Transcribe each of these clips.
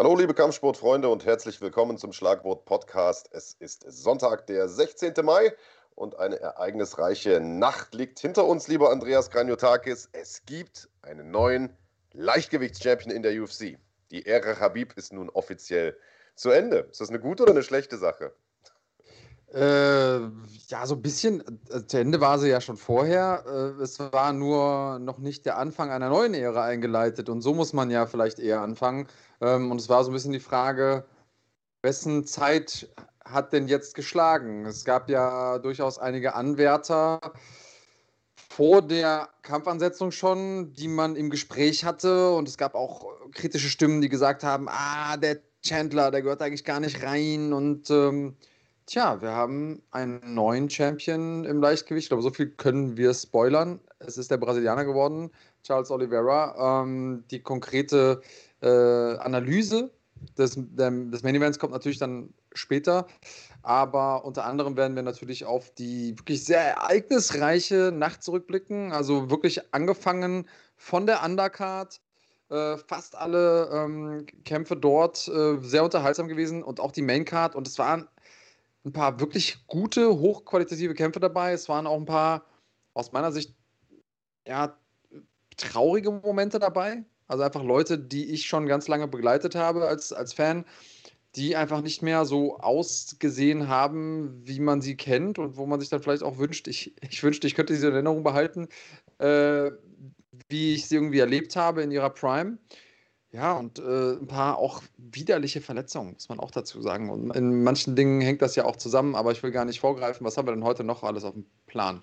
Hallo, liebe Kampfsportfreunde und herzlich willkommen zum Schlagwort Podcast. Es ist Sonntag, der 16. Mai und eine ereignisreiche Nacht liegt hinter uns, lieber Andreas Kranjotakis. Es gibt einen neuen Leichtgewichtschampion in der UFC. Die Ära Habib ist nun offiziell zu Ende. Ist das eine gute oder eine schlechte Sache? Äh, ja, so ein bisschen. Äh, zu Ende war sie ja schon vorher. Äh, es war nur noch nicht der Anfang einer neuen Ära eingeleitet. Und so muss man ja vielleicht eher anfangen. Ähm, und es war so ein bisschen die Frage, wessen Zeit hat denn jetzt geschlagen? Es gab ja durchaus einige Anwärter vor der Kampfansetzung schon, die man im Gespräch hatte. Und es gab auch kritische Stimmen, die gesagt haben, ah, der Chandler, der gehört eigentlich gar nicht rein. Und ähm, Tja, wir haben einen neuen Champion im Leichtgewicht. Ich glaube, so viel können wir spoilern. Es ist der Brasilianer geworden, Charles Oliveira. Ähm, die konkrete äh, Analyse des, des Main Events kommt natürlich dann später. Aber unter anderem werden wir natürlich auf die wirklich sehr ereignisreiche Nacht zurückblicken. Also wirklich angefangen von der Undercard. Äh, fast alle ähm, Kämpfe dort äh, sehr unterhaltsam gewesen und auch die Maincard. Und es waren ein paar wirklich gute, hochqualitative Kämpfe dabei. Es waren auch ein paar, aus meiner Sicht, ja, traurige Momente dabei. Also einfach Leute, die ich schon ganz lange begleitet habe als, als Fan, die einfach nicht mehr so ausgesehen haben, wie man sie kennt und wo man sich dann vielleicht auch wünscht, ich, ich wünschte, ich könnte diese Erinnerung behalten, äh, wie ich sie irgendwie erlebt habe in ihrer Prime. Ja, und äh, ein paar auch widerliche Verletzungen, muss man auch dazu sagen. Und in manchen Dingen hängt das ja auch zusammen, aber ich will gar nicht vorgreifen. Was haben wir denn heute noch alles auf dem Plan?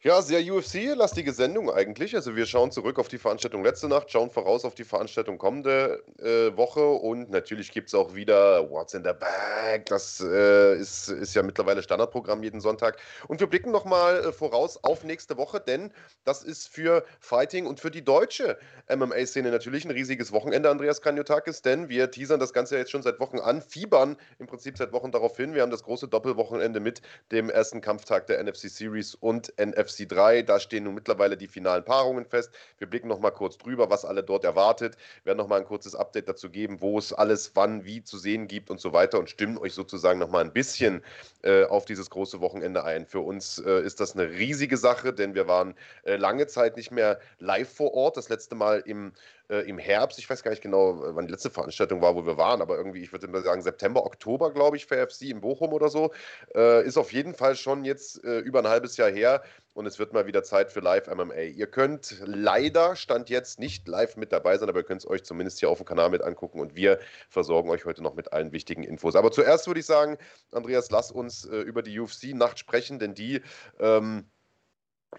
Ja, sehr UFC-lastige Sendung eigentlich. Also wir schauen zurück auf die Veranstaltung letzte Nacht, schauen voraus auf die Veranstaltung kommende äh, Woche und natürlich gibt es auch wieder What's in the Bag. Das äh, ist, ist ja mittlerweile Standardprogramm jeden Sonntag. Und wir blicken nochmal äh, voraus auf nächste Woche, denn das ist für Fighting und für die deutsche MMA-Szene natürlich ein riesiges Wochenende, Andreas Kanyotakis, denn wir teasern das Ganze jetzt schon seit Wochen an, fiebern im Prinzip seit Wochen darauf hin. Wir haben das große Doppelwochenende mit dem ersten Kampftag der NFC Series und NFC UFC 3. Da stehen nun mittlerweile die finalen Paarungen fest. Wir blicken noch mal kurz drüber, was alle dort erwartet. Wir werden noch mal ein kurzes Update dazu geben, wo es alles wann wie zu sehen gibt und so weiter und stimmen euch sozusagen noch mal ein bisschen äh, auf dieses große Wochenende ein. Für uns äh, ist das eine riesige Sache, denn wir waren äh, lange Zeit nicht mehr live vor Ort. Das letzte Mal im äh, im Herbst, ich weiß gar nicht genau, wann die letzte Veranstaltung war, wo wir waren, aber irgendwie, ich würde mal sagen, September, Oktober, glaube ich, für FC in Bochum oder so. Äh, ist auf jeden Fall schon jetzt äh, über ein halbes Jahr her und es wird mal wieder Zeit für Live-MMA. Ihr könnt leider, Stand jetzt, nicht live mit dabei sein, aber ihr könnt es euch zumindest hier auf dem Kanal mit angucken und wir versorgen euch heute noch mit allen wichtigen Infos. Aber zuerst würde ich sagen, Andreas, lass uns äh, über die UFC-Nacht sprechen, denn die. Ähm,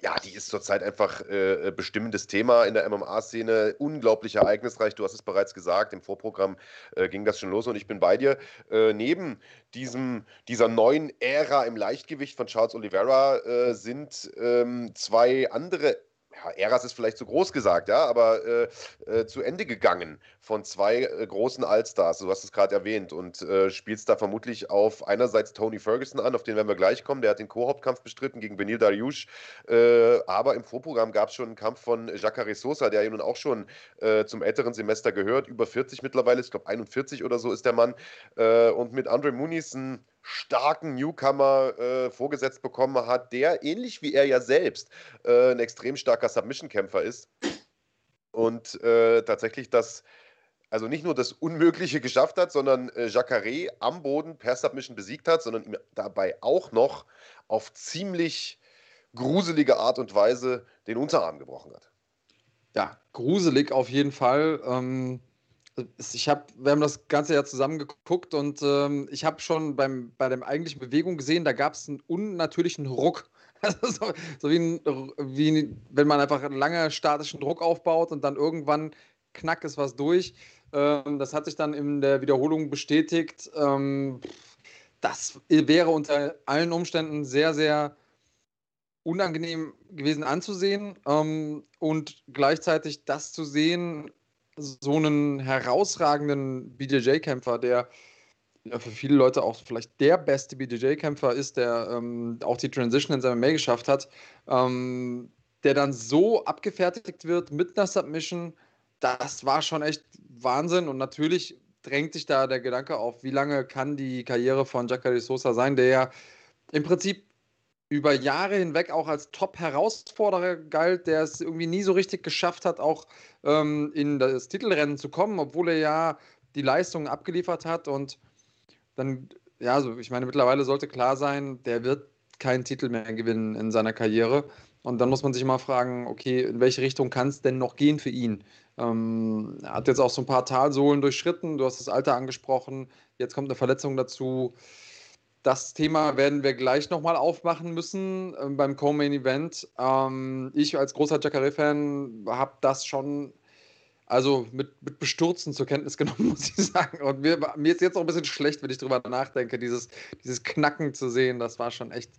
ja, die ist zurzeit einfach äh, äh bestimmendes Thema in der MMA-Szene. Unglaublich ereignisreich. Du hast es bereits gesagt, im Vorprogramm äh, ging das schon los und ich bin bei dir. Äh, neben diesem, dieser neuen Ära im Leichtgewicht von Charles Oliveira äh, sind ähm, zwei andere ja, Eras ist vielleicht zu groß gesagt, ja, aber äh, äh, zu Ende gegangen von zwei äh, großen Allstars. Du hast es gerade erwähnt und äh, spielst da vermutlich auf einerseits Tony Ferguson an, auf den werden wir gleich kommen. Der hat den Co-Hauptkampf bestritten gegen Benil Dariush. Äh, aber im Vorprogramm gab es schon einen Kampf von Jacare Sosa, der ja nun auch schon äh, zum älteren Semester gehört. Über 40 mittlerweile, ich glaube 41 oder so ist der Mann. und mit Andre Muniz ein starken Newcomer äh, vorgesetzt bekommen hat, der ähnlich wie er ja selbst äh, ein extrem starker Submission-Kämpfer ist und äh, tatsächlich das, also nicht nur das Unmögliche geschafft hat, sondern äh, Jacare am Boden per Submission besiegt hat, sondern ihm dabei auch noch auf ziemlich gruselige Art und Weise den Unterarm gebrochen hat. Ja, gruselig auf jeden Fall. Ähm ich habe, wir haben das ganze Jahr zusammen geguckt und ähm, ich habe schon beim, bei der eigentlichen Bewegung gesehen, da gab es einen unnatürlichen Ruck. Also so, so wie, ein, wie, wenn man einfach einen lange statischen Druck aufbaut und dann irgendwann knack ist was durch. Ähm, das hat sich dann in der Wiederholung bestätigt. Ähm, das wäre unter allen Umständen sehr, sehr unangenehm gewesen anzusehen ähm, und gleichzeitig das zu sehen, so einen herausragenden BJJ-Kämpfer, der für viele Leute auch vielleicht der beste BJJ-Kämpfer ist, der ähm, auch die Transition in seinem MMA geschafft hat, ähm, der dann so abgefertigt wird mit einer Submission, das war schon echt Wahnsinn. Und natürlich drängt sich da der Gedanke auf, wie lange kann die Karriere von Jacare Sosa sein, der ja im Prinzip über Jahre hinweg auch als Top-Herausforderer galt, der es irgendwie nie so richtig geschafft hat, auch ähm, in das Titelrennen zu kommen, obwohl er ja die Leistungen abgeliefert hat. Und dann, ja, also ich meine, mittlerweile sollte klar sein, der wird keinen Titel mehr gewinnen in seiner Karriere. Und dann muss man sich mal fragen, okay, in welche Richtung kann es denn noch gehen für ihn? Ähm, er hat jetzt auch so ein paar Talsohlen durchschritten, du hast das Alter angesprochen, jetzt kommt eine Verletzung dazu. Das Thema werden wir gleich nochmal aufmachen müssen äh, beim Co-Main Event. Ähm, ich als großer Jacare-Fan habe das schon also mit, mit Bestürzen zur Kenntnis genommen, muss ich sagen. Und mir, mir ist jetzt auch ein bisschen schlecht, wenn ich drüber nachdenke, dieses, dieses Knacken zu sehen. Das war schon echt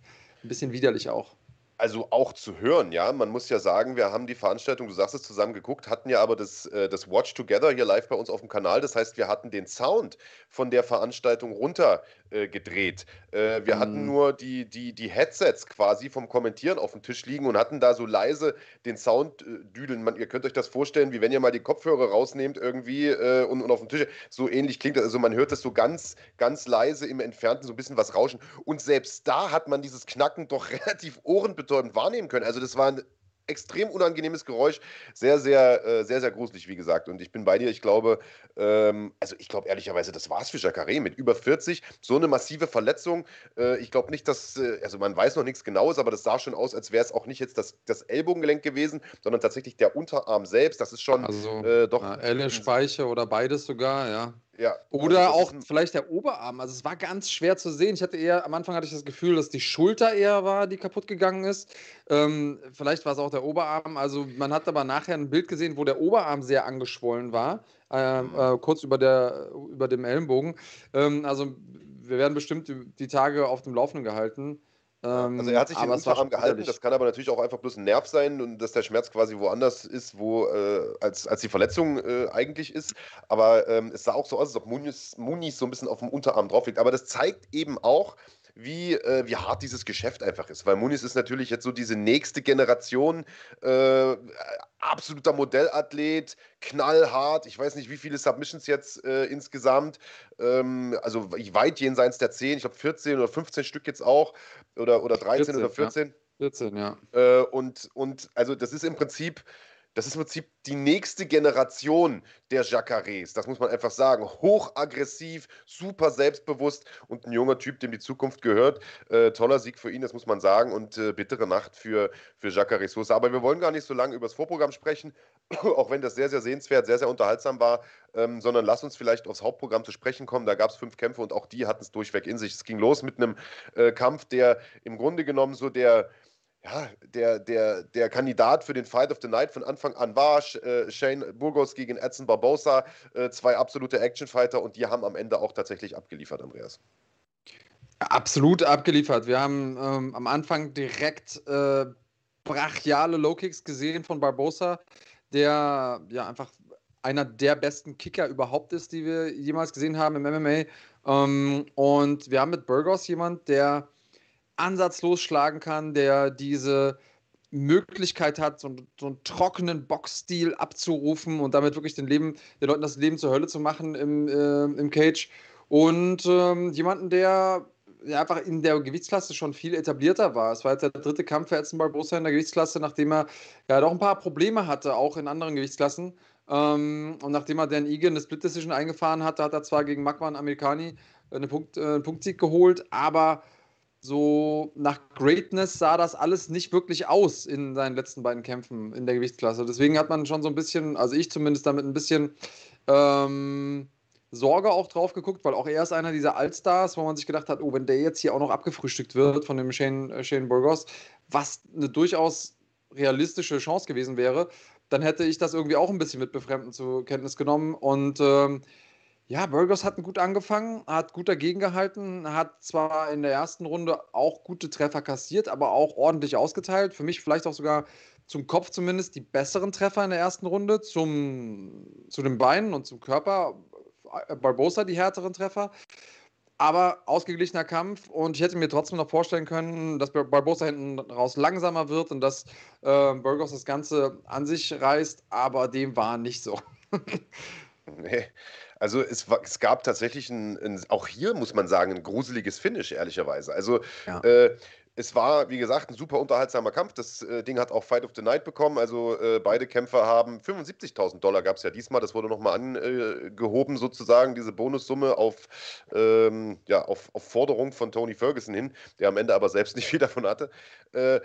ein bisschen widerlich auch also auch zu hören, ja. Man muss ja sagen, wir haben die Veranstaltung, du sagst es, zusammen geguckt, hatten ja aber das, äh, das Watch Together hier live bei uns auf dem Kanal. Das heißt, wir hatten den Sound von der Veranstaltung runtergedreht. Äh, äh, wir mhm. hatten nur die, die, die Headsets quasi vom Kommentieren auf dem Tisch liegen und hatten da so leise den Sound äh, düdeln. Man, ihr könnt euch das vorstellen, wie wenn ihr mal die Kopfhörer rausnehmt irgendwie äh, und, und auf dem Tisch. So ähnlich klingt das. Also man hört das so ganz, ganz leise im Entfernten, so ein bisschen was rauschen. Und selbst da hat man dieses Knacken doch relativ ohrenbetäubend betäubend wahrnehmen können. Also das war ein extrem unangenehmes Geräusch, sehr, sehr, äh, sehr, sehr gruselig, wie gesagt. Und ich bin bei dir, ich glaube, ähm, also ich glaube ehrlicherweise, das war es für Jacare mit über 40, so eine massive Verletzung. Äh, ich glaube nicht, dass, äh, also man weiß noch nichts Genaues, aber das sah schon aus, als wäre es auch nicht jetzt das, das Ellbogengelenk gewesen, sondern tatsächlich der Unterarm selbst. Das ist schon also, äh, doch. Ja, Elle, Speiche oder beides sogar, ja. Ja. Oder also auch vielleicht der Oberarm. Also es war ganz schwer zu sehen. Ich hatte eher, am Anfang hatte ich das Gefühl, dass die Schulter eher war, die kaputt gegangen ist. Ähm, vielleicht war es auch der Oberarm. Also man hat aber nachher ein Bild gesehen, wo der Oberarm sehr angeschwollen war. Äh, äh, kurz über, der, über dem Ellenbogen. Ähm, also wir werden bestimmt die Tage auf dem Laufenden gehalten. Ähm, also er hat sich den Unterarm gehalten, das kann aber natürlich auch einfach bloß ein Nerv sein und dass der Schmerz quasi woanders ist, wo äh, als, als die Verletzung äh, eigentlich ist. Aber ähm, es sah auch so aus, als ob Muniz, Muniz so ein bisschen auf dem Unterarm drauf liegt. Aber das zeigt eben auch, wie, äh, wie hart dieses Geschäft einfach ist. Weil Muniz ist natürlich jetzt so diese nächste Generation, äh, absoluter Modellathlet, knallhart. Ich weiß nicht, wie viele Submissions jetzt äh, insgesamt. Ähm, also weit jenseits der 10, ich glaube 14 oder 15 Stück jetzt auch. Oder, oder 13 14, oder 14. Ja. 14, ja. Äh, und, und also das ist im Prinzip das ist im Prinzip die nächste Generation der Jacarés. Das muss man einfach sagen. Hochaggressiv, super selbstbewusst und ein junger Typ, dem die Zukunft gehört. Äh, toller Sieg für ihn, das muss man sagen. Und äh, bittere Nacht für, für Jacare Sosa. Aber wir wollen gar nicht so lange über das Vorprogramm sprechen, auch wenn das sehr, sehr sehenswert, sehr, sehr unterhaltsam war. Ähm, sondern lass uns vielleicht aufs Hauptprogramm zu sprechen kommen. Da gab es fünf Kämpfe und auch die hatten es durchweg in sich. Es ging los mit einem äh, Kampf, der im Grunde genommen so der ja, der, der, der Kandidat für den Fight of the Night von Anfang an war. Äh, Shane Burgos gegen Edson Barbosa, äh, zwei absolute Actionfighter und die haben am Ende auch tatsächlich abgeliefert, Andreas. Absolut abgeliefert. Wir haben ähm, am Anfang direkt äh, brachiale Low-Kicks gesehen von Barbosa, der ja einfach einer der besten Kicker überhaupt ist, die wir jemals gesehen haben im MMA. Ähm, und wir haben mit Burgos jemand, der ansatzlos schlagen kann, der diese Möglichkeit hat, so, so einen trockenen Boxstil abzurufen und damit wirklich den, Leben, den Leuten das Leben zur Hölle zu machen im, äh, im Cage. Und ähm, jemanden, der ja, einfach in der Gewichtsklasse schon viel etablierter war. Es war jetzt der dritte Kampf für Edson Barbosa in der Gewichtsklasse, nachdem er ja doch ein paar Probleme hatte, auch in anderen Gewichtsklassen. Ähm, und nachdem er Dan Egan eine Split Decision eingefahren hatte, hat er zwar gegen Magwan Amerikani eine Punkt, äh, einen Punktsieg geholt, aber so nach Greatness sah das alles nicht wirklich aus in seinen letzten beiden Kämpfen in der Gewichtsklasse. Deswegen hat man schon so ein bisschen, also ich zumindest damit ein bisschen ähm, Sorge auch drauf geguckt, weil auch er ist einer dieser Allstars, wo man sich gedacht hat, oh, wenn der jetzt hier auch noch abgefrühstückt wird von dem Shane, äh, Shane Burgos, was eine durchaus realistische Chance gewesen wäre, dann hätte ich das irgendwie auch ein bisschen mit Befremden zur Kenntnis genommen und ähm, ja, Burgos hat gut angefangen, hat gut dagegen gehalten, hat zwar in der ersten Runde auch gute Treffer kassiert, aber auch ordentlich ausgeteilt. Für mich vielleicht auch sogar zum Kopf zumindest die besseren Treffer in der ersten Runde, zum, zu den Beinen und zum Körper. Barbosa die härteren Treffer. Aber ausgeglichener Kampf und ich hätte mir trotzdem noch vorstellen können, dass Barbosa hinten raus langsamer wird und dass äh, Burgos das Ganze an sich reißt, aber dem war nicht so. nee. Also es, war, es gab tatsächlich ein, ein, auch hier muss man sagen, ein gruseliges Finish, ehrlicherweise. Also ja. äh, es war, wie gesagt, ein super unterhaltsamer Kampf. Das äh, Ding hat auch Fight of the Night bekommen. Also äh, beide Kämpfer haben 75.000 Dollar gab es ja diesmal. Das wurde nochmal angehoben sozusagen, diese Bonussumme auf, ähm, ja, auf, auf Forderung von Tony Ferguson hin, der am Ende aber selbst nicht viel davon hatte. Äh,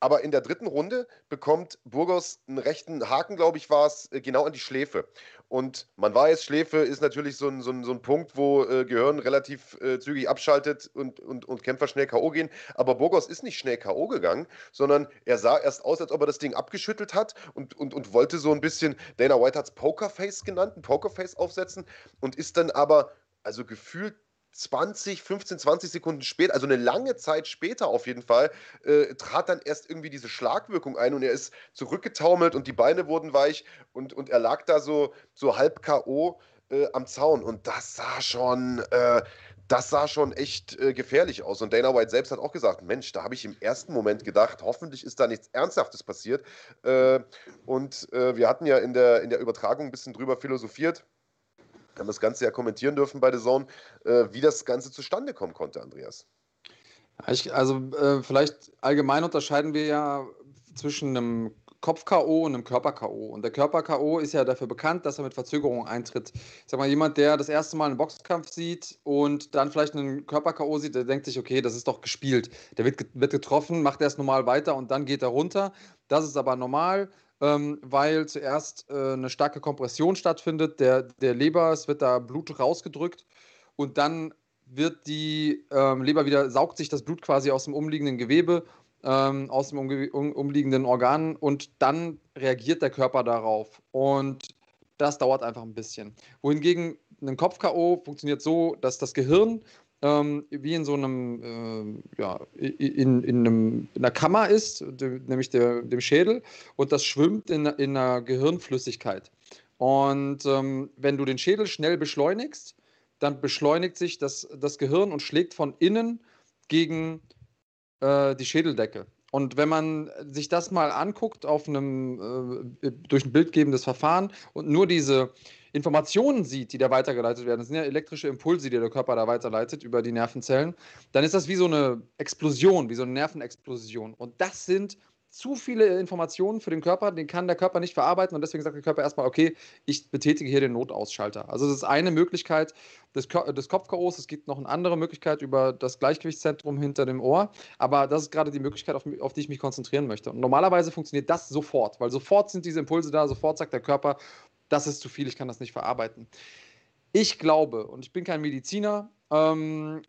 aber in der dritten Runde bekommt Burgos einen rechten Haken, glaube ich, war es, äh, genau an die Schläfe. Und man weiß, Schläfe ist natürlich so ein, so ein, so ein Punkt, wo äh, Gehirn relativ äh, zügig abschaltet und, und, und Kämpfer schnell K.O. gehen. Aber Burgos ist nicht schnell K.O. gegangen, sondern er sah erst aus, als ob er das Ding abgeschüttelt hat und, und, und wollte so ein bisschen, Dana White hat es Pokerface genannt, ein Pokerface aufsetzen und ist dann aber, also gefühlt 20, 15, 20 Sekunden später, also eine lange Zeit später auf jeden Fall, äh, trat dann erst irgendwie diese Schlagwirkung ein und er ist zurückgetaumelt und die Beine wurden weich und, und er lag da so, so halb K.O. Äh, am Zaun und das sah schon, äh, das sah schon echt äh, gefährlich aus. Und Dana White selbst hat auch gesagt: Mensch, da habe ich im ersten Moment gedacht, hoffentlich ist da nichts Ernsthaftes passiert. Äh, und äh, wir hatten ja in der, in der Übertragung ein bisschen drüber philosophiert haben das Ganze ja kommentieren dürfen bei The Zone, äh, wie das Ganze zustande kommen konnte, Andreas. Ich, also äh, vielleicht allgemein unterscheiden wir ja zwischen einem Kopf-K.O. und einem Körper-K.O. Und der Körper-K.O. ist ja dafür bekannt, dass er mit Verzögerung eintritt. Ich sag mal, jemand, der das erste Mal einen Boxkampf sieht und dann vielleicht einen Körper-K.O. sieht, der denkt sich, okay, das ist doch gespielt. Der wird, wird getroffen, macht erst normal weiter und dann geht er runter. Das ist aber normal ähm, weil zuerst äh, eine starke Kompression stattfindet, der, der Leber, es wird da Blut rausgedrückt und dann wird die ähm, Leber wieder, saugt sich das Blut quasi aus dem umliegenden Gewebe, ähm, aus dem um, umliegenden Organ und dann reagiert der Körper darauf. Und das dauert einfach ein bisschen. Wohingegen ein Kopf-K.O. funktioniert so, dass das Gehirn ähm, wie in so einem, äh, ja, in, in, einem, in einer Kammer ist, nämlich der, dem Schädel, und das schwimmt in, in einer Gehirnflüssigkeit. Und ähm, wenn du den Schädel schnell beschleunigst, dann beschleunigt sich das, das Gehirn und schlägt von innen gegen äh, die Schädeldecke. Und wenn man sich das mal anguckt auf einem äh, durch ein bildgebendes Verfahren und nur diese Informationen sieht, die da weitergeleitet werden, das sind ja elektrische Impulse, die der Körper da weiterleitet über die Nervenzellen, dann ist das wie so eine Explosion, wie so eine Nervenexplosion. Und das sind zu viele Informationen für den Körper, den kann der Körper nicht verarbeiten und deswegen sagt der Körper erstmal, okay, ich betätige hier den Notausschalter. Also das ist eine Möglichkeit des, des Kopf-KOs, es gibt noch eine andere Möglichkeit über das Gleichgewichtszentrum hinter dem Ohr, aber das ist gerade die Möglichkeit, auf, auf die ich mich konzentrieren möchte. Und normalerweise funktioniert das sofort, weil sofort sind diese Impulse da, sofort sagt der Körper, das ist zu viel, ich kann das nicht verarbeiten. Ich glaube, und ich bin kein Mediziner, ähm,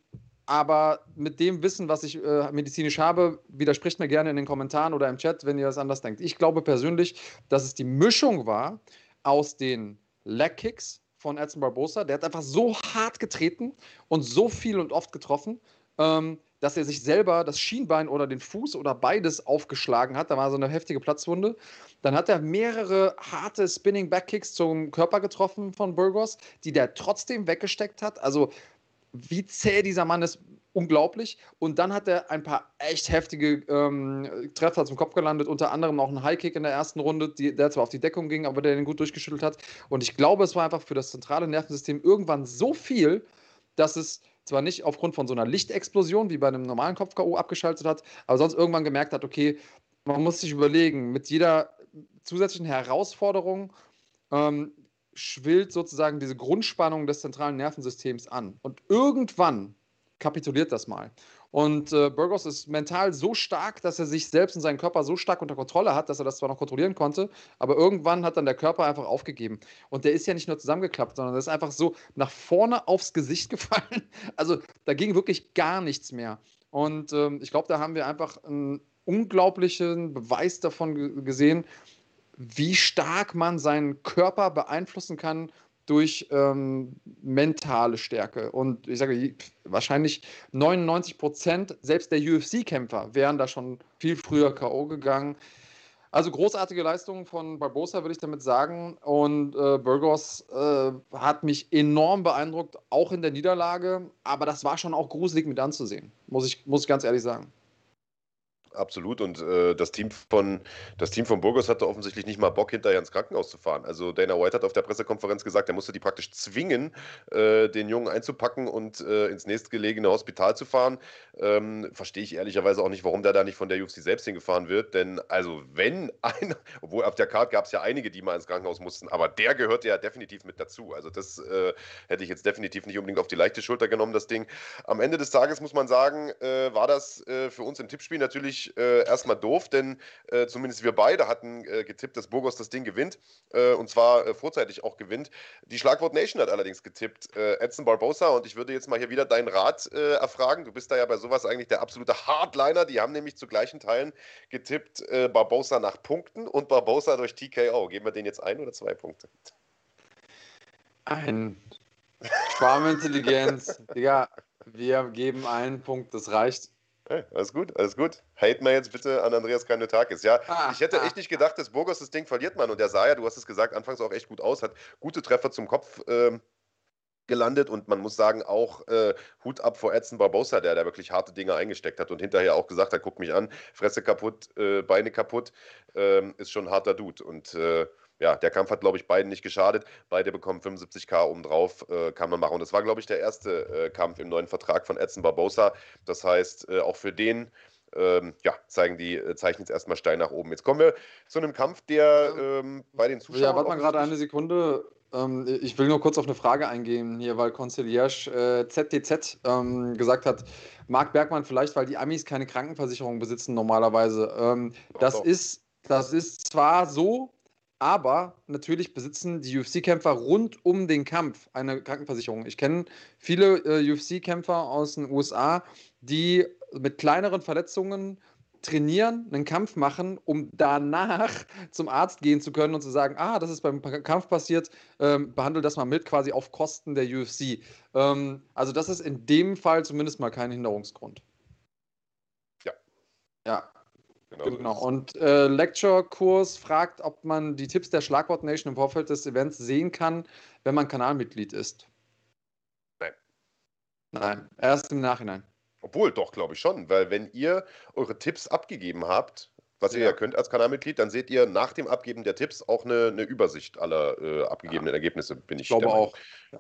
aber mit dem Wissen, was ich äh, medizinisch habe, widerspricht mir gerne in den Kommentaren oder im Chat, wenn ihr das anders denkt. Ich glaube persönlich, dass es die Mischung war aus den Leg Kicks von Edson Barbosa. Der hat einfach so hart getreten und so viel und oft getroffen, ähm, dass er sich selber das Schienbein oder den Fuß oder beides aufgeschlagen hat. Da war so eine heftige Platzwunde. Dann hat er mehrere harte Spinning Backkicks zum Körper getroffen von Burgos, die der trotzdem weggesteckt hat. Also wie zäh dieser Mann ist, unglaublich. Und dann hat er ein paar echt heftige ähm, Treffer zum Kopf gelandet, unter anderem auch einen Highkick in der ersten Runde, die, der zwar auf die Deckung ging, aber der den gut durchgeschüttelt hat. Und ich glaube, es war einfach für das zentrale Nervensystem irgendwann so viel, dass es zwar nicht aufgrund von so einer Lichtexplosion wie bei einem normalen Kopf-K.O. abgeschaltet hat, aber sonst irgendwann gemerkt hat, okay, man muss sich überlegen, mit jeder zusätzlichen Herausforderung ähm, schwillt sozusagen diese Grundspannung des zentralen Nervensystems an. Und irgendwann kapituliert das mal. Und äh, Burgos ist mental so stark, dass er sich selbst und seinen Körper so stark unter Kontrolle hat, dass er das zwar noch kontrollieren konnte, aber irgendwann hat dann der Körper einfach aufgegeben. Und der ist ja nicht nur zusammengeklappt, sondern der ist einfach so nach vorne aufs Gesicht gefallen. Also da ging wirklich gar nichts mehr. Und ähm, ich glaube, da haben wir einfach einen unglaublichen Beweis davon gesehen, wie stark man seinen Körper beeinflussen kann durch ähm, mentale Stärke. Und ich sage, wahrscheinlich 99 Prozent, selbst der UFC-Kämpfer, wären da schon viel früher K.O. gegangen. Also großartige Leistung von Barbosa, würde ich damit sagen. Und äh, Burgos äh, hat mich enorm beeindruckt, auch in der Niederlage. Aber das war schon auch gruselig mit anzusehen, muss ich, muss ich ganz ehrlich sagen. Absolut. Und äh, das, Team von, das Team von Burgos hatte offensichtlich nicht mal Bock, hinterher ins Krankenhaus zu fahren. Also Dana White hat auf der Pressekonferenz gesagt, er musste die praktisch zwingen, äh, den Jungen einzupacken und äh, ins nächstgelegene Hospital zu fahren. Ähm, Verstehe ich ehrlicherweise auch nicht, warum der da nicht von der UFC selbst hingefahren wird. Denn also wenn einer, obwohl auf der Karte gab es ja einige, die mal ins Krankenhaus mussten, aber der gehört ja definitiv mit dazu. Also das äh, hätte ich jetzt definitiv nicht unbedingt auf die leichte Schulter genommen, das Ding. Am Ende des Tages muss man sagen, äh, war das äh, für uns im Tippspiel natürlich äh, erstmal doof, denn äh, zumindest wir beide hatten äh, getippt, dass Burgos das Ding gewinnt äh, und zwar äh, vorzeitig auch gewinnt. Die Schlagwort Nation hat allerdings getippt, äh, Edson Barbosa und ich würde jetzt mal hier wieder deinen Rat erfragen. Du bist da ja bei sowas eigentlich der absolute Hardliner. Die haben nämlich zu gleichen Teilen getippt, Barbosa nach Punkten und Barbosa durch TKO. Geben wir den jetzt ein oder zwei Punkte? Ein Schwarmintelligenz. Digga, wir geben einen Punkt, das reicht. Hey, alles gut, alles gut. Hate mal jetzt bitte an Andreas Kanetakis. Ja, Ah, ich hätte ah. echt nicht gedacht, dass Burgos das Ding verliert, Mann. Und der sah ja, du hast es gesagt, anfangs auch echt gut aus, hat gute Treffer zum Kopf ähm, gelandet und man muss sagen, auch äh, Hut ab vor Edson Barbosa, der da wirklich harte Dinge eingesteckt hat und hinterher auch gesagt hat, guck mich an, Fresse kaputt, äh, Beine kaputt, ähm, ist schon ein harter Dude. Und äh, ja, der Kampf hat, glaube ich, beiden nicht geschadet. Beide bekommen 75k obendrauf, äh, kann man machen. Und das war, glaube ich, der erste äh, Kampf im neuen Vertrag von Edson Barbosa. Das heißt, äh, auch für den ähm, ja, zeigen die äh, Zeichen jetzt erstmal steil nach oben. Jetzt kommen wir zu einem Kampf, der ähm, bei den Zuschauern. Ja, warte mal gerade eine Sekunde. Ähm, ich will nur kurz auf eine Frage eingehen hier, weil Conciliage äh, ZDZ ähm, gesagt hat, Marc Bergmann vielleicht, weil die Amis keine Krankenversicherung besitzen normalerweise. Ähm, das, doch. Ist, das ist zwar so, aber natürlich besitzen die UFC-Kämpfer rund um den Kampf eine Krankenversicherung. Ich kenne viele äh, UFC-Kämpfer aus den USA, die mit kleineren Verletzungen trainieren, einen Kampf machen, um danach zum Arzt gehen zu können und zu sagen, ah, das ist beim Kampf passiert, ähm, behandle das mal mit, quasi auf Kosten der UFC. Ähm, also das ist in dem Fall zumindest mal kein Hinderungsgrund. Ja. Ja, Genau, genau. Und äh, Lecture-Kurs fragt, ob man die Tipps der Schlagwort Nation im Vorfeld des Events sehen kann, wenn man Kanalmitglied ist. Nein. Nein, erst im Nachhinein. Obwohl, doch, glaube ich schon, weil wenn ihr eure Tipps abgegeben habt, was ihr Ja. ja könnt als Kanalmitglied, dann seht ihr nach dem Abgeben der Tipps auch eine, eine Übersicht aller äh, abgegebenen Ergebnisse, bin ich Ich glaube auch.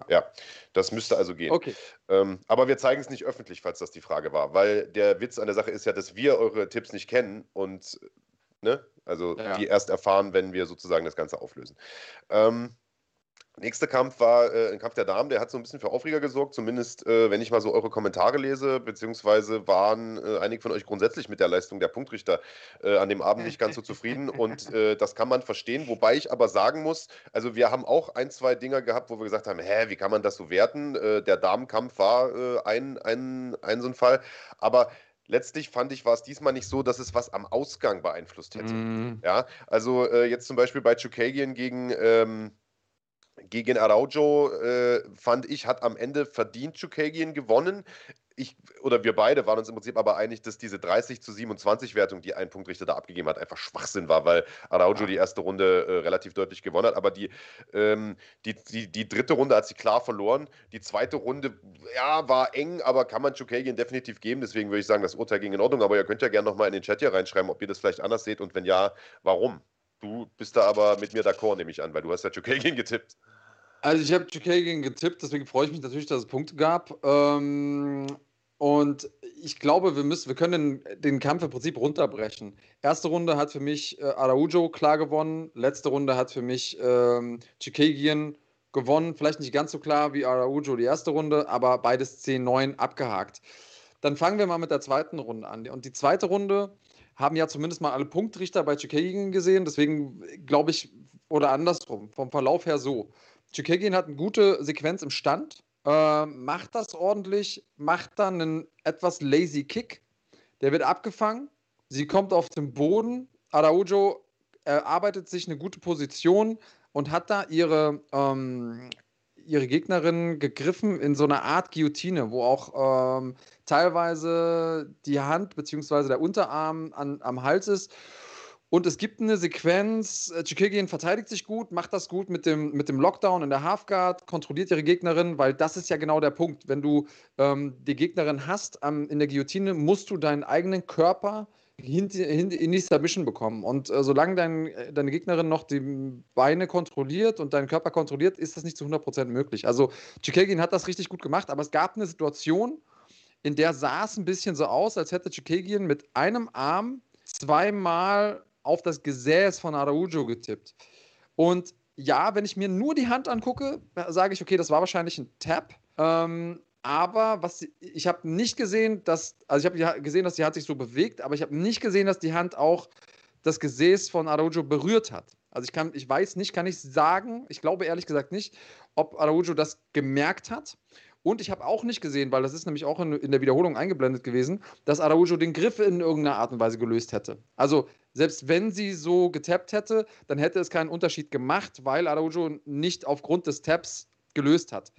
Ja, das müsste also gehen. Okay. Ähm, aber wir zeigen es nicht öffentlich, falls das die Frage war, weil der Witz an der Sache ist ja, dass wir eure Tipps nicht kennen und ne, also Ja. die erst erfahren, wenn wir sozusagen das Ganze auflösen. Ähm, Nächster Kampf war äh, ein Kampf der Damen, der hat so ein bisschen für Aufreger gesorgt, zumindest äh, wenn ich mal so eure Kommentare lese, beziehungsweise waren äh, einige von euch grundsätzlich mit der Leistung der Punktrichter äh, an dem Abend nicht ganz so zufrieden und äh, das kann man verstehen, wobei ich aber sagen muss, also wir haben auch ein, zwei Dinger gehabt, wo wir gesagt haben, hä, wie kann man das so werten? Äh, der Damenkampf war ein, ein, ein so ein Fall, aber letztlich fand ich, war es diesmal nicht so, dass es was am Ausgang beeinflusst hätte. Mm, Ja, also äh, jetzt zum Beispiel bei Chukagian gegen, ähm, gegen Araujo äh, fand ich, hat am Ende verdient Chukagian gewonnen. Ich, oder wir beide waren uns im Prinzip aber einig, dass diese 30 zu 27 Wertung, die ein Punktrichter da abgegeben hat, einfach Schwachsinn war, weil Araujo die erste Runde äh, relativ deutlich gewonnen hat. Aber die, ähm, die, die, die dritte Runde hat sie klar verloren. Die zweite Runde, ja, war eng, aber kann man Chukagian definitiv geben. Deswegen würde ich sagen, das Urteil ging in Ordnung. Aber ihr könnt ja gerne nochmal in den Chat hier reinschreiben, ob ihr das vielleicht anders seht und wenn ja, warum. Du bist da aber mit mir d'accord, nehme ich an, weil du hast ja Chukagian getippt. Also ich habe Chukagian getippt, deswegen freue ich mich natürlich, dass es Punkte gab. Ähm, und ich glaube, wir müssen, wir können den, den Kampf im Prinzip runterbrechen. Erste Runde hat für mich äh, Araujo klar gewonnen. Letzte Runde hat für mich ähm, Chukagian gewonnen. Vielleicht nicht ganz so klar wie Araujo die erste Runde, aber beides 10-9 abgehakt. Dann fangen wir mal mit der zweiten Runde an. Und die zweite Runde haben ja zumindest mal alle Punktrichter bei Chukagian gesehen. Deswegen glaube ich, oder andersrum, vom Verlauf her so. Chukagian hat eine gute Sequenz im Stand, äh, macht das ordentlich, macht dann einen etwas lazy Kick. Der wird abgefangen. Sie kommt auf den Boden. Araujo erarbeitet sich eine gute Position und hat da ihre, ähm, ihre Gegnerin gegriffen in so einer Art Guillotine, wo auch ähm, teilweise die Hand bzw. der Unterarm an, am Hals ist. Und es gibt eine Sequenz, äh, Chukagian verteidigt sich gut, macht das gut mit dem, mit dem Lockdown in der Halfguard, kontrolliert ihre Gegnerin, weil das ist ja genau der Punkt. Wenn du ähm, die Gegnerin hast ähm, in der Guillotine, musst du deinen eigenen Körper in die Submission bekommen. Und äh, solange dein, äh, deine Gegnerin noch die Beine kontrolliert und deinen Körper kontrolliert, ist das nicht zu 100% möglich. Also Chikagin hat das richtig gut gemacht, aber es gab eine Situation, in der sah es ein bisschen so aus, als hätte Chikagin mit einem Arm zweimal auf das Gesäß von Araujo getippt. Und ja, wenn ich mir nur die Hand angucke, sage ich, okay, das war wahrscheinlich ein Tap. Ähm, aber was ich habe nicht gesehen, dass also ich habe gesehen, dass die Hand sich so bewegt, aber ich habe nicht gesehen, dass die Hand auch das Gesäß von Araujo berührt hat. Also ich kann, ich weiß nicht, kann ich sagen, ich glaube ehrlich gesagt nicht, ob Araujo das gemerkt hat. Und ich habe auch nicht gesehen, weil das ist nämlich auch in, in, der Wiederholung eingeblendet gewesen, dass Araujo den Griff in irgendeiner Art und Weise gelöst hätte. Also selbst wenn sie so getappt hätte, dann hätte es keinen Unterschied gemacht, weil Araujo nicht aufgrund des Taps gelöst hat.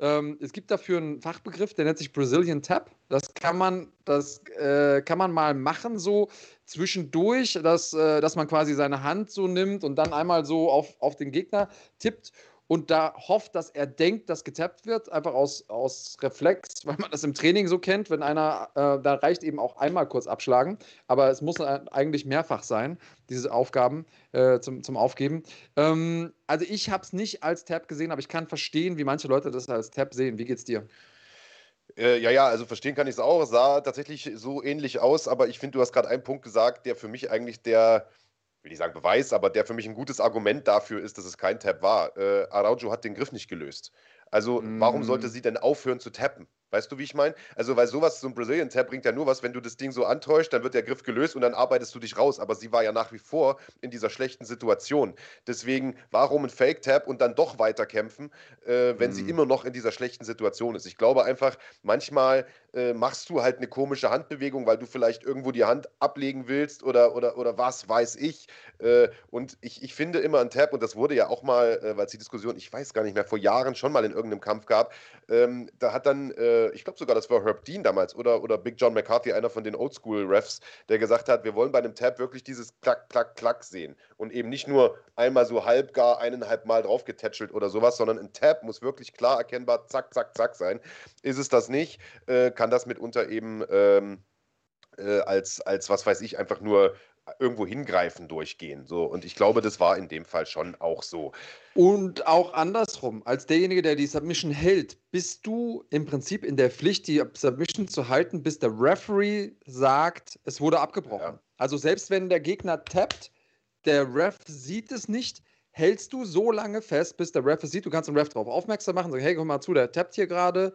Ähm, es gibt dafür einen Fachbegriff, der nennt sich Brazilian Tap. Das kann man, das äh, kann man mal machen, so zwischendurch, dass, äh, dass man quasi seine Hand so nimmt und dann einmal so auf, auf den Gegner tippt und da hofft, dass er denkt, dass getappt wird, einfach aus, aus Reflex, weil man das im Training so kennt, wenn einer, äh, da reicht eben auch einmal kurz abschlagen, aber es muss eigentlich mehrfach sein, diese Aufgaben äh, zum, zum Aufgeben. Ähm, also ich habe es nicht als Tap gesehen, aber ich kann verstehen, wie manche Leute das als Tap sehen. Wie geht's dir? Äh, ja, ja, also verstehen kann ich es auch. Sah tatsächlich so ähnlich aus, aber ich finde, du hast gerade einen Punkt gesagt, der für mich eigentlich der will nicht sagen Beweis, aber der für mich ein gutes Argument dafür ist, dass es kein Tap war. Äh, Araujo hat den Griff nicht gelöst. Also, mm. warum sollte mm. sie denn aufhören zu tappen? Weißt du, wie ich meine? Also, weil sowas, so ein Brazilian Tap bringt ja nur was, wenn du das Ding so antäuscht, dann wird der Griff gelöst und dann arbeitest du dich raus. Aber sie war ja nach wie vor in dieser schlechten Situation. Deswegen, warum ein Fake Tap und dann doch weiterkämpfen, äh, wenn mm. sie immer noch in dieser schlechten Situation ist? Ich glaube einfach, manchmal äh, machst du halt eine komische Handbewegung, weil du vielleicht irgendwo die Hand ablegen willst oder, oder, oder was weiß ich. Äh, und ich, ich finde immer ein Tap, und das wurde ja auch mal, äh, weil es die Diskussion, ich weiß gar nicht mehr, vor Jahren schon mal in irgendeinem Kampf gab, ähm, da hat dann äh, ich glaube sogar, das war Herb Dean damals oder, oder Big John McCarthy, einer von den Oldschool-Refs, der gesagt hat, wir wollen bei einem Tap wirklich dieses Klack, Klack, Klack sehen und eben nicht nur einmal so halb gar eineinhalb Mal draufgetätschelt oder sowas, sondern ein Tap muss wirklich klar erkennbar zack, zack, zack sein. Ist es das nicht, äh, kann das mitunter eben ähm, äh, als, als, was weiß ich, einfach nur irgendwo hingreifen durchgehen. So. Und ich glaube, das war in dem Fall schon auch so. Und auch andersrum, als derjenige, der die Submission hält, bist du im Prinzip in der Pflicht, die Submission zu halten, bis der Referee sagt, es wurde abgebrochen. Ja. Also selbst wenn der Gegner tappt, der Ref sieht es nicht, hältst du so lange fest, bis der Ref es sieht. Du kannst den Ref darauf aufmerksam machen, sagen, hey, komm mal zu, der tappt hier gerade.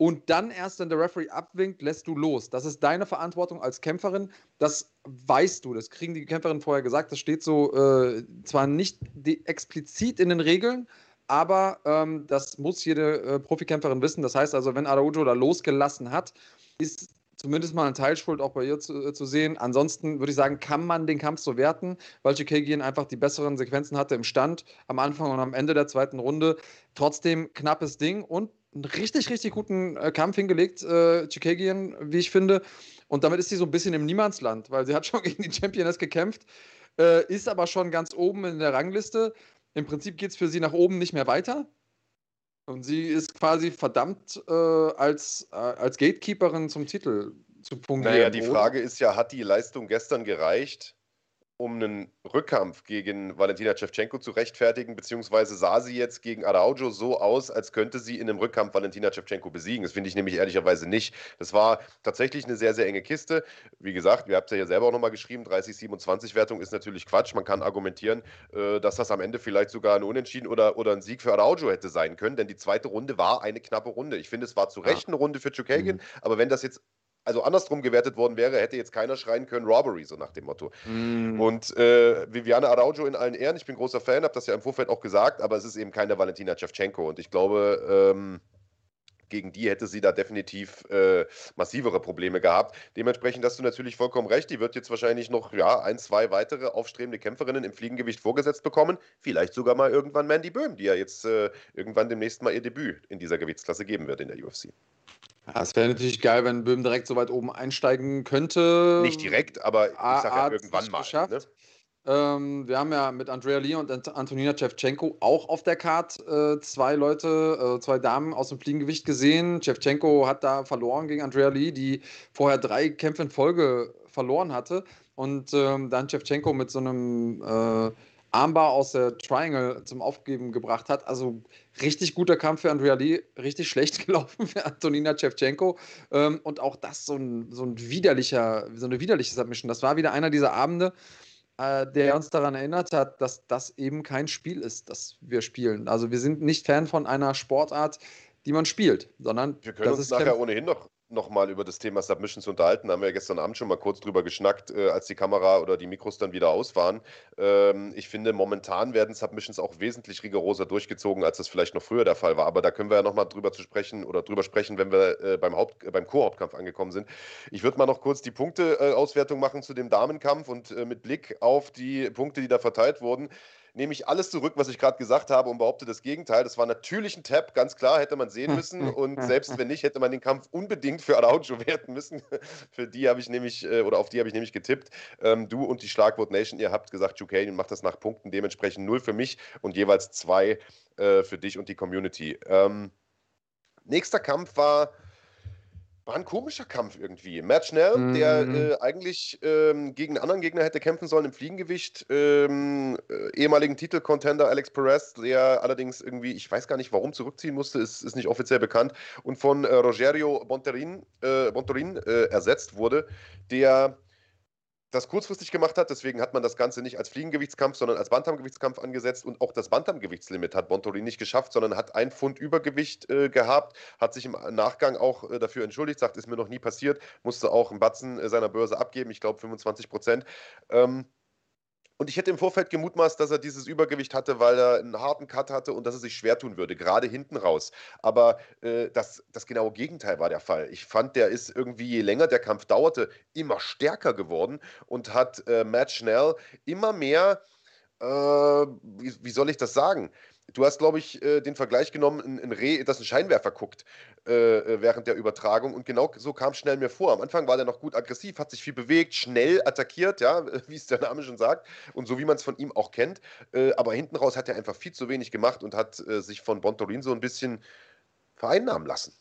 Und dann erst, wenn der Referee abwinkt, lässt du los. Das ist deine Verantwortung als Kämpferin. Das weißt du. Das kriegen die Kämpferinnen vorher gesagt. Das steht so äh, zwar nicht explizit in den Regeln, aber ähm, das muss jede äh, Profikämpferin wissen. Das heißt also, wenn Araujo da losgelassen hat, ist zumindest mal ein Teilschuld auch bei ihr zu, äh, zu sehen. Ansonsten würde ich sagen, kann man den Kampf so werten, weil Chikagian einfach die besseren Sequenzen hatte im Stand am Anfang und am Ende der zweiten Runde. Trotzdem knappes Ding und einen richtig, richtig guten äh, Kampf hingelegt, äh, Chikagian, wie ich finde. Und damit ist sie so ein bisschen im Niemandsland, weil sie hat schon gegen die Championess gekämpft, äh, ist aber schon ganz oben in der Rangliste. Im Prinzip geht es für sie nach oben nicht mehr weiter. Und sie ist quasi verdammt äh, als, äh, als Gatekeeperin zum Titel zu fungieren. Naja, die Frage ist ja, hat die Leistung gestern gereicht? Um einen Rückkampf gegen Valentina Shevchenko zu rechtfertigen, beziehungsweise sah sie jetzt gegen Araujo so aus, als könnte sie in einem Rückkampf Valentina Shevchenko besiegen. Das finde ich nämlich ehrlicherweise nicht. Das war tatsächlich eine sehr, sehr enge Kiste. Wie gesagt, wir habt es ja selber auch nochmal geschrieben, 30-27 Wertung ist natürlich Quatsch. Man kann argumentieren, äh, dass das am Ende vielleicht sogar ein Unentschieden oder, oder ein Sieg für Araujo hätte sein können, denn die zweite Runde war eine knappe Runde. Ich finde, es war zu Recht eine Runde für Chukagian, mhm. aber wenn das jetzt also andersrum gewertet worden wäre, hätte jetzt keiner schreien können, Robbery, so nach dem Motto. Mm. Und äh, Viviane Araujo in allen Ehren, ich bin großer Fan, habe das ja im Vorfeld auch gesagt, aber es ist eben keine Valentina Shevchenko. Und ich glaube, ähm, gegen die hätte sie da definitiv äh, massivere Probleme gehabt. Dementsprechend hast du natürlich vollkommen recht. Die wird jetzt wahrscheinlich noch ja, ein, zwei weitere aufstrebende Kämpferinnen im Fliegengewicht vorgesetzt bekommen. Vielleicht sogar mal irgendwann Mandy Böhm, die ja jetzt äh, irgendwann demnächst mal ihr Debüt in dieser Gewichtsklasse geben wird in der UFC. Ja, es wäre natürlich geil, wenn Böhm direkt so weit oben einsteigen könnte. Nicht direkt, aber ich sag ja irgendwann mal. Ne? Ähm, wir haben ja mit Andrea Lee und Antonina Shevchenko auch auf der Card äh, zwei Leute, äh, zwei Damen aus dem Fliegengewicht gesehen. Shevchenko hat da verloren gegen Andrea Lee, die vorher drei Kämpfe in Folge verloren hatte und ähm, dann Shevchenko mit so einem äh, Armbar aus der Triangle zum Aufgeben gebracht hat. Also richtig guter Kampf für Andrea Lee, richtig schlecht gelaufen für Antonina Shevchenko. Ähm, und auch das so ein, so ein widerlicher, so eine widerliche Submission. Das war wieder einer dieser Abende, äh, der uns daran erinnert hat, dass das eben kein Spiel ist, das wir spielen. Also wir sind nicht Fan von einer Sportart, die man spielt, sondern wir können uns nachher Kämpf ohnehin noch nochmal über das Thema Submissions unterhalten. Da haben wir gestern Abend schon mal kurz drüber geschnackt, äh, als die Kamera oder die Mikros dann wieder aus waren. Ähm, ich finde, momentan werden Submissions auch wesentlich rigoroser durchgezogen, als das vielleicht noch früher der Fall war. Aber da können wir ja nochmal drüber zu sprechen oder drüber sprechen, wenn wir äh, beim, Haupt, äh, beim Co-Hauptkampf angekommen sind. Ich würde mal noch kurz die Punkteauswertung äh, machen zu dem Damenkampf und äh, mit Blick auf die Punkte, die da verteilt wurden nehme ich alles zurück, was ich gerade gesagt habe und behaupte das Gegenteil. Das war natürlich ein Tap, ganz klar, hätte man sehen müssen. Und selbst wenn nicht, hätte man den Kampf unbedingt für Araujo werten müssen. für die habe ich nämlich, äh, oder auf die habe ich nämlich getippt. Ähm, du und die Schlagwort Nation, ihr habt gesagt, Jukanian macht das nach Punkten, dementsprechend null für mich und jeweils zwei äh, für dich und die Community. Ähm, nächster Kampf war war ein komischer Kampf irgendwie. Matt Schnell, mhm. der äh, eigentlich ähm, gegen einen anderen Gegner hätte kämpfen sollen im Fliegengewicht, ähm, äh, ehemaligen Titelcontender Alex Perez, der allerdings irgendwie, ich weiß gar nicht warum, zurückziehen musste, ist, ist nicht offiziell bekannt, und von äh, Rogerio Bontorin, äh, Bontorin äh, ersetzt wurde, der das kurzfristig gemacht hat. Deswegen hat man das Ganze nicht als Fliegengewichtskampf, sondern als Bantamgewichtskampf angesetzt. Und auch das Bantamgewichtslimit hat Bontori nicht geschafft, sondern hat ein Pfund Übergewicht äh, gehabt, hat sich im Nachgang auch äh, dafür entschuldigt, sagt, ist mir noch nie passiert, musste auch einen Batzen äh, seiner Börse abgeben, ich glaube 25 Prozent. Ähm, und ich hätte im Vorfeld gemutmaßt, dass er dieses Übergewicht hatte, weil er einen harten Cut hatte und dass er sich schwer tun würde, gerade hinten raus. Aber äh, das, das genaue Gegenteil war der Fall. Ich fand, der ist irgendwie, je länger der Kampf dauerte, immer stärker geworden und hat äh, Matt Schnell immer mehr, äh, wie, wie soll ich das sagen? Du hast, glaube ich, äh, den Vergleich genommen, ein, ein Reh, das einen Scheinwerfer guckt äh, äh, während der Übertragung. Und genau so kam schnell mir vor. Am Anfang war der noch gut aggressiv, hat sich viel bewegt, schnell attackiert, ja, wie es der Name schon sagt. Und so wie man es von ihm auch kennt. Äh, aber hinten raus hat er einfach viel zu wenig gemacht und hat äh, sich von Bontorin so ein bisschen vereinnahmen lassen.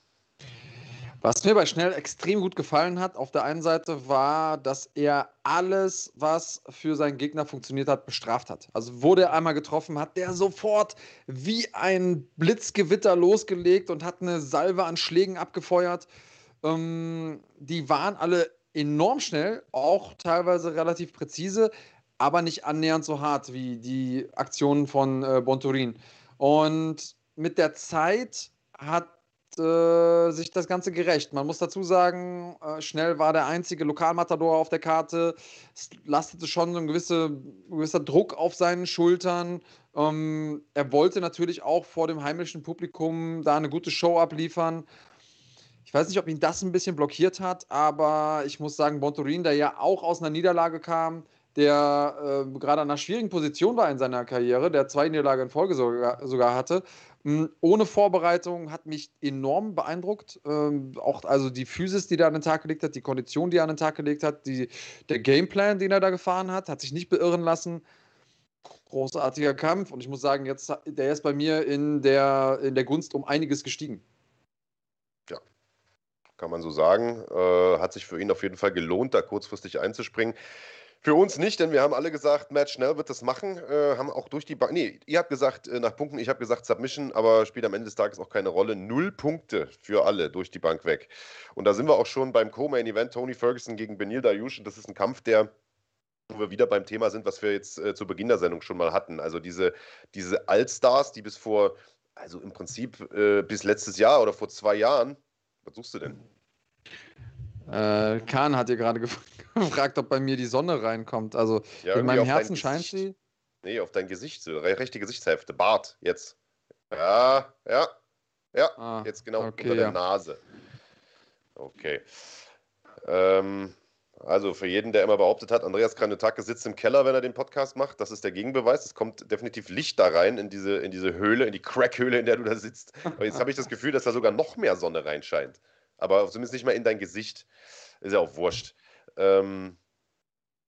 Was mir bei Schnell extrem gut gefallen hat, auf der einen Seite war, dass er alles, was für seinen Gegner funktioniert hat, bestraft hat. Also wurde er einmal getroffen, hat der sofort wie ein Blitzgewitter losgelegt und hat eine Salve an Schlägen abgefeuert. Ähm, die waren alle enorm schnell, auch teilweise relativ präzise, aber nicht annähernd so hart wie die Aktionen von äh, Bontorin. Und mit der Zeit hat äh, sich das Ganze gerecht. Man muss dazu sagen, äh, schnell war der einzige Lokalmatador auf der Karte. Es lastete schon so ein gewisse, gewisser Druck auf seinen Schultern. Ähm, er wollte natürlich auch vor dem heimischen Publikum da eine gute Show abliefern. Ich weiß nicht, ob ihn das ein bisschen blockiert hat, aber ich muss sagen, Bontorin, der ja auch aus einer Niederlage kam, der äh, gerade an einer schwierigen Position war in seiner Karriere, der zwei Niederlagen in Folge sogar, sogar hatte, hm, ohne Vorbereitung hat mich enorm beeindruckt. Ähm, auch also die Physis, die er an den Tag gelegt hat, die Kondition, die er an den Tag gelegt hat, die, der Gameplan, den er da gefahren hat, hat sich nicht beirren lassen. Großartiger Kampf und ich muss sagen, jetzt der ist bei mir in der, in der Gunst um einiges gestiegen. Ja, kann man so sagen. Äh, hat sich für ihn auf jeden Fall gelohnt, da kurzfristig einzuspringen. Für uns nicht, denn wir haben alle gesagt, Matt Schnell wird das machen. Äh, haben auch durch die Bank. Nee, ihr habt gesagt äh, nach Punkten, ich habe gesagt Submission, aber spielt am Ende des Tages auch keine Rolle. Null Punkte für alle durch die Bank weg. Und da sind wir auch schon beim Co-Main-Event Tony Ferguson gegen Benil Dayush. Und das ist ein Kampf, der wo wir wieder beim Thema sind, was wir jetzt äh, zu Beginn der Sendung schon mal hatten. Also diese, diese Allstars, die bis vor, also im Prinzip äh, bis letztes Jahr oder vor zwei Jahren, was suchst du denn? Äh, Kahn hat dir gerade gefragt, ob bei mir die Sonne reinkommt. Also ja, in meinem Herzen scheint sie. Nee, auf dein Gesicht, so, rechte Gesichtshälfte, Bart, jetzt. Ja, ja, ja, ah, jetzt genau okay, unter der ja. Nase. Okay. Ähm, also für jeden, der immer behauptet hat, Andreas Kranjotake sitzt im Keller, wenn er den Podcast macht, das ist der Gegenbeweis. Es kommt definitiv Licht da rein in diese, in diese Höhle, in die Crackhöhle, in der du da sitzt. Aber jetzt habe ich das Gefühl, dass da sogar noch mehr Sonne reinscheint aber zumindest nicht mal in dein Gesicht. Ist ja auch wurscht. Ähm,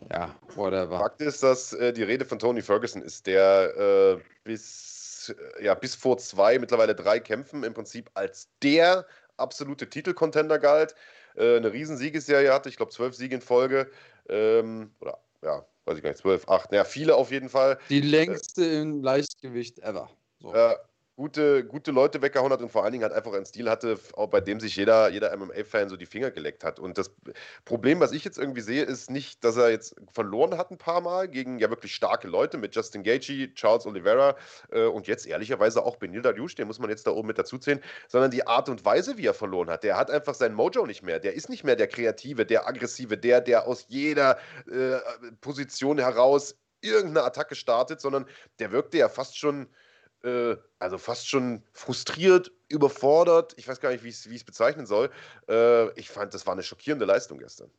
ja, whatever. Fakt ist, dass äh, die Rede von Tony Ferguson ist, der äh, bis, äh, ja, bis vor zwei, mittlerweile drei Kämpfen im Prinzip als der absolute Titelcontender galt. Äh, eine Riesensiegesserie hatte, ich glaube zwölf Siege in Folge. Ähm, oder ja, weiß ich gar nicht, 12, 8, ja, viele auf jeden Fall. Die längste im Leichtgewicht ever. So. Gute, gute Leute weggehauen hat und vor allen Dingen halt einfach einen Stil hatte, bei dem sich jeder, jeder MMA-Fan so die Finger geleckt hat. Und das Problem, was ich jetzt irgendwie sehe, ist nicht, dass er jetzt verloren hat ein paar Mal gegen ja wirklich starke Leute mit Justin Gaethje, Charles Oliveira äh, und jetzt ehrlicherweise auch Benil Dariush, den muss man jetzt da oben mit dazu zählen, sondern die Art und Weise, wie er verloren hat. Der hat einfach sein Mojo nicht mehr. Der ist nicht mehr der Kreative, der Aggressive, der, der aus jeder äh, Position heraus irgendeine Attacke startet, sondern der wirkte ja fast schon äh, also fast schon frustriert, überfordert. Ich weiß gar nicht, wie ich es bezeichnen soll. Äh, ich fand, das war eine schockierende Leistung gestern.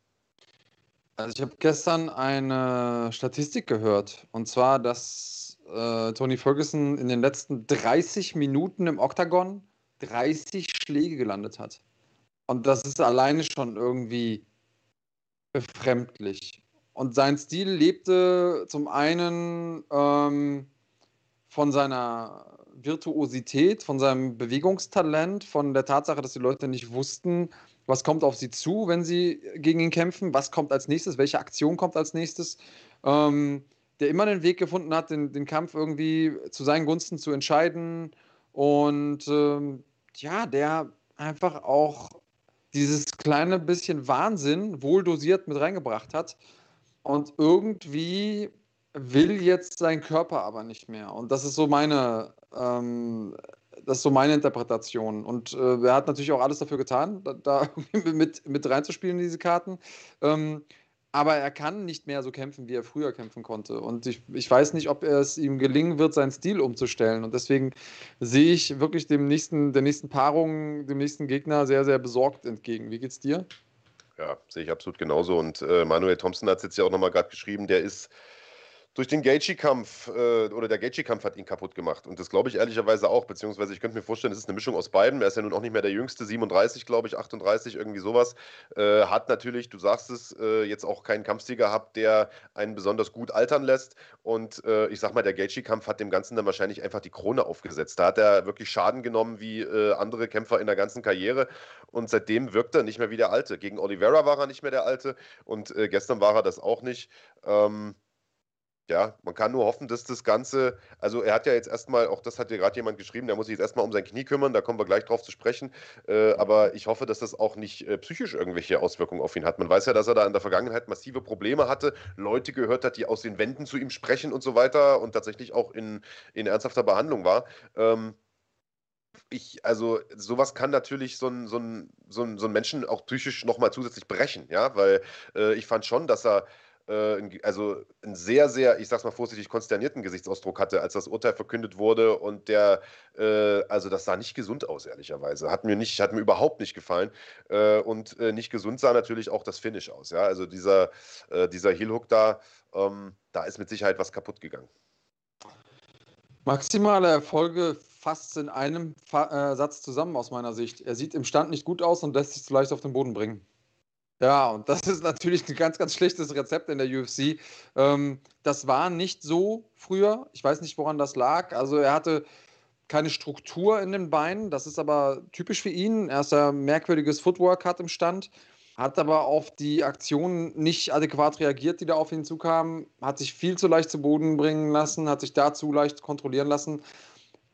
Also ich habe gestern eine Statistik gehört, und zwar, dass äh, Tony Ferguson in den letzten 30 Minuten im Oktagon 30 Schläge gelandet hat. Und das ist alleine schon irgendwie befremdlich. Und sein Stil lebte zum einen ähm, von seiner Virtuosität, von seinem Bewegungstalent, von der Tatsache, dass die Leute nicht wussten, was kommt auf sie zu, wenn sie gegen ihn kämpfen, was kommt als nächstes, welche Aktion kommt als nächstes, ähm, der immer den Weg gefunden hat, den, den Kampf irgendwie zu seinen Gunsten zu entscheiden. Und ähm, ja, der einfach auch dieses kleine bisschen Wahnsinn wohl dosiert mit reingebracht hat und irgendwie will jetzt sein Körper aber nicht mehr. Und das ist so meine, ähm, das ist so meine Interpretation. Und äh, er hat natürlich auch alles dafür getan, da, da mit, mit reinzuspielen in diese Karten. Ähm, aber er kann nicht mehr so kämpfen, wie er früher kämpfen konnte. Und ich, ich weiß nicht, ob es ihm gelingen wird, seinen Stil umzustellen. Und deswegen sehe ich wirklich dem nächsten, der nächsten Paarung, dem nächsten Gegner sehr, sehr besorgt entgegen. Wie geht's dir? Ja, sehe ich absolut genauso. Und äh, Manuel Thompson hat es jetzt ja auch nochmal gerade geschrieben, der ist durch den Gaethje-Kampf äh, oder der Gaethje-Kampf hat ihn kaputt gemacht. Und das glaube ich ehrlicherweise auch, beziehungsweise ich könnte mir vorstellen, es ist eine Mischung aus beiden. Er ist ja nun auch nicht mehr der Jüngste, 37, glaube ich, 38, irgendwie sowas. Äh, hat natürlich, du sagst es, äh, jetzt auch keinen Kampfstil gehabt, der einen besonders gut altern lässt. Und äh, ich sag mal, der Gaethje-Kampf hat dem Ganzen dann wahrscheinlich einfach die Krone aufgesetzt. Da hat er wirklich Schaden genommen wie äh, andere Kämpfer in der ganzen Karriere. Und seitdem wirkt er nicht mehr wie der Alte. Gegen Oliveira war er nicht mehr der Alte und äh, gestern war er das auch nicht. Ähm, ja, man kann nur hoffen, dass das Ganze, also er hat ja jetzt erstmal, auch das hat ja gerade jemand geschrieben, der muss sich jetzt erstmal um sein Knie kümmern, da kommen wir gleich drauf zu sprechen. Äh, aber ich hoffe, dass das auch nicht äh, psychisch irgendwelche Auswirkungen auf ihn hat. Man weiß ja, dass er da in der Vergangenheit massive Probleme hatte, Leute gehört hat, die aus den Wänden zu ihm sprechen und so weiter und tatsächlich auch in, in ernsthafter Behandlung war. Ähm, ich, also sowas kann natürlich so einen so so ein, so ein Menschen auch psychisch nochmal zusätzlich brechen, ja, weil äh, ich fand schon, dass er also einen sehr, sehr, ich sag's mal vorsichtig, konsternierten Gesichtsausdruck hatte, als das Urteil verkündet wurde. Und der, äh, also das sah nicht gesund aus, ehrlicherweise. Hat mir nicht, hat mir überhaupt nicht gefallen. Äh, und äh, nicht gesund sah natürlich auch das Finish aus. Ja, also dieser, äh, dieser Heel-Hook da, ähm, da ist mit Sicherheit was kaputt gegangen. Maximale Erfolge fasst in einem Fa äh, Satz zusammen aus meiner Sicht. Er sieht im Stand nicht gut aus und lässt sich zu leicht auf den Boden bringen. Ja, und das ist natürlich ein ganz, ganz schlechtes Rezept in der UFC. Ähm, das war nicht so früher. Ich weiß nicht, woran das lag. Also er hatte keine Struktur in den Beinen. Das ist aber typisch für ihn. Er ist ein merkwürdiges Footwork hat im Stand, hat aber auf die Aktionen nicht adäquat reagiert, die da auf ihn zukamen, hat sich viel zu leicht zu Boden bringen lassen, hat sich dazu leicht kontrollieren lassen,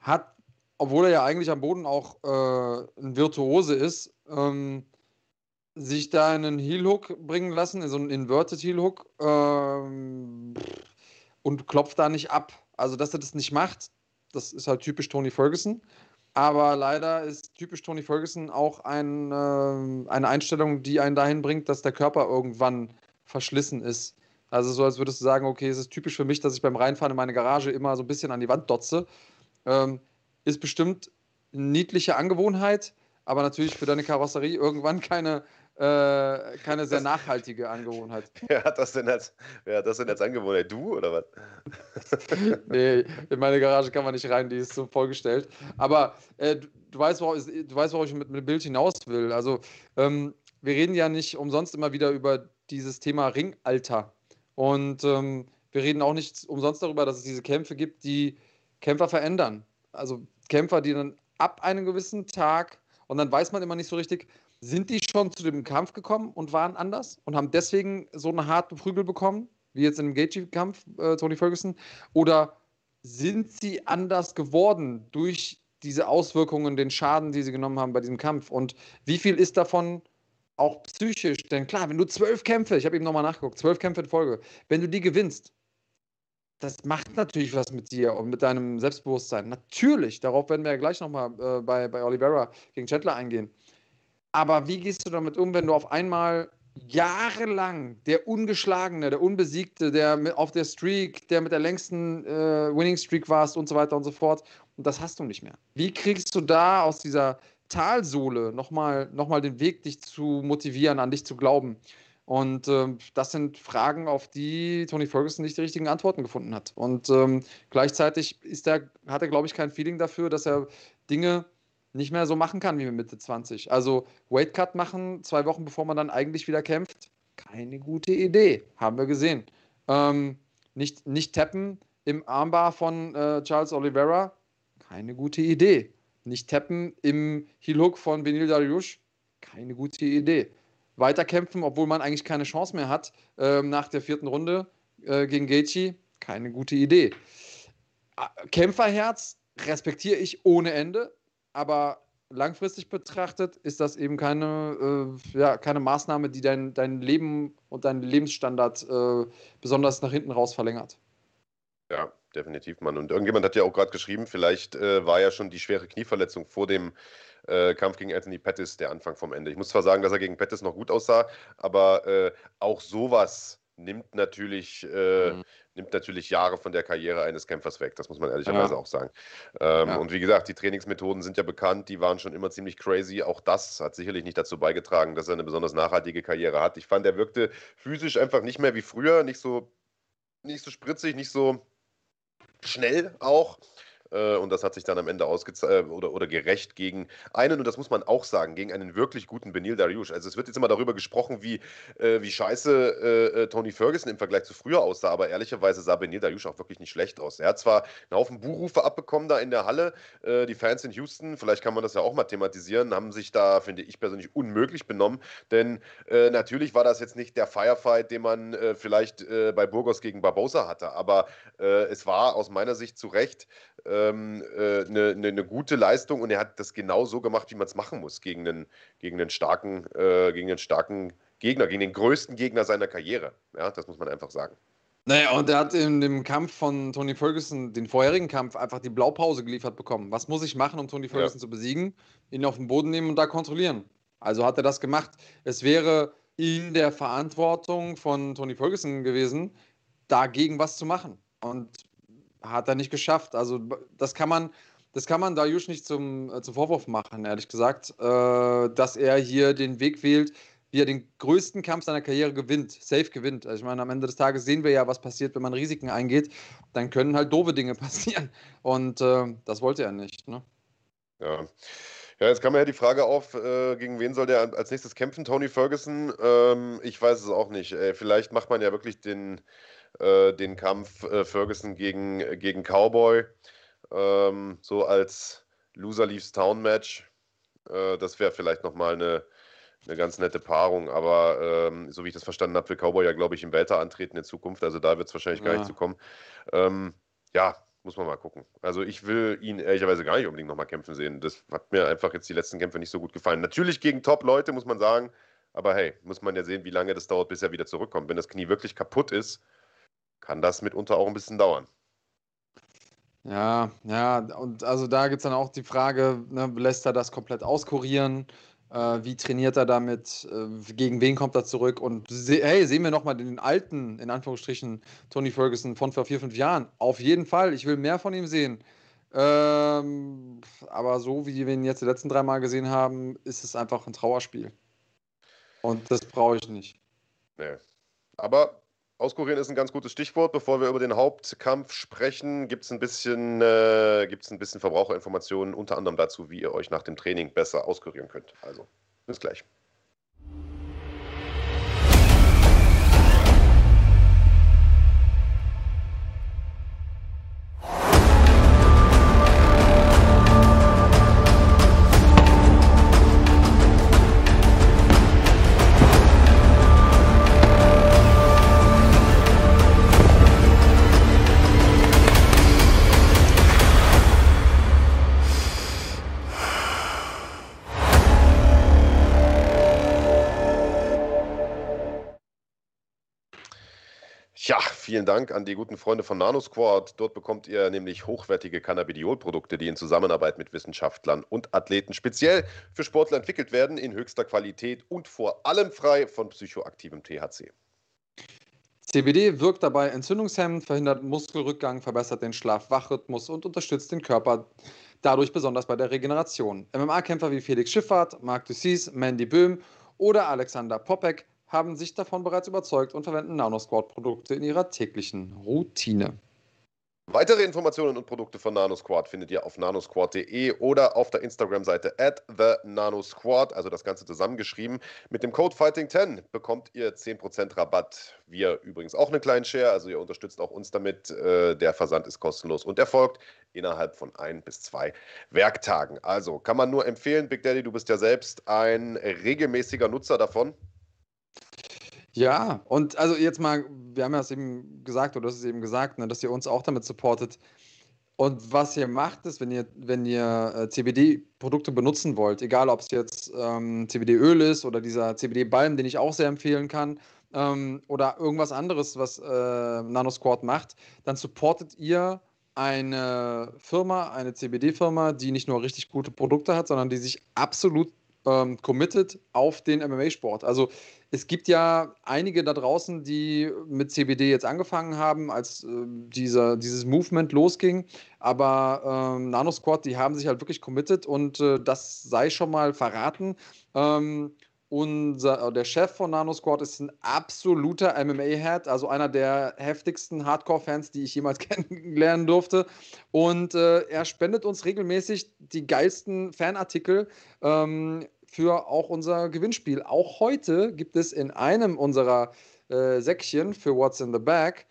hat, obwohl er ja eigentlich am Boden auch äh, ein Virtuose ist, ähm, sich da einen Heel-Hook bringen lassen, so einen Inverted Heel-Hook ähm, und klopft da nicht ab. Also, dass er das nicht macht, das ist halt typisch Tony Ferguson. Aber leider ist typisch Tony Ferguson auch ein, äh, eine Einstellung, die einen dahin bringt, dass der Körper irgendwann verschlissen ist. Also so, als würdest du sagen, okay, es ist typisch für mich, dass ich beim Reinfahren in meine Garage immer so ein bisschen an die Wand dotze. Ähm, ist bestimmt eine niedliche Angewohnheit, aber natürlich für deine Karosserie irgendwann keine, äh, keine sehr nachhaltige Angewohnheit. Wer hat das denn als, wer hat das denn als Angewohnheit? Du oder was? nee, in meine Garage kann man nicht rein, die ist so vollgestellt. Aber äh, du, du, weißt, worauf, du weißt, worauf ich mit, mit dem Bild hinaus will. Also, ähm, wir reden ja nicht umsonst immer wieder über dieses Thema Ringalter. Und ähm, wir reden auch nicht umsonst darüber, dass es diese Kämpfe gibt, die Kämpfer verändern. Also Kämpfer, die dann ab einem gewissen Tag, und dann weiß man immer nicht so richtig, sind die schon zu dem Kampf gekommen und waren anders und haben deswegen so eine harte Prügel bekommen, wie jetzt in dem Gaethje-Kampf, äh, Tony Ferguson? Oder sind sie anders geworden durch diese Auswirkungen, den Schaden, die sie genommen haben bei diesem Kampf? Und wie viel ist davon auch psychisch? Denn klar, wenn du zwölf Kämpfe, ich habe eben nochmal nachgeguckt, zwölf Kämpfe in Folge, wenn du die gewinnst, das macht natürlich was mit dir und mit deinem Selbstbewusstsein. Natürlich, darauf werden wir ja gleich nochmal äh, bei, bei Oliveira gegen Chandler eingehen. Aber wie gehst du damit um, wenn du auf einmal jahrelang der Ungeschlagene, der Unbesiegte, der auf der Streak, der mit der längsten äh, Winning Streak warst und so weiter und so fort. Und das hast du nicht mehr. Wie kriegst du da aus dieser Talsohle nochmal noch mal den Weg, dich zu motivieren, an dich zu glauben? Und ähm, das sind Fragen, auf die Tony Ferguson nicht die richtigen Antworten gefunden hat. Und ähm, gleichzeitig ist er, hat er, glaube ich, kein Feeling dafür, dass er Dinge nicht mehr so machen kann wie mit Mitte 20. Also Weight Cut machen, zwei Wochen bevor man dann eigentlich wieder kämpft, keine gute Idee, haben wir gesehen. Ähm, nicht, nicht tappen im Armbar von äh, Charles Oliveira, keine gute Idee. Nicht tappen im Heel Hook von Benil Dariush, keine gute Idee. Weiterkämpfen, obwohl man eigentlich keine Chance mehr hat äh, nach der vierten Runde äh, gegen Gaethje, keine gute Idee. Kämpferherz respektiere ich ohne Ende, aber langfristig betrachtet ist das eben keine, äh, ja, keine Maßnahme, die dein, dein Leben und deinen Lebensstandard äh, besonders nach hinten raus verlängert. Ja, definitiv, Mann. Und irgendjemand hat ja auch gerade geschrieben, vielleicht äh, war ja schon die schwere Knieverletzung vor dem äh, Kampf gegen Anthony Pettis der Anfang vom Ende. Ich muss zwar sagen, dass er gegen Pettis noch gut aussah, aber äh, auch sowas nimmt natürlich, äh, mhm. Nimmt natürlich Jahre von der Karriere eines Kämpfers weg. Das muss man ehrlicherweise ja. auch sagen. Ähm, ja. Und wie gesagt, die Trainingsmethoden sind ja bekannt, die waren schon immer ziemlich crazy. Auch das hat sicherlich nicht dazu beigetragen, dass er eine besonders nachhaltige Karriere hat. Ich fand, er wirkte physisch einfach nicht mehr wie früher, nicht so, nicht so spritzig, nicht so schnell auch. Äh, und das hat sich dann am Ende ausgezahlt äh, oder, oder gerecht gegen einen, und das muss man auch sagen, gegen einen wirklich guten Benil Dariush. Also es wird jetzt immer darüber gesprochen, wie, äh, wie scheiße äh, Tony Ferguson im Vergleich zu früher aussah, aber ehrlicherweise sah Benil Dariush auch wirklich nicht schlecht aus. Er hat zwar einen Haufen Buhrufe abbekommen da in der Halle, äh, die Fans in Houston, vielleicht kann man das ja auch mal thematisieren, haben sich da, finde ich persönlich, unmöglich benommen, denn äh, natürlich war das jetzt nicht der Firefight, den man vielleicht bei Burgos gegen Barbosa hatte, aber es war aus meiner Sicht zu Recht ähm, äh, eine, eine, eine, gute Leistung und er hat das genau so gemacht, wie man es machen muss gegen einen, gegen einen starken, äh, gegen einen starken Gegner, gegen den größten Gegner seiner Karriere. Ja, das muss man einfach sagen. Naja, und er hat in dem Kampf von Tony Ferguson, den vorherigen Kampf, einfach die Blaupause geliefert bekommen. Was muss ich machen, um Tony Ferguson ja. zu besiegen? Ihn auf den Boden nehmen und da kontrollieren. Also hat er das gemacht. Es wäre in der Verantwortung von Tony Ferguson gewesen, dagegen was zu machen. Und hat er nicht geschafft. Also das kann man, das kann man Dariush nicht zum, äh, zum Vorwurf machen, ehrlich gesagt, äh, dass er hier den Weg wählt, wie er den größten Kampf seiner Karriere gewinnt, safe gewinnt. Also ich meine, am Ende des Tages sehen wir ja, was passiert, wenn man Risiken eingeht. Dann können halt doofe Dinge passieren. Und äh, das wollte er nicht. Ne? Ja. Ja, jetzt kam ja die Frage auf, äh, gegen wen soll der als nächstes kämpfen? Tony Ferguson? Ähm, ich weiß es auch nicht. Äh, vielleicht macht man ja wirklich den, den Kampf äh, Ferguson gegen, gegen Cowboy, ähm, so als Loser Leaves Town Match. Äh, das wäre vielleicht nochmal eine, eine ganz nette Paarung, aber ähm, so wie ich das verstanden habe, will Cowboy ja, glaube ich, im Welter antreten in Zukunft, also da wird es wahrscheinlich ja. gar nicht zu kommen. Ähm, ja, muss man mal gucken. Also ich will ihn ehrlicherweise gar nicht unbedingt nochmal kämpfen sehen. Das hat mir einfach jetzt die letzten Kämpfe nicht so gut gefallen. Natürlich gegen Top-Leute, muss man sagen. Aber hey, muss man ja sehen, wie lange das dauert, bis er wieder zurückkommt. Wenn das Knie wirklich kaputt ist, kann das mitunter auch ein bisschen dauern. Ja, ja, und also da gibt es dann auch die Frage, ne, lässt er das komplett auskurieren? Äh, wie trainiert er damit? Äh, gegen wen kommt er zurück? Und se hey, sehen wir nochmal den alten, in Anführungsstrichen, Tony Ferguson von vor vier, fünf Jahren. Auf jeden Fall, ich will mehr von ihm sehen. Ähm, aber so wie wir ihn jetzt die letzten drei Mal gesehen haben, ist es einfach ein Trauerspiel. Und das brauche ich nicht. Nee. Aber Auskurieren ist ein ganz gutes Stichwort. Bevor wir über den Hauptkampf sprechen, gibt es ein, bisschen, äh, ein bisschen Verbraucherinformationen, unter anderem dazu, wie ihr euch nach dem Training besser auskurieren könnt. Also, bis gleich. Vielen Dank an die guten Freunde von NanoSquad. Dort bekommt ihr nämlich hochwertige Cannabidiol-Produkte, die in Zusammenarbeit mit Wissenschaftlern und Athleten speziell für Sportler entwickelt werden, in höchster Qualität und vor allem frei von psychoaktivem THC. CBD wirkt dabei entzündungshemmend, verhindert Muskelrückgang, verbessert den Schlaf-Wach-Rhythmus und unterstützt den Körper dadurch besonders bei der Regeneration. MMA-Kämpfer wie Felix Schifffahrt, Marc Dussis, Mandy Böhm oder Alexander Popek haben sich davon bereits überzeugt und verwenden NanoSquad-Produkte in ihrer täglichen Routine. Weitere Informationen und Produkte von NanoSquad findet ihr auf nanosquad.de oder auf der Instagram-Seite at the nanosquad, also das Ganze zusammengeschrieben. Mit dem Code Fighting10 bekommt ihr 10% Rabatt. Wir übrigens auch einen kleinen Share, also ihr unterstützt auch uns damit. Äh, der Versand ist kostenlos und erfolgt innerhalb von ein bis zwei Werktagen. Also kann man nur empfehlen, Big Daddy, du bist ja selbst ein regelmäßiger Nutzer davon. Ja, und also jetzt mal, wir haben ja es eben gesagt, oder das ist eben gesagt, ne, dass ihr uns auch damit supportet. Und was ihr macht, ist, wenn ihr, wenn ihr äh, CBD-Produkte benutzen wollt, egal ob es jetzt ähm, CBD-Öl ist oder dieser CBD-Balm, den ich auch sehr empfehlen kann, ähm, oder irgendwas anderes, was äh, NanoSquad macht, dann supportet ihr eine Firma, eine CBD-Firma, die nicht nur richtig gute Produkte hat, sondern die sich absolut ähm, committed auf den MMA-Sport. Also es gibt ja einige da draußen, die mit CBD jetzt angefangen haben, als äh, dieser, dieses Movement losging. Aber ähm, NanoSquad, die haben sich halt wirklich committed und äh, das sei schon mal verraten. Ähm, unser, der Chef von NanoSquad ist ein absoluter MMA-Head, also einer der heftigsten Hardcore-Fans, die ich jemals kennenlernen durfte. Und äh, er spendet uns regelmäßig die geilsten Fanartikel. Ähm, für auch unser Gewinnspiel. Auch heute gibt es in einem unserer äh, Säckchen für What's in the Bag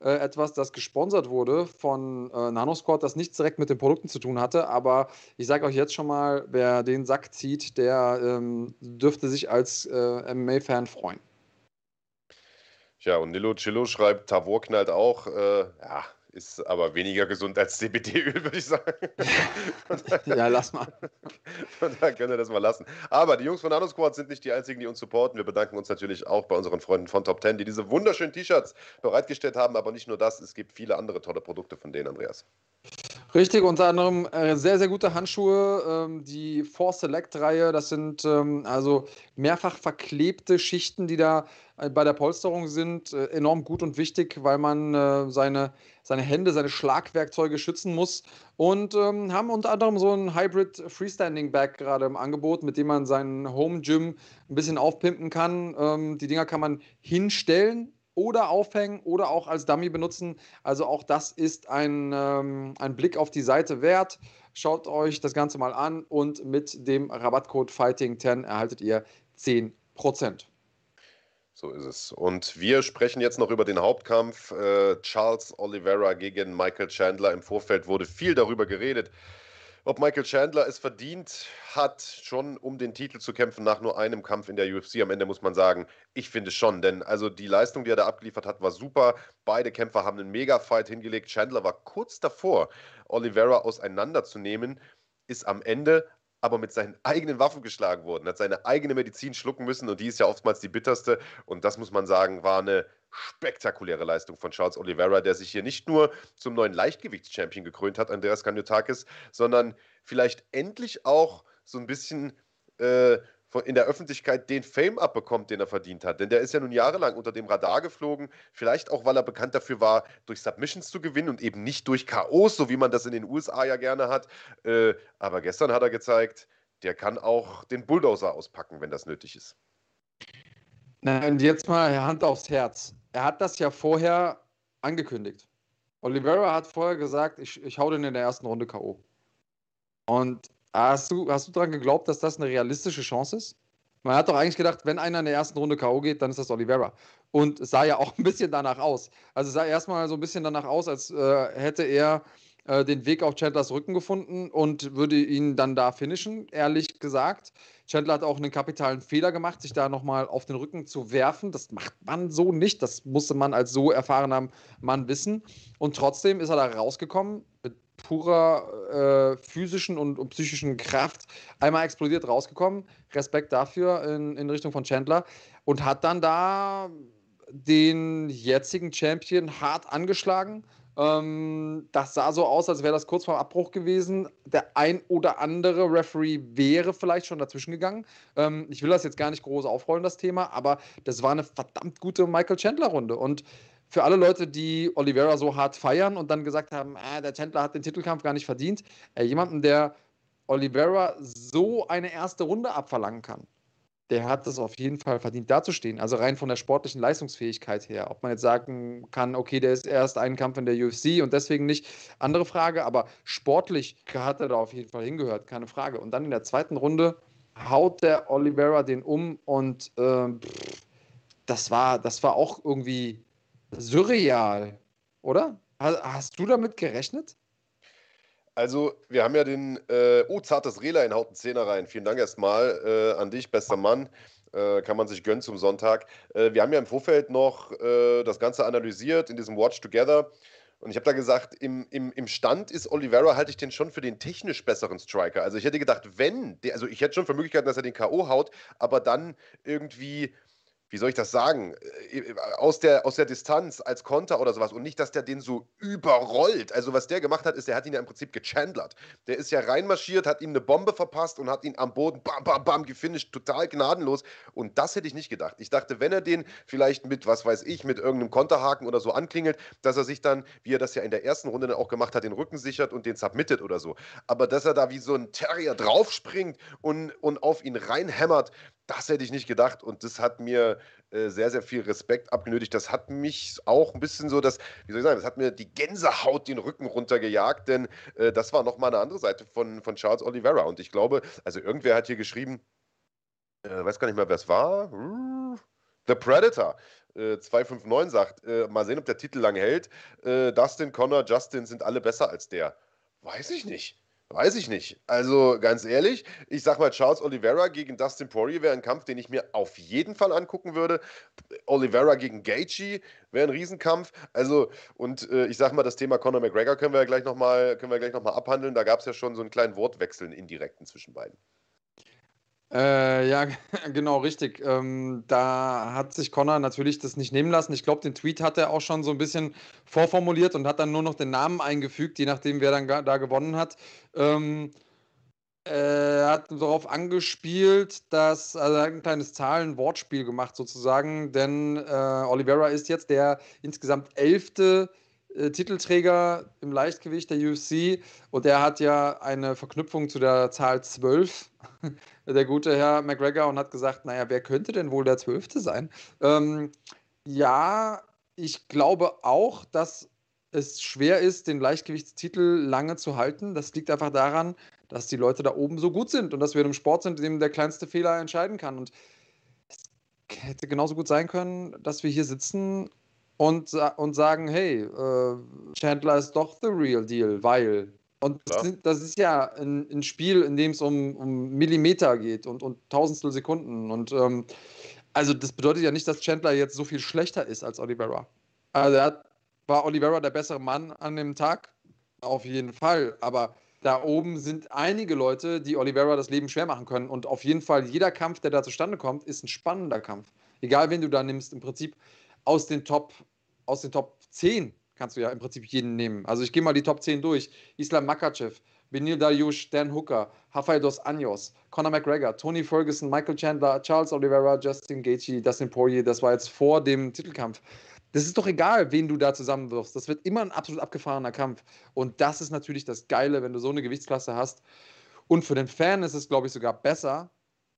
äh, etwas, das gesponsert wurde von äh, NanoSquad, das nichts direkt mit den Produkten zu tun hatte. Aber ich sage euch jetzt schon mal, wer den Sack zieht, der ähm, dürfte sich als äh, MMA-Fan freuen. Ja, und Nilo Chillo schreibt, Tavor knallt auch. Äh, ja, ist aber weniger gesund als CBD-Öl, würde ich sagen. ja, lass mal. Von daher können wir das mal lassen. Aber die Jungs von NanoSquad sind nicht die einzigen, die uns supporten. Wir bedanken uns natürlich auch bei unseren Freunden von Top 10, die diese wunderschönen T-Shirts bereitgestellt haben. Aber nicht nur das, es gibt viele andere tolle Produkte von denen, Andreas. Richtig, unter anderem äh, sehr, sehr gute Handschuhe. Ähm, die Force Select-Reihe, das sind ähm, also mehrfach verklebte Schichten, die da äh, bei der Polsterung sind. Äh, enorm gut und wichtig, weil man seine, seine Hände, seine Schlagwerkzeuge schützen muss. Und ähm, haben unter anderem so ein Hybrid Freestanding Bag gerade im Angebot, mit dem man seinen Home Gym ein bisschen aufpimpen kann. Die Dinger kann man hinstellen oder aufhängen oder auch als Dummy benutzen. Also auch das ist ein, ähm, ein Blick auf die Seite wert. Schaut euch das Ganze mal an und mit dem Rabattcode Fighting10 erhaltet ihr 10%. So ist es. Und wir sprechen jetzt noch über den Hauptkampf. Äh, Charles Oliveira gegen Michael Chandler. Im Vorfeld wurde viel darüber geredet ob Michael Chandler es verdient hat, schon um den Titel zu kämpfen nach nur einem Kampf in der UFC. Am Ende muss man sagen, ich finde schon, denn also die Leistung, die er da abgeliefert hat, war super. Beide Kämpfer haben einen Mega-Fight hingelegt. Chandler war kurz davor, Oliveira auseinanderzunehmen, ist am Ende aber mit seinen eigenen Waffen geschlagen worden, hat seine eigene Medizin schlucken müssen und die ist ja oftmals die bitterste. Und das muss man sagen, war eine spektakuläre Leistung von Charles Oliveira, der sich hier nicht nur zum neuen Leichtgewichtschampion gekrönt hat, Andreas Kanyotakis, sondern vielleicht endlich auch so ein bisschen äh, in der Öffentlichkeit den Fame abbekommt, den er verdient hat. Denn der ist ja nun jahrelang unter dem Radar geflogen, vielleicht auch, weil er bekannt dafür war, durch Submissions zu gewinnen und eben nicht durch Chaos, so wie man das in den USA ja gerne hat. Äh, aber gestern hat er gezeigt, der kann auch den Bulldozer auspacken, wenn das nötig ist. Und jetzt mal Hand aufs Herz. Er hat das ja vorher angekündigt. Oliveira hat vorher gesagt, ich, ich hau den in der ersten Runde K.O. Und hast du, hast du daran geglaubt, dass das eine realistische Chance ist? Man hat doch eigentlich gedacht, wenn einer in der ersten Runde K.O. geht, dann ist das Oliveira. Und es sah ja auch ein bisschen danach aus. Also sah erstmal so ein bisschen danach aus, als äh, hätte er äh, den Weg auf Chandlers Rücken gefunden und würde ihn dann da finishen, ehrlich gesagt. Chandler hat auch einen kapitalen Fehler gemacht, sich da nochmal auf den Rücken zu werfen. Das macht man so nicht. Das musste man als so erfahrener Mann wissen. Und trotzdem ist er da rausgekommen mit purer äh, physischen und, und, psychischen Kraft. Einmal explodiert rausgekommen. Respekt dafür in, in Richtung von Chandler. Und hat dann da den jetzigen Champion hart angeschlagen. Ähm, das sah so aus, als wäre das kurz vor Abbruch gewesen. Der ein oder andere Referee wäre vielleicht schon dazwischen gegangen. Ähm, ich will das jetzt gar nicht groß aufrollen, das Thema, aber das war eine verdammt gute Michael Chandler-Runde. Und für alle Leute, die Oliveira so hart feiern und dann gesagt haben, ah, der Chandler hat den Titelkampf gar nicht verdient, äh, jemanden, der Oliveira so eine erste Runde abverlangen kann, der hat es auf jeden Fall verdient, dazustehen. Also rein von der sportlichen Leistungsfähigkeit her. Ob man jetzt sagen kann, okay, der ist erst einen Kampf in der UFC und deswegen nicht, andere Frage, aber sportlich hat er da auf jeden Fall hingehört, keine Frage. Und dann in der zweiten Runde haut der Oliveira den um und äh, das, war, das war auch irgendwie surreal, oder? Hast du damit gerechnet? Also, wir haben ja den, äh, oh, zartes Rela in Hauten Zehner rein. Vielen Dank erstmal äh, an dich, bester Mann. Äh, kann man sich gönnen zum Sonntag. Äh, wir haben ja im Vorfeld noch äh, das Ganze analysiert in diesem Watch Together. Und ich habe da gesagt, im, im, im Stand ist Oliveira, halte ich den schon für den technisch besseren Striker. Also ich hätte gedacht, wenn, der, also ich hätte schon für Möglichkeiten, dass er den K.O. haut, aber dann irgendwie wie soll ich das sagen, äh, äh, aus der, aus der Distanz als Konter oder sowas und nicht, dass der den so überrollt. Also was der gemacht hat, ist, der hat ihn ja im Prinzip gechandlert. Der ist ja reinmarschiert, hat ihm eine Bombe verpasst und hat ihn am Boden bam, bam, bam gefinisht, total gnadenlos. Und das hätte ich nicht gedacht. Ich dachte, wenn er den vielleicht mit, was weiß ich, mit irgendeinem Konterhaken oder so anklingelt, dass er sich dann, wie er das ja in der ersten Runde dann auch gemacht hat, den Rücken sichert und den submittet oder so. Aber dass er da wie so ein Terrier draufspringt und, und auf ihn reinhämmert, das hätte ich nicht gedacht und das hat mir äh, sehr, sehr viel Respekt abgenötigt. Das hat mich auch ein bisschen so, das, wie soll ich sagen, das hat mir die Gänsehaut den Rücken runtergejagt, denn äh, das war nochmal eine andere Seite von, von Charles Oliveira. Und ich glaube, also irgendwer hat hier geschrieben, äh, weiß gar nicht mehr, wer es war. The Predator. 259 äh, sagt, äh, mal sehen, ob der Titel lang hält. Äh, Dustin, Connor, Justin sind alle besser als der. Weiß ich nicht. Weiß ich nicht. Also ganz ehrlich, ich sag mal, Charles Oliveira gegen Dustin Poirier wäre ein Kampf, den ich mir auf jeden Fall angucken würde. Oliveira gegen Gaethje wäre ein Riesenkampf. Also und äh, ich sag mal, das Thema Conor McGregor können wir ja gleich nochmal noch, abhandeln. Da gab es ja schon so einen kleinen Wortwechsel, indirekten zwischen beiden. Äh, ja, genau, richtig. Ähm, da hat sich Connor natürlich das nicht nehmen lassen. Ich glaube, den Tweet hat er auch schon so ein bisschen vorformuliert und hat dann nur noch den Namen eingefügt, je nachdem, wer dann da gewonnen hat. Ähm, er hat darauf angespielt, dass, also er hat ein kleines Zahlen-Wortspiel gemacht sozusagen, denn äh, Oliveira ist jetzt der insgesamt elfte äh, Titelträger im Leichtgewicht der UFC und er hat ja eine Verknüpfung zu der Zahl 12, der gute Herr McGregor, und hat gesagt, naja, wer könnte denn wohl der Zwölfte sein? Ähm, ja, ich glaube auch, dass es schwer ist, den Leichtgewichtstitel lange zu halten. Das liegt einfach daran, dass die Leute da oben so gut sind und dass wir in einem Sport sind, in dem der kleinste Fehler entscheiden kann. Und es hätte genauso gut sein können, dass wir hier sitzen und, und sagen, hey, äh, Chandler ist doch the real deal, weil. Und das, sind, das ist ja ein, ein, Spiel, in dem es um, um Millimeter geht und, und Tausendstel Sekunden. Und ähm, also das bedeutet ja nicht, dass Chandler jetzt so viel schlechter ist als Oliveira. Also hat, war Oliveira der bessere Mann an dem Tag? Auf jeden Fall. Aber da oben sind einige Leute, die Oliveira das Leben schwer machen können. Und auf jeden Fall, jeder Kampf, der da zustande kommt, ist ein spannender Kampf. Egal, wen du da nimmst, im Prinzip aus den Top, aus den Top 10 kannst du ja im Prinzip jeden nehmen. Also ich gehe mal die Top 10 durch. Islam Makachev, Benil Dariush, Dan Hooker, Rafael Dos Anjos, Conor McGregor, Tony Ferguson, Michael Chandler, Charles Oliveira, Justin Gaethje, Dustin Poirier. Das war jetzt vor dem Titelkampf. Das ist doch egal, wen du da zusammenwirfst. Das wird immer ein absolut abgefahrener Kampf. Und das ist natürlich das Geile, wenn du so eine Gewichtsklasse hast. Und für den Fan ist es, glaube ich, sogar besser,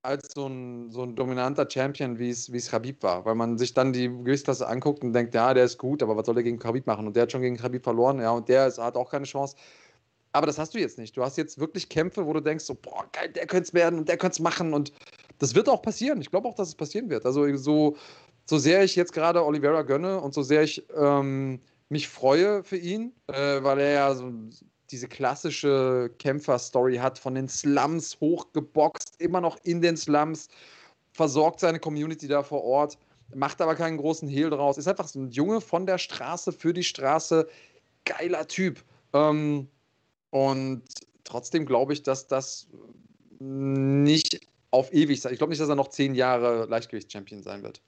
als so ein, so ein dominanter Champion, wie es, Khabib war. Weil man sich dann die Gewichtsklasse anguckt und denkt, ja, der ist gut, aber was soll der gegen Khabib machen? Und der hat schon gegen Khabib verloren, ja, und der ist, hat auch keine Chance. Aber das hast du jetzt nicht. Du hast jetzt wirklich Kämpfe, wo du denkst, so, boah, geil, der könnte es werden und der könnte es machen. Und das wird auch passieren. Ich glaube auch, dass es passieren wird. Also so, so sehr ich jetzt gerade Oliveira gönne und so sehr ich ähm, mich freue für ihn, äh, weil er ja so diese klassische Kämpfer-Story hat, von den Slums hochgeboxt, immer noch in den Slums, versorgt seine Community da vor Ort, macht aber keinen großen Hehl draus. Ist einfach so ein Junge von der Straße für die Straße. Geiler Typ. Ähm, und trotzdem glaube ich, dass das nicht auf ewig sein. Ich glaube nicht, dass er noch zehn Jahre Leichtgewichts-Champion sein wird.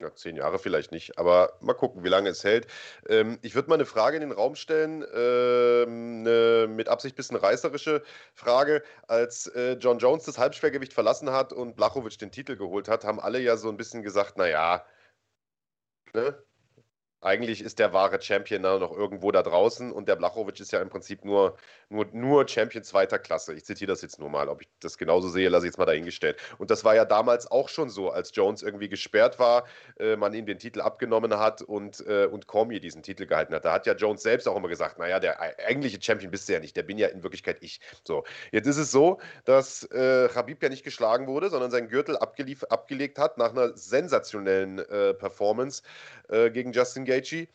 Ja, zehn Jahre vielleicht nicht, aber mal gucken, wie lange es hält. Ähm, ich würde mal eine Frage in den Raum stellen, ähm, eine mit Absicht ein bisschen reißerische Frage. Als äh, John Jones das Halbschwergewicht verlassen hat und Blachowicz den Titel geholt hat, haben alle ja so ein bisschen gesagt, naja, ne? Eigentlich ist der wahre Champion da noch irgendwo da draußen und der Blachowicz ist ja im Prinzip nur, nur, nur Champion zweiter Klasse. Ich zitiere das jetzt nur mal. Ob ich das genauso sehe, lasse ich jetzt mal dahingestellt. Und das war ja damals auch schon so, als Jones irgendwie gesperrt war, äh, man ihm den Titel abgenommen hat und, äh, und Cormier diesen Titel gehalten hat. Da hat ja Jones selbst auch immer gesagt, naja, der eigentliche Champion bist du ja nicht, der bin ja in Wirklichkeit ich. So, jetzt ist es so, dass äh, Habib ja nicht geschlagen wurde, sondern seinen Gürtel abgelegt hat nach einer sensationellen äh, Performance äh, gegen Justin Gaethje.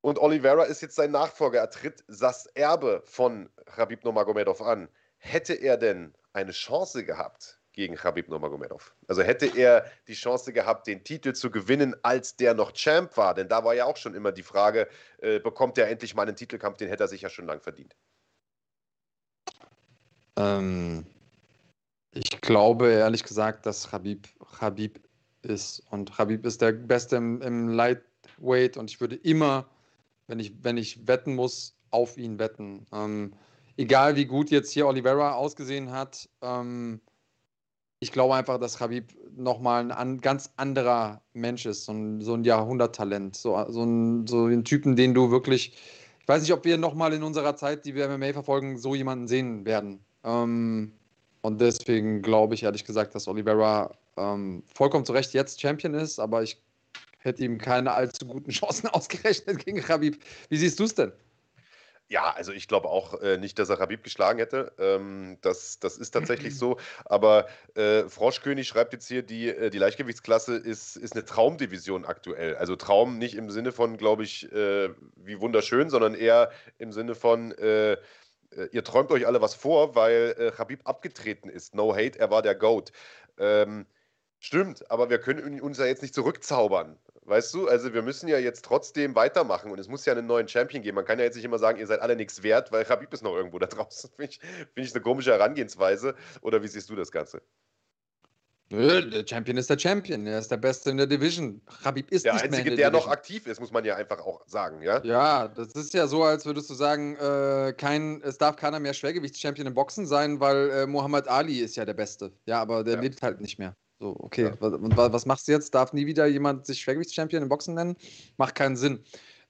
Und Oliveira ist jetzt sein Nachfolger. Er tritt das Erbe von Khabib Nurmagomedov an. Hätte er denn eine Chance gehabt gegen Khabib Nurmagomedov? Also hätte er die Chance gehabt, den Titel zu gewinnen, als der noch Champ war? Denn da war ja auch schon immer die Frage, äh, bekommt er endlich mal einen Titelkampf? Den hätte er sich ja schon lang verdient. Ähm, ich glaube ehrlich gesagt, dass Khabib, Khabib ist. Und Habib ist der Beste im, im Lightweight und ich würde immer, wenn ich, wenn ich wetten muss, auf ihn wetten. Ähm, egal wie gut jetzt hier Oliveira ausgesehen hat, ähm, ich glaube einfach, dass Habib nochmal ein an, ganz anderer Mensch ist, so ein, so ein Jahrhunderttalent, so, so, ein, so ein Typen, den du wirklich, ich weiß nicht, ob wir nochmal in unserer Zeit, die wir MMA verfolgen, so jemanden sehen werden. Ähm, und deswegen glaube ich ehrlich gesagt, dass Oliveira ähm, vollkommen zu Recht jetzt Champion ist, aber ich hätte ihm keine allzu guten Chancen ausgerechnet gegen Khabib. Wie siehst du es denn? Ja, also ich glaube auch äh, nicht, dass er Habib geschlagen hätte. Ähm, das, das ist tatsächlich so. Aber äh, Froschkönig schreibt jetzt hier, die, äh, die Leichtgewichtsklasse ist, ist eine Traumdivision aktuell. Also Traum nicht im Sinne von, glaube ich, äh, wie wunderschön, sondern eher im Sinne von, äh, ihr träumt euch alle was vor, weil Habib abgetreten ist. No hate, er war der GOAT. Ähm, Stimmt, aber wir können uns ja jetzt nicht zurückzaubern. Weißt du, also wir müssen ja jetzt trotzdem weitermachen und es muss ja einen neuen Champion geben. Man kann ja jetzt nicht immer sagen, ihr seid alle nichts wert, weil Khabib ist noch irgendwo da draußen. Finde ich, find ich eine komische Herangehensweise. Oder wie siehst du das Ganze? Nö, der Champion ist der Champion. Er ist der Beste in der Division. Khabib ist der nicht Einzige, mehr der, der noch aktiv ist, muss man ja einfach auch sagen, ja? Ja, das ist ja so, als würdest du sagen, äh, kein, es darf keiner mehr Schwergewichtschampion im Boxen sein, weil äh, Muhammad Ali ist ja der Beste. Ja, aber der ja. lebt halt nicht mehr. So, okay. Ja. Und was machst du jetzt? Darf nie wieder jemand sich Schwergewichtschampion im Boxen nennen? Macht keinen Sinn.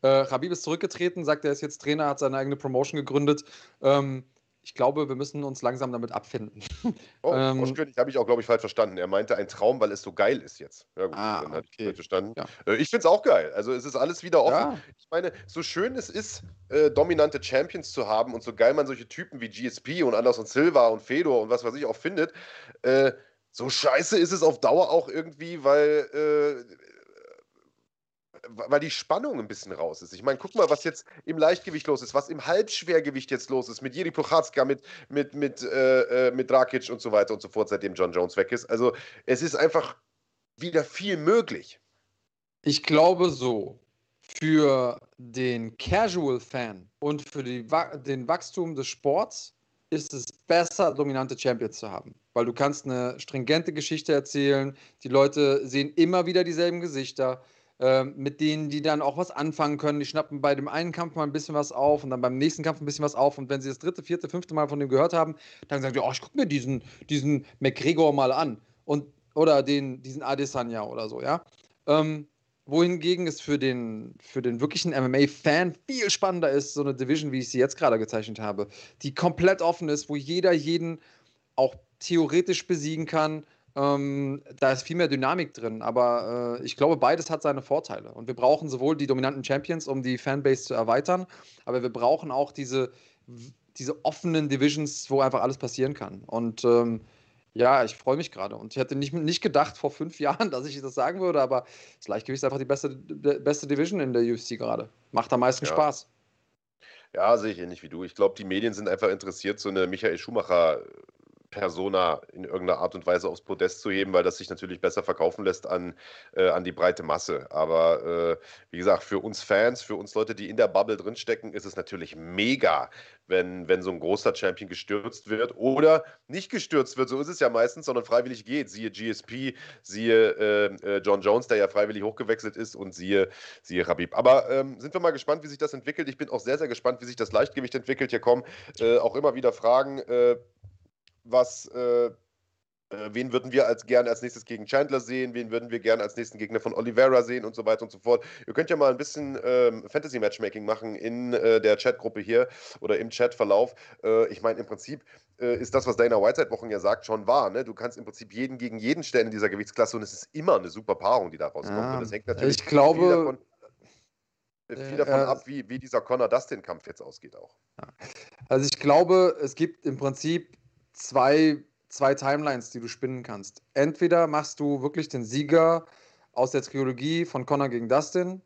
Äh, Habib ist zurückgetreten, sagt, er ist jetzt Trainer, hat seine eigene Promotion gegründet. Ähm, ich glaube, wir müssen uns langsam damit abfinden. Oh, ähm, habe ich auch, glaube ich, falsch verstanden. Er meinte ein Traum, weil es so geil ist jetzt. Ja, gut, ah, dann hatte okay. ich verstanden. Ja. Äh, ich finde es auch geil. Also es ist alles wieder offen. Ja. Ich meine, so schön es ist, äh, dominante Champions zu haben und so geil man solche Typen wie GSP und Anderson Silva und Fedor und was weiß ich auch findet, äh, so scheiße ist es auf Dauer auch irgendwie, weil, äh, weil die Spannung ein bisschen raus ist. Ich meine, guck mal, was jetzt im Leichtgewicht los ist, was im Halbschwergewicht jetzt los ist, mit Jiri Prochatzka, mit, mit, mit, äh, äh, mit Rakic und so weiter und so fort, seitdem John Jones weg ist. Also es ist einfach wieder viel möglich. Ich glaube so, für den Casual-Fan und für die, den Wachstum des Sports ist es besser, dominante Champions zu haben weil du kannst eine stringente Geschichte erzählen. Die Leute sehen immer wieder dieselben Gesichter, äh, mit denen die dann auch was anfangen können. Die schnappen bei dem einen Kampf mal ein bisschen was auf und dann beim nächsten Kampf ein bisschen was auf. Und wenn sie das dritte, vierte, fünfte Mal von dem gehört haben, dann sagen sie, oh, ich gucke mir diesen, diesen McGregor mal an. Und, oder den, diesen Adesanya oder so, ja. Ähm, wohingegen es für den, für den wirklichen MMA-Fan viel spannender ist, so eine Division, wie ich sie jetzt gerade gezeichnet habe, die komplett offen ist, wo jeder jeden auch theoretisch besiegen kann. Ähm, da ist viel mehr Dynamik drin, aber äh, ich glaube, beides hat seine Vorteile. Und wir brauchen sowohl die dominanten Champions, um die Fanbase zu erweitern, aber wir brauchen auch diese, diese offenen Divisions, wo einfach alles passieren kann. Und ähm, ja, ich freue mich gerade. Und ich hätte nicht, nicht gedacht vor fünf Jahren, dass ich das sagen würde, aber das Leichtgewicht ist einfach die beste, beste Division in der UFC gerade. Macht am meisten ja. Spaß. Ja, sehe ich ähnlich wie du. Ich glaube, die Medien sind einfach interessiert, so eine Michael Schumacher Persona in irgendeiner Art und Weise aufs Podest zu heben, weil das sich natürlich besser verkaufen lässt an, äh, an die breite Masse. Aber äh, wie gesagt, für uns Fans, für uns Leute, die in der Bubble drinstecken, ist es natürlich mega, wenn, wenn so ein großer Champion gestürzt wird oder nicht gestürzt wird. So ist es ja meistens, sondern freiwillig geht. Siehe GSP, siehe äh, äh, John Jones, der ja freiwillig hochgewechselt ist und siehe, siehe Rabib. Aber ähm, sind wir mal gespannt, wie sich das entwickelt. Ich bin auch sehr, sehr gespannt, wie sich das Leichtgewicht entwickelt. Hier kommen äh, auch immer wieder Fragen äh, was, äh, äh, wen würden wir als gern als nächstes gegen Chandler sehen, wen würden wir gern als nächsten Gegner von Oliveira sehen und so weiter und so fort. Ihr könnt ja mal ein bisschen ähm, Fantasy-Matchmaking machen in äh, der Chatgruppe hier oder im Chatverlauf. Äh, ich meine, im Prinzip äh, ist das, was Dana White seit Wochen ja sagt, schon wahr. Ne? Du kannst im Prinzip jeden gegen jeden stellen in dieser Gewichtsklasse und es ist immer eine super Paarung, die da rauskommt. Ja, und das hängt natürlich ich glaube, viel davon, viel davon ab, wie, wie dieser Connor-Dustin-Kampf jetzt ausgeht auch. Also ich glaube, es gibt im Prinzip zwei, zwei Timelines, die du spinnen kannst. Entweder machst du wirklich den Sieger aus der Trilogie von Connor gegen Dustin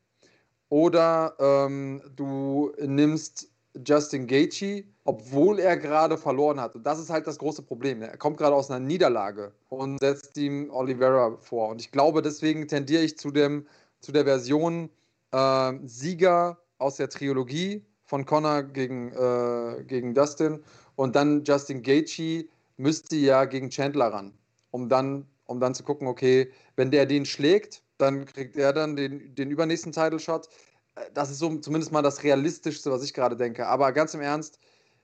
oder ähm, du nimmst Justin Gaethje, obwohl er gerade verloren hat. Und das ist halt das große Problem. Er kommt gerade aus einer Niederlage und setzt ihm Oliveira vor. Und ich glaube, deswegen tendiere ich zu, dem, zu der Version äh, Sieger aus der Trilogie von Connor gegen, äh, gegen Dustin und dann Justin Gaethje müsste ja gegen Chandler ran, um dann, um dann zu gucken, okay, wenn der den schlägt, dann kriegt er dann den, den übernächsten Title Shot. Äh, das ist so zumindest mal das Realistischste, was ich gerade denke. Aber ganz im Ernst,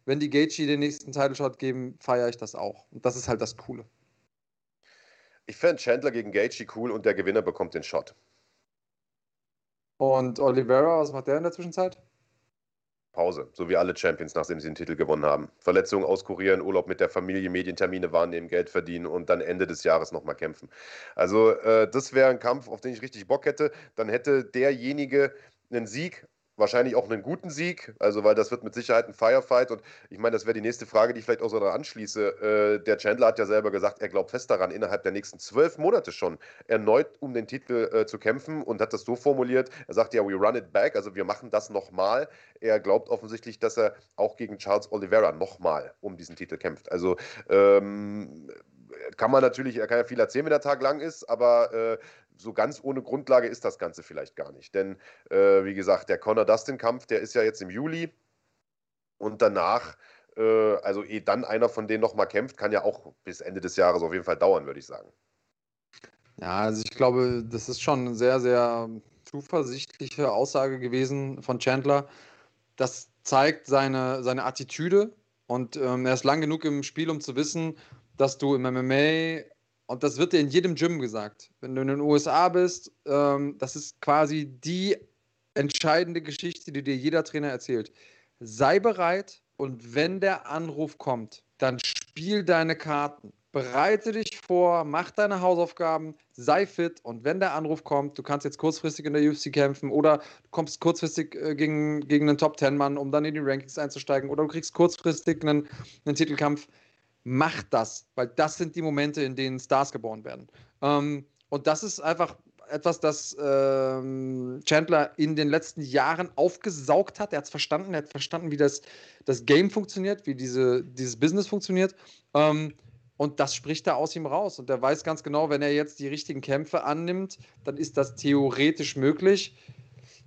wenn die Gaethje den nächsten Title Shot geben, feiere ich das auch. Und das ist halt das Coole. Ich fände Chandler gegen Gaethje cool und der Gewinner bekommt den Shot. Und Oliveira, was macht der in der Zwischenzeit? Pause, so wie alle Champions, nachdem sie den Titel gewonnen haben. Verletzungen auskurieren, Urlaub mit der Familie, Medientermine wahrnehmen, Geld verdienen und dann Ende des Jahres nochmal kämpfen. Also äh, das wäre ein Kampf, auf den ich richtig Bock hätte. Dann hätte derjenige einen Sieg wahrscheinlich auch einen guten Sieg, also weil das wird mit Sicherheit ein Firefight und ich meine, das wäre die nächste Frage, die ich vielleicht auch so daran anschließe. Äh, der Chandler hat ja selber gesagt, er glaubt fest daran, innerhalb der nächsten zwölf Monate schon erneut um den Titel äh, zu kämpfen und hat das so formuliert, er sagt ja, we run it back, also wir machen das nochmal. Er glaubt offensichtlich, dass er auch gegen Charles Oliveira nochmal um diesen Titel kämpft. Also ähm, kann man natürlich, er kann ja viel erzählen, wenn der Tag lang ist, aber äh, so ganz ohne Grundlage ist das Ganze vielleicht gar nicht. Denn, äh, wie gesagt, der Connor-Dustin-Kampf, der ist ja jetzt im Juli und danach, äh, also eh dann einer von denen nochmal kämpft, kann ja auch bis Ende des Jahres auf jeden Fall dauern, würde ich sagen. Ja, also ich glaube, das ist schon eine sehr, sehr zuversichtliche Aussage gewesen von Chandler. Das zeigt seine, seine Attitüde und ähm, er ist lang genug im Spiel, um zu wissen, dass du im MMA und das wird dir in jedem Gym gesagt. Wenn du in den USA bist, ähm, das ist quasi die entscheidende Geschichte, die dir jeder Trainer erzählt. Sei bereit und wenn der Anruf kommt, dann spiel deine Karten. Bereite dich vor, mach deine Hausaufgaben, sei fit und wenn der Anruf kommt, du kannst jetzt kurzfristig in der UFC kämpfen oder du kommst kurzfristig äh, gegen, gegen einen Top-10-Mann, um dann in die Rankings einzusteigen oder du kriegst kurzfristig einen, einen Titelkampf macht das, weil das sind die Momente, in denen Stars geboren werden. Ähm, und das ist einfach etwas, das ähm, Chandler in den letzten Jahren aufgesaugt hat. Er hat es verstanden, er hat verstanden, wie das, das Game funktioniert, wie diese, dieses Business funktioniert. Ähm, und das spricht da aus ihm raus. Und er weiß ganz genau, wenn er jetzt die richtigen Kämpfe annimmt, dann ist das theoretisch möglich.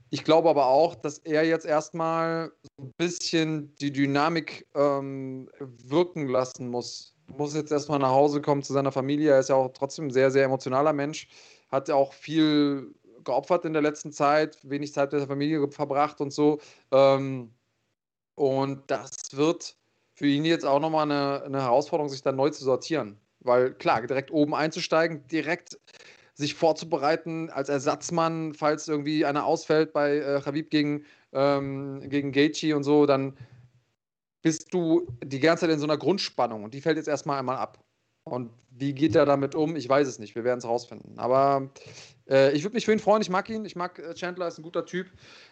Ich glaube aber auch, dass er jetzt erstmal so ein bisschen die Dynamik ähm, wirken lassen muss. Muss jetzt erstmal nach Hause kommen zu seiner Familie. Er ist ja auch trotzdem ein sehr, sehr emotionaler Mensch. Hat ja auch viel geopfert in der letzten Zeit, wenig Zeit mit der Familie verbracht und so. Ähm, und das wird für ihn jetzt auch nochmal eine, eine Herausforderung, sich dann neu zu sortieren. Weil klar, direkt oben einzusteigen, direkt sich vorzubereiten als Ersatzmann, falls irgendwie einer ausfällt bei äh, Khabib gegen, ähm, gegen Gaethje und so, dann bist du die ganze Zeit in so einer Grundspannung und die fällt jetzt erstmal einmal ab. Und wie geht er damit um? Ich weiß es nicht. Wir werden es rausfinden. Aber äh, ich würde mich für ihn freuen. Ich mag ihn. Ich mag äh, Chandler, ist ein guter Typ.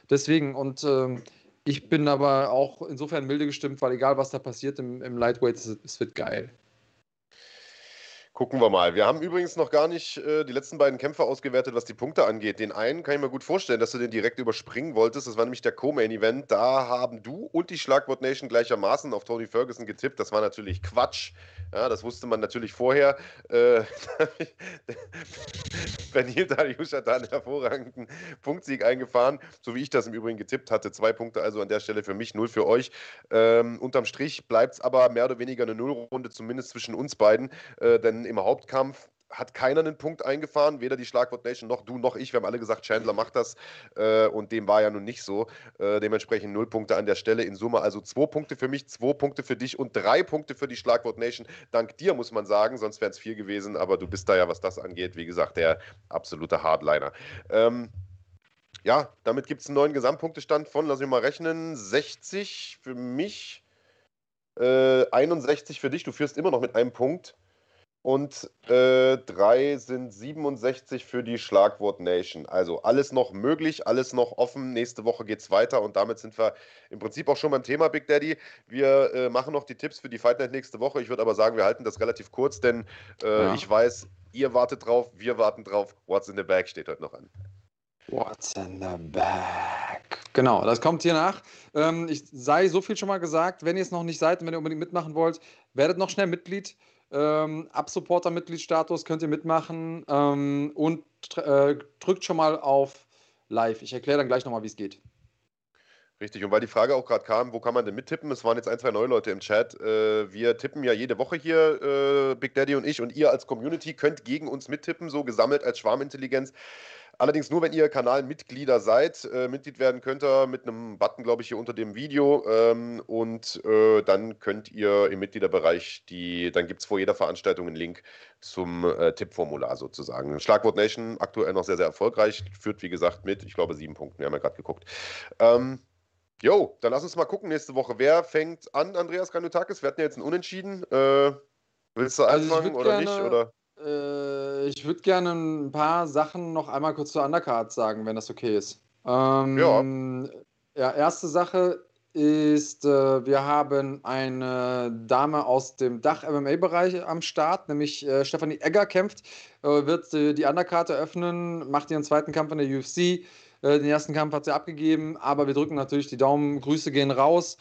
Deswegen. Und äh, ich bin aber auch insofern milde gestimmt, weil egal was da passiert im, im Lightweight, es wird geil. Gucken wir mal. Wir haben übrigens noch gar nicht äh, die letzten beiden Kämpfe ausgewertet, was die Punkte angeht. Den einen kann ich mir gut vorstellen, dass du den direkt überspringen wolltest. Das war nämlich der Co-Main-Event. Da haben du und die Schlagwort Nation gleichermaßen auf Tony Ferguson getippt. Das war natürlich Quatsch. Ja, das wusste man natürlich vorher. Äh, Benil Dariush hat da einen hervorragenden Punktsieg eingefahren, so wie ich das im Übrigen getippt hatte. Zwei Punkte also an der Stelle für mich, null für euch. Ähm, unterm Strich bleibt es aber mehr oder weniger eine Nullrunde, zumindest zwischen uns beiden. Äh, denn im Hauptkampf hat keiner einen Punkt eingefahren, weder die Schlagwort Nation noch du noch ich. Wir haben alle gesagt, Chandler macht das äh, und dem war ja nun nicht so. Äh, dementsprechend null Punkte an der Stelle. In Summe also zwei Punkte für mich, zwei Punkte für dich und drei Punkte für die Schlagwort Nation. Dank dir muss man sagen, sonst wären es vier gewesen, aber du bist da ja, was das angeht, wie gesagt, der absolute Hardliner. Ähm, ja, damit gibt es einen neuen Gesamtpunktestand von, lass mich mal rechnen, 60 für mich, äh, 61 für dich. Du führst immer noch mit einem Punkt und äh, drei sind 67 für die Schlagwort Nation. Also alles noch möglich, alles noch offen. Nächste Woche geht es weiter und damit sind wir im Prinzip auch schon beim Thema Big Daddy. Wir äh, machen noch die Tipps für die Fight Night nächste Woche. Ich würde aber sagen, wir halten das relativ kurz, denn äh, ja. ich weiß, ihr wartet drauf, wir warten drauf. What's in the bag steht heute noch an. What's in the bag? Genau, das kommt hier nach. Ähm, ich sei so viel schon mal gesagt, wenn ihr es noch nicht seid und wenn ihr unbedingt mitmachen wollt, werdet noch schnell Mitglied. Ähm, ab Supporter-Mitgliedsstatus könnt ihr mitmachen ähm, und äh, drückt schon mal auf Live. Ich erkläre dann gleich nochmal, wie es geht. Richtig, und weil die Frage auch gerade kam, wo kann man denn mittippen? Es waren jetzt ein, zwei neue Leute im Chat. Äh, wir tippen ja jede Woche hier, äh, Big Daddy und ich, und ihr als Community könnt gegen uns mittippen, so gesammelt als Schwarmintelligenz. Allerdings nur, wenn ihr Kanalmitglieder seid. Äh, Mitglied werden könnt ihr mit einem Button, glaube ich, hier unter dem Video. Ähm, und äh, dann könnt ihr im Mitgliederbereich die, dann gibt es vor jeder Veranstaltung einen Link zum äh, Tippformular sozusagen. Schlagwort Nation aktuell noch sehr, sehr erfolgreich. Führt, wie gesagt, mit, ich glaube, sieben Punkten. Wir haben ja gerade geguckt. Ähm, Jo, dann lass uns mal gucken nächste Woche. Wer fängt an, Andreas Kanutakis? Wir hatten ja jetzt einen Unentschieden. Äh, willst du also anfangen oder gerne, nicht? Oder? Äh, ich würde gerne ein paar Sachen noch einmal kurz zur Undercard sagen, wenn das okay ist. Ähm, ja. Ja, erste Sache ist, äh, wir haben eine Dame aus dem Dach-MMA-Bereich am Start, nämlich äh, Stefanie Egger kämpft, äh, wird die Undercard eröffnen, macht ihren zweiten Kampf in der UFC. Äh, den ersten Kampf hat sie abgegeben, aber wir drücken natürlich die Daumen. Grüße gehen raus.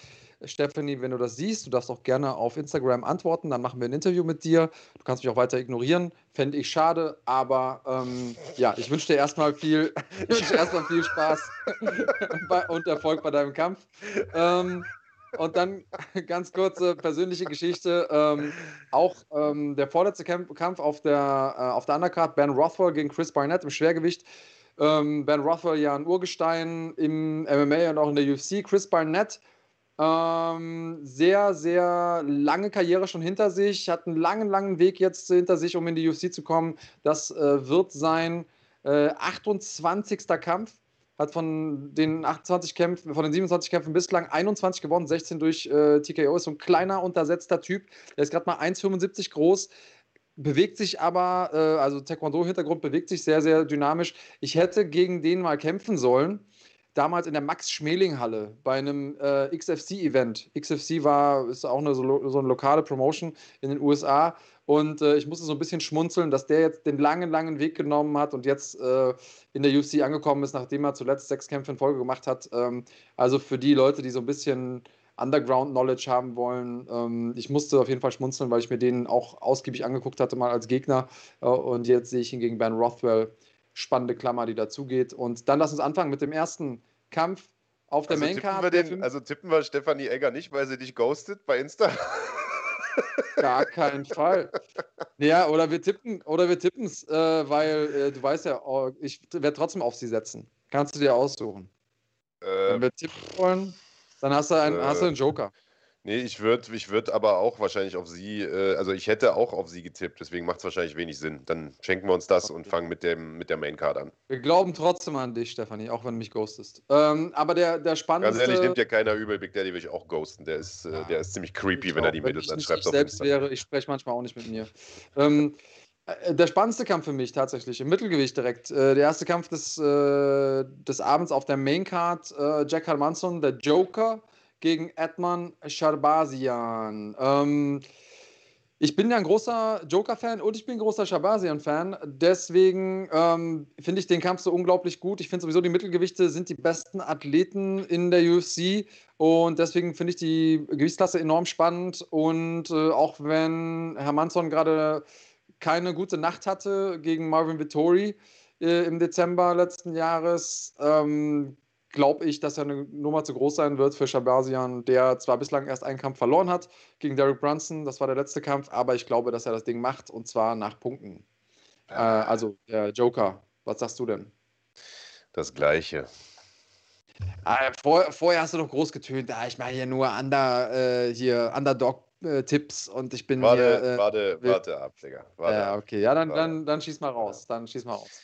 Stephanie, wenn du das siehst, du darfst auch gerne auf Instagram antworten, dann machen wir ein Interview mit dir. Du kannst mich auch weiter ignorieren, fände ich schade, aber ähm, ja, ich wünsche dir erstmal viel, erstmal viel Spaß und Erfolg bei deinem Kampf. Ähm, und dann ganz kurze persönliche Geschichte. Ähm, auch ähm, der vorletzte Kampf, Kampf auf der, äh, auf der Undercard, Ben Rothwell gegen Chris Barnett im Schwergewicht. Ähm, ben Rothwell ja ein Urgestein im MMA und auch in der UFC. Chris Barnett ähm, sehr, sehr lange Karriere schon hinter sich, hat einen langen, langen Weg jetzt hinter sich, um in die UFC zu kommen. Das äh, wird sein äh, 28. Kampf. Hat von den 28 Kämpfen, von den 27 Kämpfen bislang 21 gewonnen, 16 durch äh, TKO. Ist so ein kleiner, untersetzter Typ. Der ist gerade mal 1,75 groß bewegt sich aber, äh, also Taekwondo-Hintergrund bewegt sich sehr, sehr dynamisch. Ich hätte gegen den mal kämpfen sollen damals in der Max-Schmeling-Halle bei einem äh, XFC-Event. XFC war, ist auch eine, so, so, eine lokale Promotion in den USA. Und äh, ich musste so ein bisschen schmunzeln, dass der jetzt den langen, langen Weg genommen hat und jetzt äh, in der UFC angekommen ist, nachdem er zuletzt sechs Kämpfe in Folge gemacht hat. Ähm, also für die Leute, die so ein bisschen Underground-Knowledge haben wollen. Ähm, ich musste auf jeden Fall schmunzeln, weil ich mir den auch ausgiebig angeguckt hatte, mal als Gegner. Äh, und jetzt sehe ich ihn gegen Ben Rothwell spannende Klammer, die dazugeht. Und dann lass uns anfangen mit dem ersten Kampf auf der also Maincard. Tippen also tippen wir Stefanie Egger nicht, weil sie dich ghostet bei Insta? Gar keinen Fall. Ja, oder wir tippen, oder wir tippen es, äh, weil äh, du weißt ja, oh, ich werde trotzdem auf sie setzen. Kannst du dir aussuchen. Äh, Wenn wir tippen wollen, dann hast du einen, hast du einen Joker. Nee, ich würde ich würd aber auch wahrscheinlich auf sie, äh, also ich hätte auch auf sie getippt, deswegen macht es wahrscheinlich wenig Sinn. Dann schenken wir uns das und fangen mit, dem, mit der Maincard an. Wir glauben trotzdem an dich, Stefanie, auch wenn du mich ghostest. Ähm, aber der, der spannendste... Ganz ehrlich, nimmt ja keiner übel, Big Daddy will ich auch ghosten. Der ist, äh, der ist ziemlich creepy, wenn er die Mädels anschreibt. Ich selbst wäre, ich spreche manchmal auch nicht mit mir. ähm, äh, der spannendste Kampf für mich tatsächlich, im Mittelgewicht direkt. Äh, der erste Kampf des, äh, des Abends auf der Maincard, Jack Hermansson, der Joker, gegen Edman Sharbazian. Ähm, Ich bin ja ein großer Joker-Fan und ich bin ein großer Shabazian-Fan. Deswegen ähm, finde ich den Kampf so unglaublich gut. Ich finde sowieso, die Mittelgewichte sind die besten Athleten in der UFC. Und deswegen finde ich die Gewichtsklasse enorm spannend. Und äh, auch wenn Herr Manson gerade keine gute Nacht hatte gegen Marvin Vittori äh, im Dezember letzten Jahres, ähm, glaube ich, dass er eine Nummer zu groß sein wird für Shabazian, der zwar bislang erst einen Kampf verloren hat gegen Derek Brunson, das war der letzte Kampf, aber ich glaube, dass er das Ding macht und zwar nach Punkten. Äh, also der Joker, was sagst du denn? Das Gleiche. Ah, vor, vorher hast du doch groß getönt, ah, ich mache hier nur Under, äh, hier Underdog-Tipps und ich bin warte, hier. Äh, warte, warte ab, Digga. Warte ja, okay, ja, dann, dann, dann schieß mal raus. Dann schieß mal raus.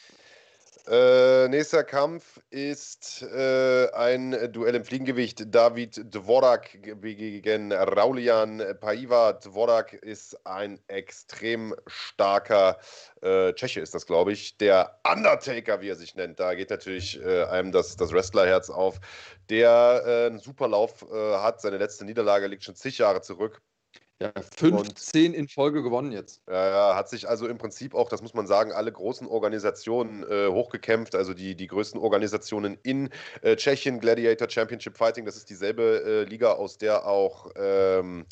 Äh, nächster Kampf ist äh, ein Duell im Fliegengewicht. David Dvorak gegen Raulian Paiva. Dvorak ist ein extrem starker äh, Tscheche, ist das, glaube ich. Der Undertaker, wie er sich nennt. Da geht natürlich äh, einem das, das Wrestlerherz auf. Der äh, einen super Lauf äh, hat. Seine letzte Niederlage liegt schon zig Jahre zurück. Ja, 15 und, in Folge gewonnen jetzt. Ja, hat sich also im Prinzip auch, das muss man sagen, alle großen Organisationen äh, hochgekämpft. Also die, die größten Organisationen in äh, Tschechien, Gladiator Championship Fighting, das ist dieselbe äh, Liga, aus der auch ähm,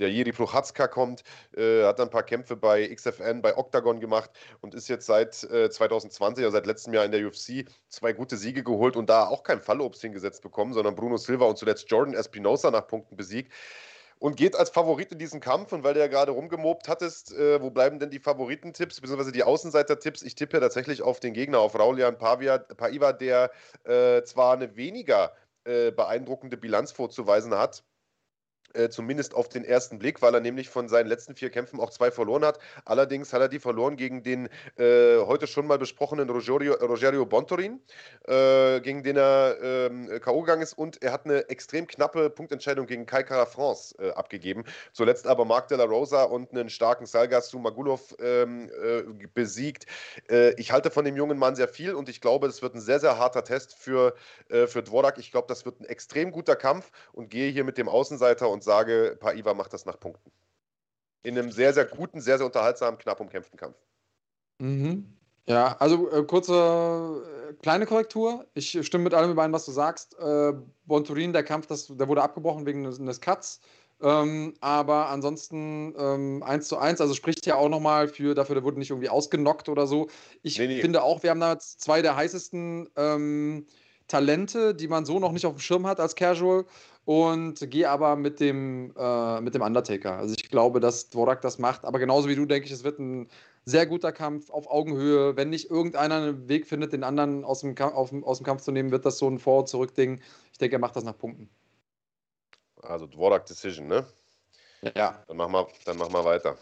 der Jiri Prochazka kommt, äh, hat dann ein paar Kämpfe bei XFN, bei Octagon gemacht und ist jetzt seit äh, 2020, also seit letztem Jahr in der UFC, zwei gute Siege geholt und da auch kein Fallobst hingesetzt bekommen, sondern Bruno Silva und zuletzt Jordan Espinosa nach Punkten besiegt und geht als Favorit in diesen Kampf. Und weil du ja gerade rumgemobt hattest, äh, wo bleiben denn die Favoritentipps, beziehungsweise die Außenseiter-Tipps? Ich tippe tatsächlich auf den Gegner, auf Raulian Pavia, Paiva, der äh, zwar eine weniger äh, beeindruckende Bilanz vorzuweisen hat, äh, zumindest auf den ersten Blick, weil er nämlich von seinen letzten vier Kämpfen auch zwei verloren hat. Allerdings hat er die verloren gegen den äh, heute schon mal besprochenen Rogerio, Rogerio Bontorin, äh, gegen den er ähm, K.O. gegangen ist und er hat eine extrem knappe Punktentscheidung gegen Kai Kara France äh, abgegeben. Zuletzt aber Marc de la Rosa und einen starken Salgas Magulov ähm, äh, besiegt. ich halte von dem jungen Mann sehr viel und ich glaube, es wird ein sehr, sehr harter Test für, für Dvorak. Ich glaube, das wird ein extrem guter Kampf und gehe hier mit dem Außenseiter und und sage, Paiva macht das nach Punkten. In einem sehr, sehr guten, sehr, sehr unterhaltsamen, knapp umkämpften Kampf. Mhm. Ja, also äh, kurze äh, kleine Korrektur. Ich stimme mit allem überein, was du sagst. Äh, Bonturin, der Kampf, das, der wurde abgebrochen wegen des, des Cuts. Ähm, aber ansonsten ähm, 1 zu 1, also spricht ja auch nochmal für, dafür, der wurde nicht irgendwie ausgenockt oder so. Ich nee, nee. finde auch, wir haben da zwei der heißesten ähm, Talente, die man so noch nicht auf dem Schirm hat als Casual und gehe aber mit dem, äh, mit dem Undertaker. Also ich glaube, dass Dvorak das macht, aber genauso wie du denke ich, es wird ein sehr guter Kampf auf Augenhöhe. Wenn nicht irgendeiner einen Weg findet, den anderen aus dem, auf, aus dem Kampf zu nehmen, wird das so ein Vor- und Zurück-Ding. Ich denke, er macht das nach Punkten. Also Dvorak Decision, ne? Ja. Dann machen wir, dann machen wir weiter.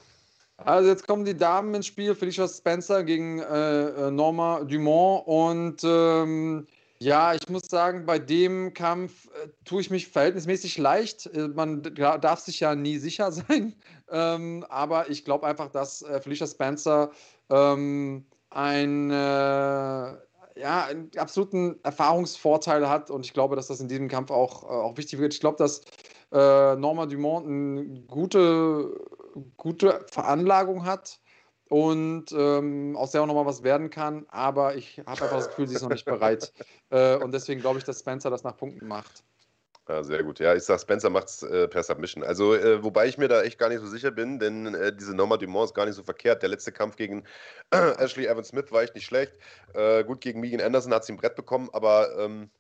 Also jetzt kommen die Damen ins Spiel. Felicia Spencer gegen äh, äh Norma Dumont und ähm, ja, ich muss sagen, bei dem Kampf äh, tue ich mich verhältnismäßig leicht. Äh, man darf sich ja nie sicher sein. Ähm, aber ich glaube einfach, dass äh, Felicia Spencer ähm, ein, äh, ja, einen absoluten Erfahrungsvorteil hat. Und ich glaube, dass das in diesem Kampf auch, äh, auch wichtig wird. Ich glaube, dass äh, Norma Dumont eine gute, gute Veranlagung hat und ähm, aus der auch nochmal was werden kann. Aber ich habe einfach das Gefühl, sie ist noch nicht bereit. äh, und deswegen glaube ich, dass Spencer das nach Punkten macht. Ja, sehr gut. Ja, ich sage, Spencer macht es äh, per Submission. Also, äh, wobei ich mir da echt gar nicht so sicher bin, denn äh, diese Norma Dumont ist gar nicht so verkehrt. Der letzte Kampf gegen Ashley Evans Smith war echt nicht schlecht. Äh, gut, gegen Megan Anderson hat sie ein Brett bekommen, aber ähm,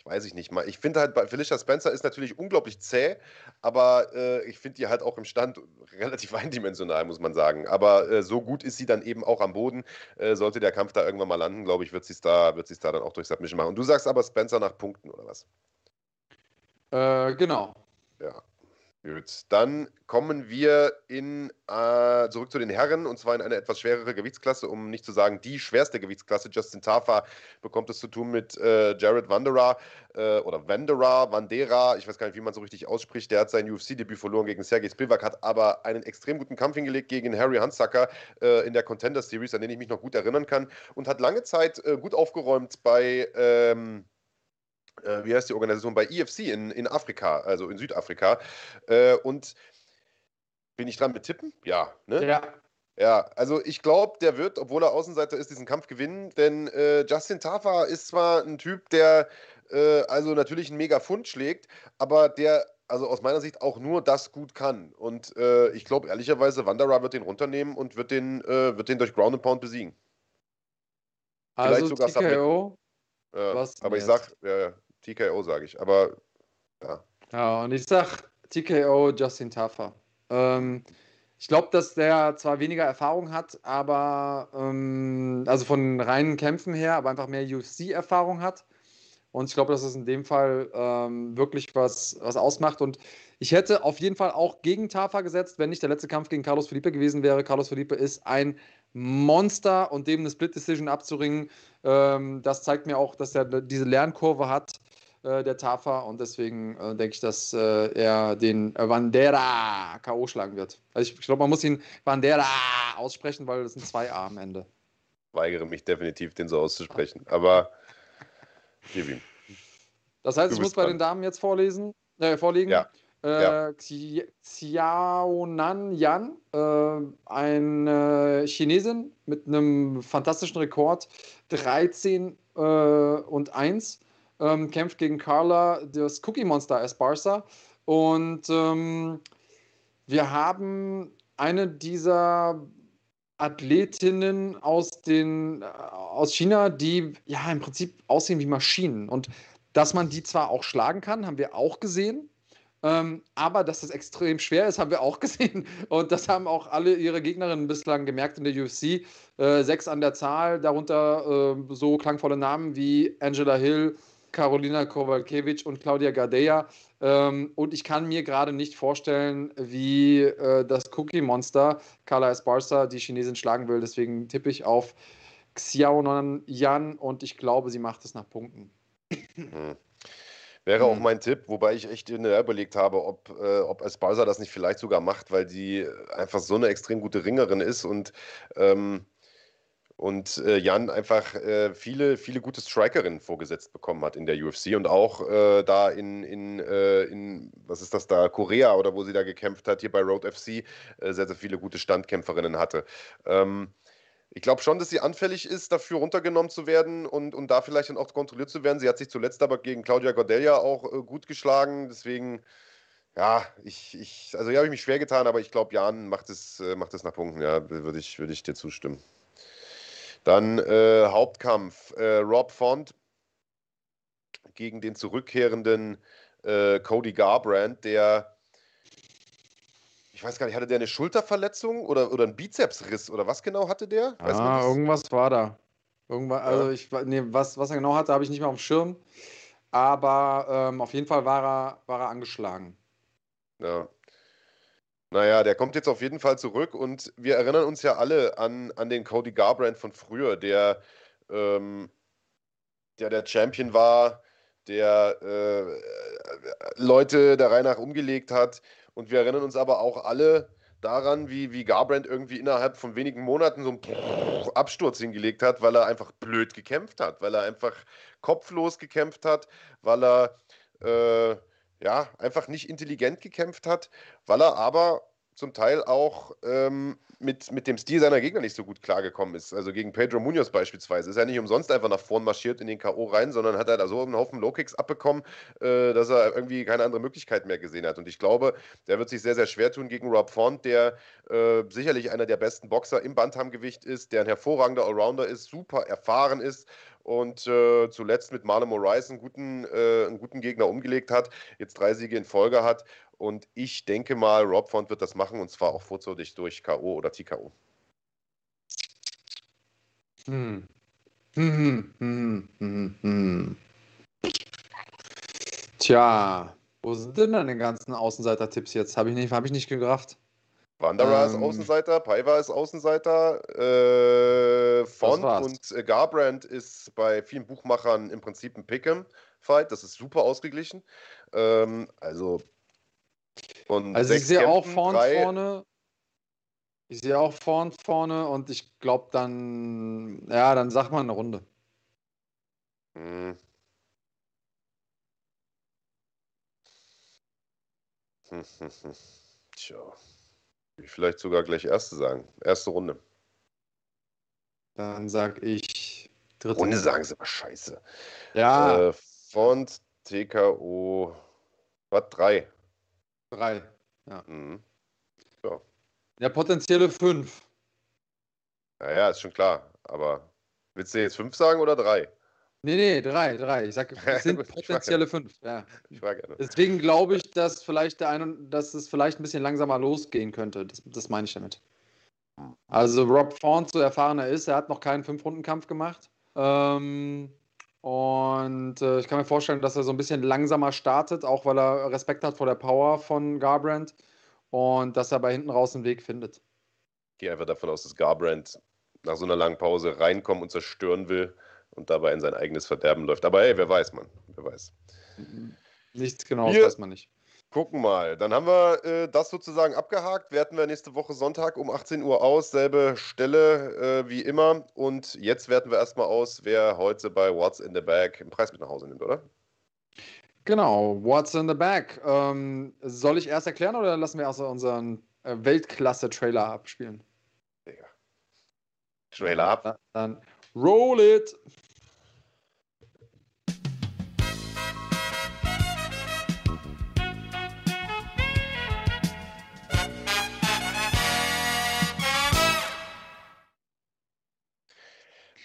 ich weiß ich nicht mal. Ich finde halt, bei Felicia Spencer ist natürlich unglaublich zäh, aber äh, ich finde die halt auch im Stand relativ eindimensional, muss man sagen. Aber äh, so gut ist sie dann eben auch am Boden. Äh, sollte der Kampf da irgendwann mal landen, glaube ich, wird sie es da, da dann auch durch Submission machen. Und du sagst aber Spencer nach Punkten, oder was? Äh, genau. Ja. Gut, dann kommen wir in, äh, zurück zu den Herren und zwar in eine etwas schwerere Gewichtsklasse, um nicht zu sagen die schwerste Gewichtsklasse. Justin Tafa bekommt es zu tun mit äh, Jared Vandera äh, oder Vandera, Vandera, ich weiß gar nicht, wie man so richtig ausspricht. Der hat sein UFC-Debüt verloren gegen Sergei Spivak, hat aber einen extrem guten Kampf hingelegt gegen Harry Hansacker äh, in der Contender Series, an den ich mich noch gut erinnern kann und hat lange Zeit äh, gut aufgeräumt bei. Ähm, äh, wie heißt die Organisation, bei EFC in, in Afrika, also in Südafrika. Äh, und Bin ich dran mit Tippen? Ja, ne? Ja. Ja, also ich glaube, der wird, obwohl er Außenseiter ist, diesen Kampf gewinnen, denn äh, Justin Tafa ist zwar ein Typ, der äh, also natürlich einen mega Fund schlägt, aber der also aus meiner Sicht auch nur das gut kann. Und äh, ich glaube ehrlicherweise, Wanderer wird den runternehmen und wird den, äh, wird den durch Ground and Pound besiegen. Vielleicht also sogar TKO. Ja, aber ich sag, ja, TKO sage ich, aber ja. Ja, und ich sag TKO Justin Tafa. Ähm, ich glaube, dass der zwar weniger Erfahrung hat, aber ähm, also von reinen Kämpfen her, aber einfach mehr UFC-Erfahrung hat. Und ich glaube, dass es in dem Fall ähm, wirklich was, was ausmacht. Und ich hätte auf jeden Fall auch gegen Tafa gesetzt, wenn nicht der letzte Kampf gegen Carlos Felipe gewesen wäre. Carlos Felipe ist ein Monster und dem eine Split Decision abzuringen, ähm, das zeigt mir auch, dass er diese Lernkurve hat, äh, der Tafa. Und deswegen äh, denke ich, dass äh, er den Vandera K.O. schlagen wird. Also ich, ich glaube, man muss ihn Vandera aussprechen, weil das sind zwei A am Ende. Ich weigere mich definitiv, den so auszusprechen. Aber gib ihm. Das heißt, du ich muss bei den Damen jetzt vorlesen, äh, vorlegen. Ja. Äh, Xiaonan Yan, äh, eine Chinesin mit einem fantastischen Rekord, 13 äh, und 1, ähm, kämpft gegen Carla, das Cookie Monster Esparza. Und ähm, wir haben eine dieser Athletinnen aus, den, äh, aus China, die ja im Prinzip aussehen wie Maschinen. Und dass man die zwar auch schlagen kann, haben wir auch gesehen. Ähm, aber dass das extrem schwer ist, haben wir auch gesehen. Und das haben auch alle ihre Gegnerinnen bislang gemerkt in der UFC. Äh, sechs an der Zahl, darunter äh, so klangvolle Namen wie Angela Hill, Carolina Kowalkiewicz und Claudia Gadea. Ähm, und ich kann mir gerade nicht vorstellen, wie äh, das Cookie Monster Carla Esparza die Chinesin schlagen will. Deswegen tippe ich auf Xiaonan Yan und ich glaube, sie macht es nach Punkten. Mhm. Wäre auch mhm. mein Tipp, wobei ich echt überlegt habe, ob, äh, ob Esparza das nicht vielleicht sogar macht, weil die einfach so eine extrem gute Ringerin ist und, ähm, und äh, Jan einfach äh, viele, viele gute Strikerinnen vorgesetzt bekommen hat in der UFC und auch äh, da in, in, äh, in, was ist das da, Korea oder wo sie da gekämpft hat, hier bei Road FC, äh, sehr, sehr viele gute Standkämpferinnen hatte. Ähm, ich glaube schon, dass sie anfällig ist, dafür runtergenommen zu werden und, und da vielleicht dann auch kontrolliert zu werden. Sie hat sich zuletzt aber gegen Claudia Gordelia auch äh, gut geschlagen. Deswegen, ja, ich, ich also hier habe ich mich schwer getan, aber ich glaube, Jan macht es, macht es nach Punkten. Ja, würde ich, würd ich dir zustimmen. Dann äh, Hauptkampf. Äh, Rob Font gegen den zurückkehrenden äh, Cody Garbrandt, der ich weiß gar nicht, hatte der eine Schulterverletzung oder, oder einen Bizepsriss oder was genau hatte der? Weiß ah, irgendwas war da. Irgendwas, ja. Also ich, nee, was, was er genau hatte, habe ich nicht mehr auf dem Schirm. Aber ähm, auf jeden Fall war er, war er angeschlagen. Ja. Naja, der kommt jetzt auf jeden Fall zurück und wir erinnern uns ja alle an, an den Cody Garbrandt von früher, der, ähm, der der Champion war, der äh, Leute der Reihe nach umgelegt hat, und wir erinnern uns aber auch alle daran, wie, wie Garbrandt irgendwie innerhalb von wenigen Monaten so einen Absturz hingelegt hat, weil er einfach blöd gekämpft hat, weil er einfach kopflos gekämpft hat, weil er äh, ja einfach nicht intelligent gekämpft hat, weil er aber zum Teil auch ähm, mit, mit dem Stil seiner Gegner nicht so gut klargekommen ist. Also gegen Pedro Munoz beispielsweise ist er nicht umsonst einfach nach vorn marschiert in den K.O. rein, sondern hat er da so einen Haufen Low-Kicks abbekommen, äh, dass er irgendwie keine andere Möglichkeit mehr gesehen hat. Und ich glaube, der wird sich sehr, sehr schwer tun gegen Rob Font, der äh, sicherlich einer der besten Boxer im Bantamgewicht ist, der ein hervorragender Allrounder ist, super erfahren ist und äh, zuletzt mit Marlon Moraes einen guten, äh, einen guten Gegner umgelegt hat, jetzt drei Siege in Folge hat. Und ich denke mal, Rob Font wird das machen und zwar auch vorzeitig durch K.O. oder TKO. Hm. Hm, hm, hm, hm, Tja, wo sind denn deine ganzen Außenseiter-Tipps jetzt? Habe ich, nicht, hab ich nicht gerafft. Wanderer ähm, ist Außenseiter, Paiva ist Außenseiter, äh, Font und äh, Garbrandt ist bei vielen Buchmachern im Prinzip ein Pick'em-Fight. Das ist super ausgeglichen. Ähm, also und also ich sehe auch vorn drei... vorne. Ich sehe auch vorn vorne und ich glaube dann, ja, dann sag mal eine Runde. Hm. Tja. Ich vielleicht sogar gleich erste sagen. Erste Runde. Dann sag ich dritte. Runde sagen sie aber scheiße. Ja, Äh, Font, TKO, was? Drei. drei. Mhm. Ja, potenzielle fünf. Naja, ist schon klar. Aber willst du jetzt fünf sagen oder drei? Nee, nee, drei, drei. Ich sag, es sind potenzielle fünf. Ja. Deswegen glaube ich, dass vielleicht der eine, dass es vielleicht ein bisschen langsamer losgehen könnte. Das, das meine ich damit. Also Rob Font, so erfahren er ist, er hat noch keinen Fünf-Runden-Kampf gemacht. Ähm, und äh, ich kann mir vorstellen, dass er so ein bisschen langsamer startet, auch weil er Respekt hat vor der Power von Garbrandt und dass er bei hinten raus einen Weg findet. Ich gehe einfach davon aus, dass Garbrandt nach so einer langen Pause reinkommen und zerstören will und dabei in sein eigenes Verderben läuft. Aber hey, wer weiß, man. Wer weiß. Nichts Genaues weiß man nicht. Gucken mal. Dann haben wir äh, das sozusagen abgehakt. Werten wir nächste Woche Sonntag um 18 Uhr aus. Selbe Stelle äh, wie immer. Und jetzt werten wir erstmal aus, wer heute bei What's in the Bag im Preis mit nach Hause nimmt, oder? Genau, what's in the bag? Ähm, soll ich erst erklären oder lassen wir erst unseren äh, Weltklasse-Trailer abspielen? Digga. Trailer ab. Da- Dann roll it!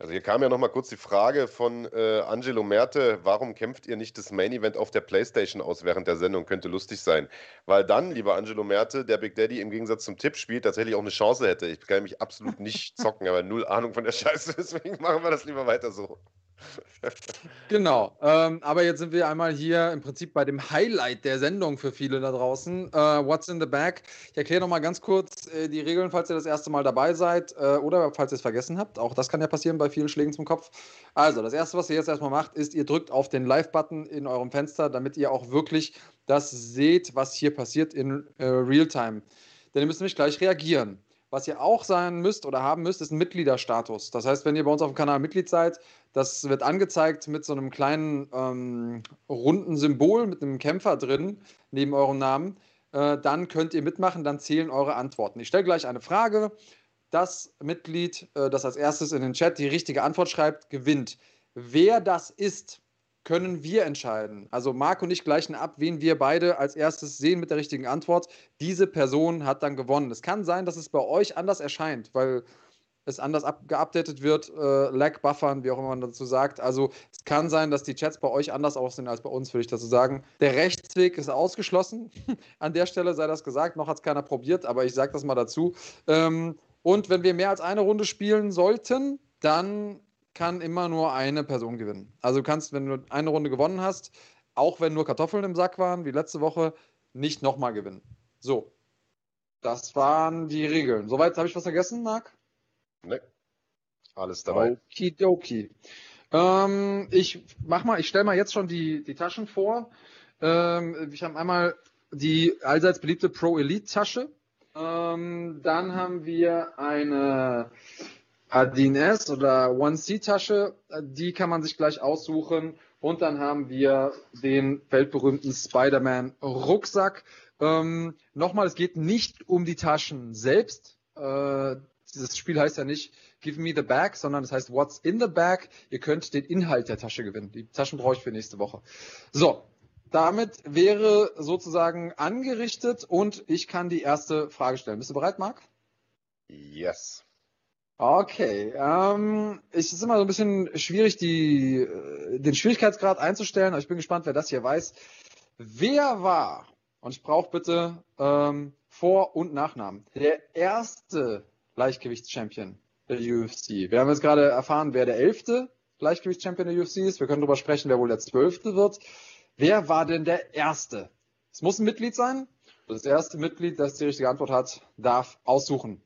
Also hier kam ja nochmal kurz die Frage von äh, Angelo Merte, warum kämpft ihr nicht das Main Event auf der Playstation aus während der Sendung? Könnte lustig sein. Weil dann, lieber Angelo Merte, der Big Daddy im Gegensatz zum Tippspiel tatsächlich auch eine Chance hätte. Ich kann mich absolut nicht zocken, aber null Ahnung von der Scheiße, deswegen machen wir das lieber weiter so. Genau, ähm, aber jetzt sind wir einmal hier im Prinzip bei dem Highlight der Sendung für viele da draußen. Äh, What's in the Bag? Ich erkläre nochmal ganz kurz äh, die Regeln, falls ihr das erste Mal dabei seid äh, oder falls ihr es vergessen habt. Auch das kann ja passieren bei vielen Schlägen zum Kopf. Also, das erste, was ihr jetzt erstmal macht, ist, ihr drückt auf den Live-Button in eurem Fenster, damit ihr auch wirklich das seht, was hier passiert in äh, Realtime. Denn ihr müsst nämlich gleich reagieren. Was ihr auch sein müsst oder haben müsst, ist ein Mitgliederstatus. Das heißt, wenn ihr bei uns auf dem Kanal Mitglied seid, das wird angezeigt mit so einem kleinen ähm, runden Symbol mit einem Kämpfer drin, neben eurem Namen. Äh, dann könnt ihr mitmachen, dann zählen eure Antworten. Ich stelle gleich eine Frage. Das Mitglied, äh, das als erstes in den Chat die richtige Antwort schreibt, gewinnt. Wer das ist, können wir entscheiden. Also Marc und ich gleichen ab, wen wir beide als erstes sehen mit der richtigen Antwort. Diese Person hat dann gewonnen. Es kann sein, dass es bei euch anders erscheint, weil es anders geupdatet wird, äh, Lag buffern, wie auch immer man dazu sagt. Also es kann sein, dass die Chats bei euch anders aussehen als bei uns, würde ich dazu sagen. Der Rechtsweg ist ausgeschlossen. An der Stelle sei das gesagt. Noch hat es keiner probiert, aber ich sage das mal dazu. Ähm, und wenn wir mehr als eine Runde spielen sollten, dann kann immer nur eine Person gewinnen. Also du kannst, wenn du eine Runde gewonnen hast, auch wenn nur Kartoffeln im Sack waren, wie letzte Woche, nicht nochmal gewinnen. So. Das waren die Regeln. Soweit habe ich was vergessen, Marc? Ne? Alles dabei. Okidoki. Ähm, ich mach mal, ich stelle mal jetzt schon die, die Taschen vor. Ähm, ich habe einmal die allseits beliebte Pro Elite Tasche. Ähm, dann haben wir eine Adin S oder One C Tasche. Die kann man sich gleich aussuchen. Und dann haben wir den weltberühmten Spider-Man Rucksack. Ähm, nochmal, es geht nicht um die Taschen selbst. Äh, dieses Spiel heißt ja nicht Give me the bag, sondern es heißt What's in the bag. Ihr könnt den Inhalt der Tasche gewinnen. Die Taschen brauche ich für nächste Woche. So, damit wäre sozusagen angerichtet und ich kann die erste Frage stellen. Bist du bereit, Marc? Yes. Okay, ähm, es ist immer so ein bisschen schwierig, die, äh, den Schwierigkeitsgrad einzustellen, aber ich bin gespannt, wer das hier weiß. Wer war, und ich brauche bitte ähm, Vor- und Nachnamen, der erste Leichtgewichtschampion der UFC? Wir haben jetzt gerade erfahren, wer der elfte Leichtgewichtschampion der UFC ist. Wir können darüber sprechen, wer wohl der zwölfte wird. Wer war denn der erste? Es muss ein Mitglied sein. Das erste Mitglied, das die richtige Antwort hat, darf aussuchen.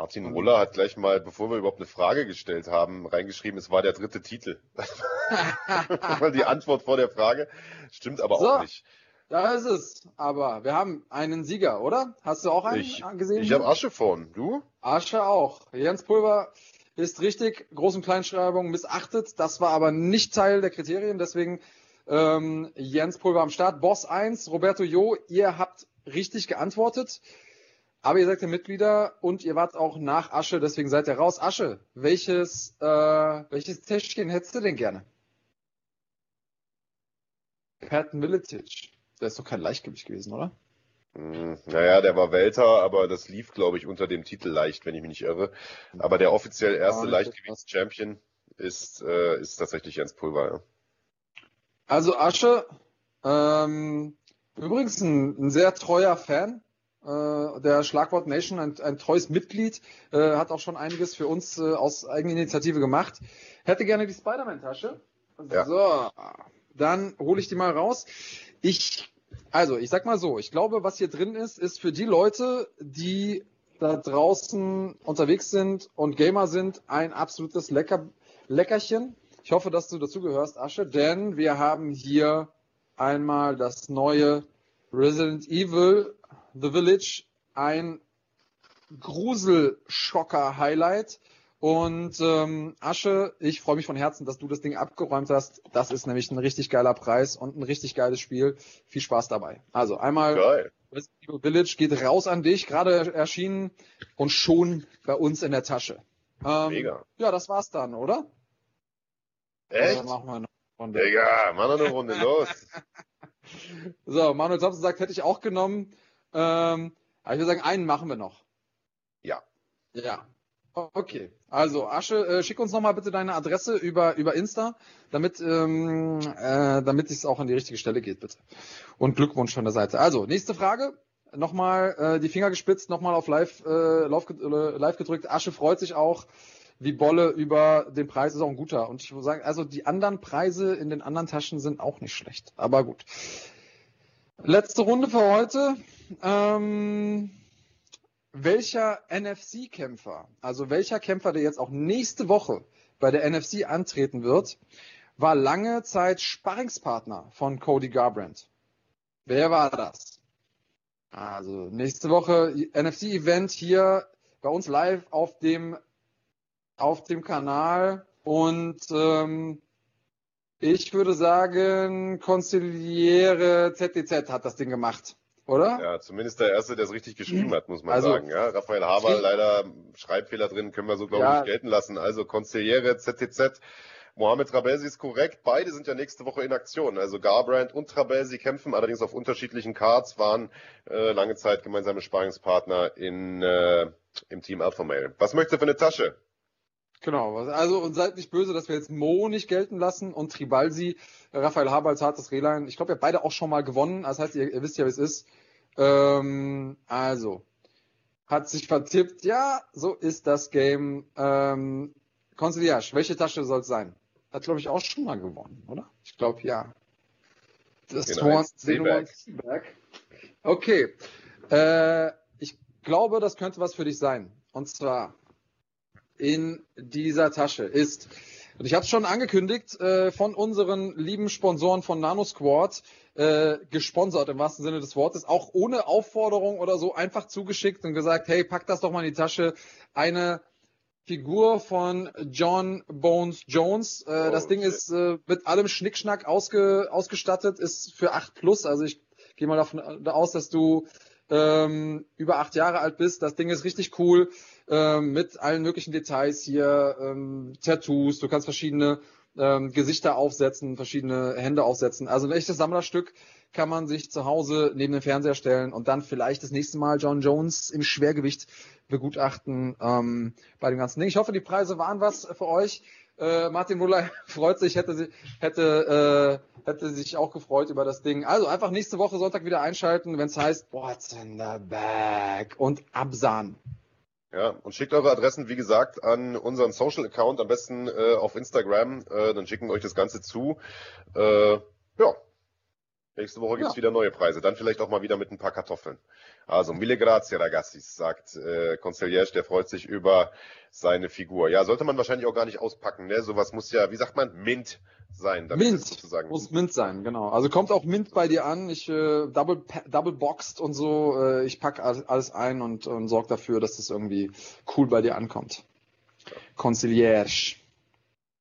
Martin Muller hat gleich mal, bevor wir überhaupt eine Frage gestellt haben, reingeschrieben, es war der dritte Titel. Die Antwort vor der Frage stimmt aber So. auch nicht. Da ist es. Aber wir haben einen Sieger, oder? Hast du auch einen Ich, gesehen? ich habe Asche vorn. Du? Asche auch. Jens Pulver ist richtig, Groß- und Kleinschreibung missachtet. Das war aber nicht Teil der Kriterien. Deswegen ähm, Jens Pulver am Start. Boss 1, Roberto Jo, ihr habt richtig geantwortet. Aber ihr seid ja Mitglieder und ihr wart auch nach Asche, deswegen seid ihr raus. Asche, welches, äh, welches Täschchen hättest du denn gerne? Pat Militic. Der ist doch kein Leichtgewicht gewesen, oder? Hm, naja, der war Welter, aber das lief, glaube ich, unter dem Titel leicht, wenn ich mich nicht irre. Aber der offiziell erste ja, Leichtgewichts-Champion ist, äh, ist tatsächlich Jens Pulver. Ja. Also Asche, ähm, übrigens ein, ein sehr treuer Fan der Schlagwort Nation, ein, ein treues Mitglied, äh, hat auch schon einiges für uns äh, aus Eigeninitiative gemacht. Hätte gerne die Spider-Man-Tasche. Ja. So, dann hole ich die mal raus. Ich, also, ich sag mal so, ich glaube, was hier drin ist, ist für die Leute, die da draußen unterwegs sind und Gamer sind, ein absolutes Lecker, Leckerchen. Ich hoffe, dass du dazugehörst, Asche, denn wir haben hier einmal das neue Resident Evil The Village ein Gruselschocker-Highlight. Und ähm, Asche, ich freue mich von Herzen, dass du das Ding abgeräumt hast. Das ist nämlich ein richtig geiler Preis und ein richtig geiles Spiel. Viel Spaß dabei. Also einmal Geil. Resident Evil Village geht raus an dich, gerade erschienen und schon bei uns in der Tasche. Ähm, Mega. Ja, das war's dann, oder? Echt? Also machen wir eine Runde. Digga, mach noch eine Runde, los. so, Manuel Thompson sagt, hätte ich auch genommen. Ähm, aber ich würde sagen, einen machen wir noch. Ja. Ja. Okay, also Asche, äh, schick uns nochmal bitte deine Adresse über, über Insta, damit, ähm, äh, damit es auch an die richtige Stelle geht, bitte. Und Glückwunsch von der Seite. Also, nächste Frage. Nochmal äh, die Finger gespitzt, nochmal auf live, äh, live gedrückt. Asche freut sich auch wie Bolle über den Preis, ist auch ein guter. Und ich würde sagen, also die anderen Preise in den anderen Taschen sind auch nicht schlecht. Aber gut. Letzte Runde für heute. Ähm, welcher NFC-Kämpfer, also welcher Kämpfer, der jetzt auch nächste Woche bei der NFC antreten wird, war lange Zeit Sparringspartner von Cody Garbrandt. Wer war das? Also nächste Woche NFC-Event hier bei uns live auf dem auf dem Kanal und ähm, ich würde sagen, Konziliere ZDZ hat das Ding gemacht, oder? Ja, zumindest der Erste, der es richtig geschrieben hat, muss man also, sagen. Ja, Raphael Haber, leider Schreibfehler drin, können wir so, glaube ich, nicht gelten lassen. Also Konziliere ZDZ. Mohamed Trabelsi ist korrekt. Beide sind ja nächste Woche in Aktion. Also Garbrand und Trabelsi kämpfen allerdings auf unterschiedlichen Cards, waren äh, lange Zeit gemeinsame Sparingspartner in, äh, im Team Alpha Male. Was möchtest du für eine Tasche? Genau, also und seid nicht böse, dass wir jetzt Mo nicht gelten lassen und Tribalsi, Raphael Haber als hartes Rehlein. Ich glaube, ihr habt beide auch schon mal gewonnen. Das heißt, ihr, ihr wisst ja, wie es ist. Ähm, also, hat sich vertippt. Ja, so ist das Game. Ähm, Conciliage, welche Tasche soll es sein? Hat, glaube ich, auch schon mal gewonnen, oder? Ich glaube, ja. Das genau, Seaback. Okay. Äh, ich glaube, das könnte was für dich sein. Und zwar in dieser Tasche ist, und ich habe es schon angekündigt, äh, von unseren lieben Sponsoren von NanoSquad, äh, gesponsert im wahrsten Sinne des Wortes, auch ohne Aufforderung oder so, einfach zugeschickt und gesagt, hey, pack das doch mal in die Tasche. Eine Figur von John Bones Jones. Äh, oh, das Ding shit. ist äh, mit allem Schnickschnack ausge, ausgestattet, ist für 8 plus. Also ich gehe mal davon aus, dass du ähm, über acht Jahre alt bist. Das Ding ist richtig cool ähm, mit allen möglichen Details hier, ähm, Tattoos, du kannst verschiedene ähm, Gesichter aufsetzen, verschiedene Hände aufsetzen. Also ein echtes Sammlerstück kann man sich zu Hause neben den Fernseher stellen und dann vielleicht das nächste Mal John Jones im Schwergewicht begutachten ähm, bei dem ganzen Ding. Ich hoffe, die Preise waren was für euch. Äh, Martin Muller freut sich, hätte, hätte, äh, hätte sich auch gefreut über das Ding. Also einfach nächste Woche Sonntag wieder einschalten, wenn es heißt What's in the Bag und Absahn. Ja, und schickt eure Adressen, wie gesagt, an unseren Social Account, am besten äh, auf Instagram, äh, dann schicken wir euch das Ganze zu. Äh, ja, nächste Woche gibt's ja. wieder neue Preise, dann vielleicht auch mal wieder mit ein paar Kartoffeln. Also, mille grazie ragazzi, sagt äh, Conciliage, der freut sich über seine Figur. Ja, sollte man wahrscheinlich auch gar nicht auspacken, ne? Sowas muss ja, wie sagt man, Mint sein. Damit Mint, sozusagen muss Mint sein, genau. Also kommt auch Mint bei dir an. Ich äh, double, double boxed und so. Äh, ich pack alles ein und, und sorge dafür, dass das irgendwie cool bei dir ankommt. Ja. Conciliage.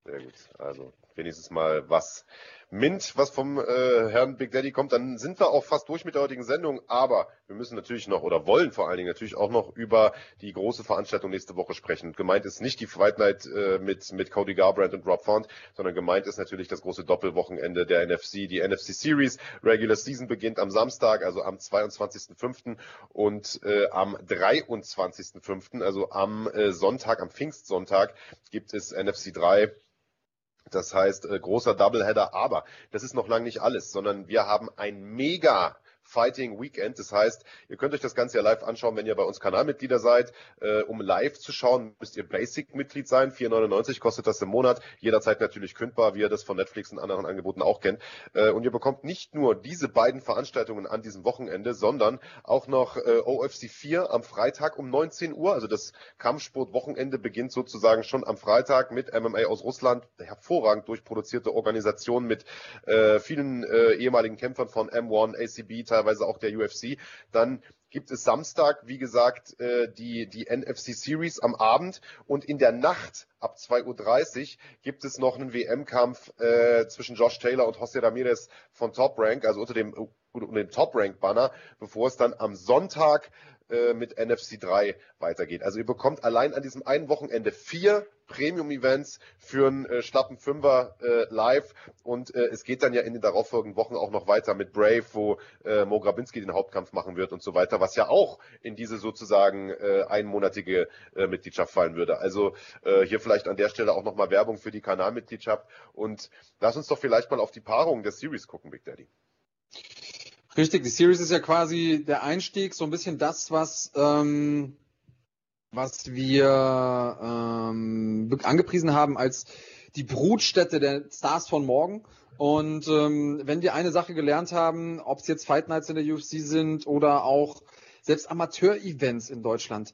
Sehr gut. Also wenigstens mal was Mint, was vom äh, Herrn Big Daddy kommt, dann sind wir auch fast durch mit der heutigen Sendung. Aber wir müssen natürlich noch oder wollen vor allen Dingen natürlich auch noch über die große Veranstaltung nächste Woche sprechen. Gemeint ist nicht die Fight Night äh, mit, mit Cody Garbrandt und Rob Font, sondern gemeint ist natürlich das große Doppelwochenende der NFC. Die NFC Series Regular Season beginnt am Samstag, also am 22.05. und äh, am 23.05., also am äh, Sonntag, am Pfingstsonntag, gibt es NFC 3 das heißt, äh, großer Doubleheader, aber das ist noch lange nicht alles, sondern wir haben ein mega Fighting Weekend. Das heißt, ihr könnt euch das Ganze ja live anschauen, wenn ihr bei uns Kanalmitglieder seid. Äh, um live zu schauen, müsst ihr Basic-Mitglied sein. 4,99 kostet das im Monat. Jederzeit natürlich kündbar, wie ihr das von Netflix und anderen Angeboten auch kennt. Äh, und ihr bekommt nicht nur diese beiden Veranstaltungen an diesem Wochenende, sondern auch noch äh, OFC 4 am Freitag um 19 Uhr. Also das Kampfsport-Wochenende beginnt sozusagen schon am Freitag mit MMA aus Russland. Hervorragend durchproduzierte Organisation mit äh, vielen äh, ehemaligen Kämpfern von M1, ACB, teilweise auch der UFC. Dann gibt es Samstag, wie gesagt, äh, die, die NFC Series am Abend und in der Nacht ab 2.30 Uhr gibt es noch einen WM-Kampf äh, zwischen Josh Taylor und José Ramirez von Top Rank, also unter dem, unter dem Top Rank Banner, bevor es dann am Sonntag äh, mit NFC 3 weitergeht. Also ihr bekommt allein an diesem einen Wochenende vier Premium-Events für einen äh, schlappen Fünfer äh, live und äh, es geht dann ja in den darauffolgenden Wochen auch noch weiter mit Brave, wo äh, Mo Grabinski den Hauptkampf machen wird und so weiter, was ja auch in diese sozusagen äh, einmonatige äh, Mitgliedschaft fallen würde. Also äh, hier vielleicht an der Stelle auch nochmal Werbung für die Kanalmitgliedschaft und lass uns doch vielleicht mal auf die Paarung der Series gucken, Big Daddy. Richtig, die Series ist ja quasi der Einstieg, so ein bisschen das, was, ähm, was wir ähm, angepriesen haben als die Brutstätte der Stars von morgen. Und ähm, wenn wir eine Sache gelernt haben, ob es jetzt Fight Nights in der UFC sind oder auch selbst Amateur-Events in Deutschland,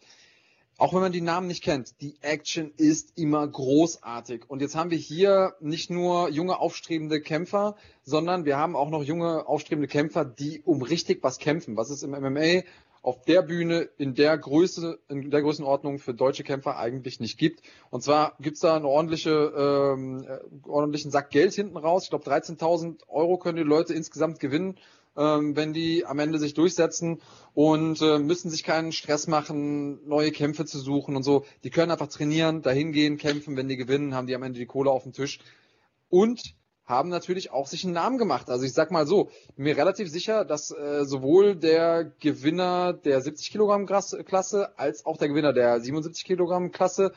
auch wenn man die Namen nicht kennt, die Action ist immer großartig. Und jetzt haben wir hier nicht nur junge aufstrebende Kämpfer, sondern wir haben auch noch junge aufstrebende Kämpfer, die um richtig was kämpfen. Was es im MMA auf der Bühne in der Größe, in der Größenordnung für deutsche Kämpfer eigentlich nicht gibt. Und zwar gibt's da einen ordentliche, ähm, äh, ordentlichen Sack Geld hinten raus. Ich glaube 13.000 Euro können die Leute insgesamt gewinnen ähm, wenn die am Ende sich durchsetzen und äh, müssen sich keinen Stress machen, neue Kämpfe zu suchen und so. Die können einfach trainieren, dahin gehen, kämpfen. Wenn die gewinnen, haben die am Ende die Kohle auf dem Tisch. Und haben natürlich auch sich einen Namen gemacht. Also ich sag mal so, mir relativ sicher, dass äh, sowohl der Gewinner der 70 Kilogramm Klasse als auch der Gewinner der 77 Kilogramm Klasse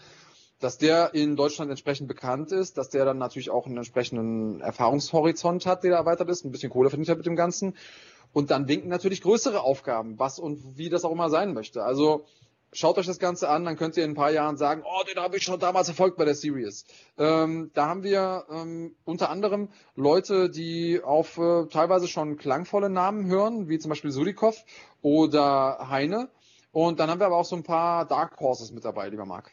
dass der in Deutschland entsprechend bekannt ist, dass der dann natürlich auch einen entsprechenden Erfahrungshorizont hat, der erweitert ist, ein bisschen Kohle verdient hat mit dem Ganzen. Und dann winken natürlich größere Aufgaben, was und wie das auch immer sein möchte. Also schaut euch das Ganze an, dann könnt ihr in ein paar Jahren sagen, oh, den habe ich schon damals erfolgt bei der Series. Ähm, da haben wir ähm, unter anderem Leute, die auf äh, teilweise schon klangvolle Namen hören, wie zum Beispiel Surikov oder Heine. Und dann haben wir aber auch so ein paar Dark Horses mit dabei, lieber Marc.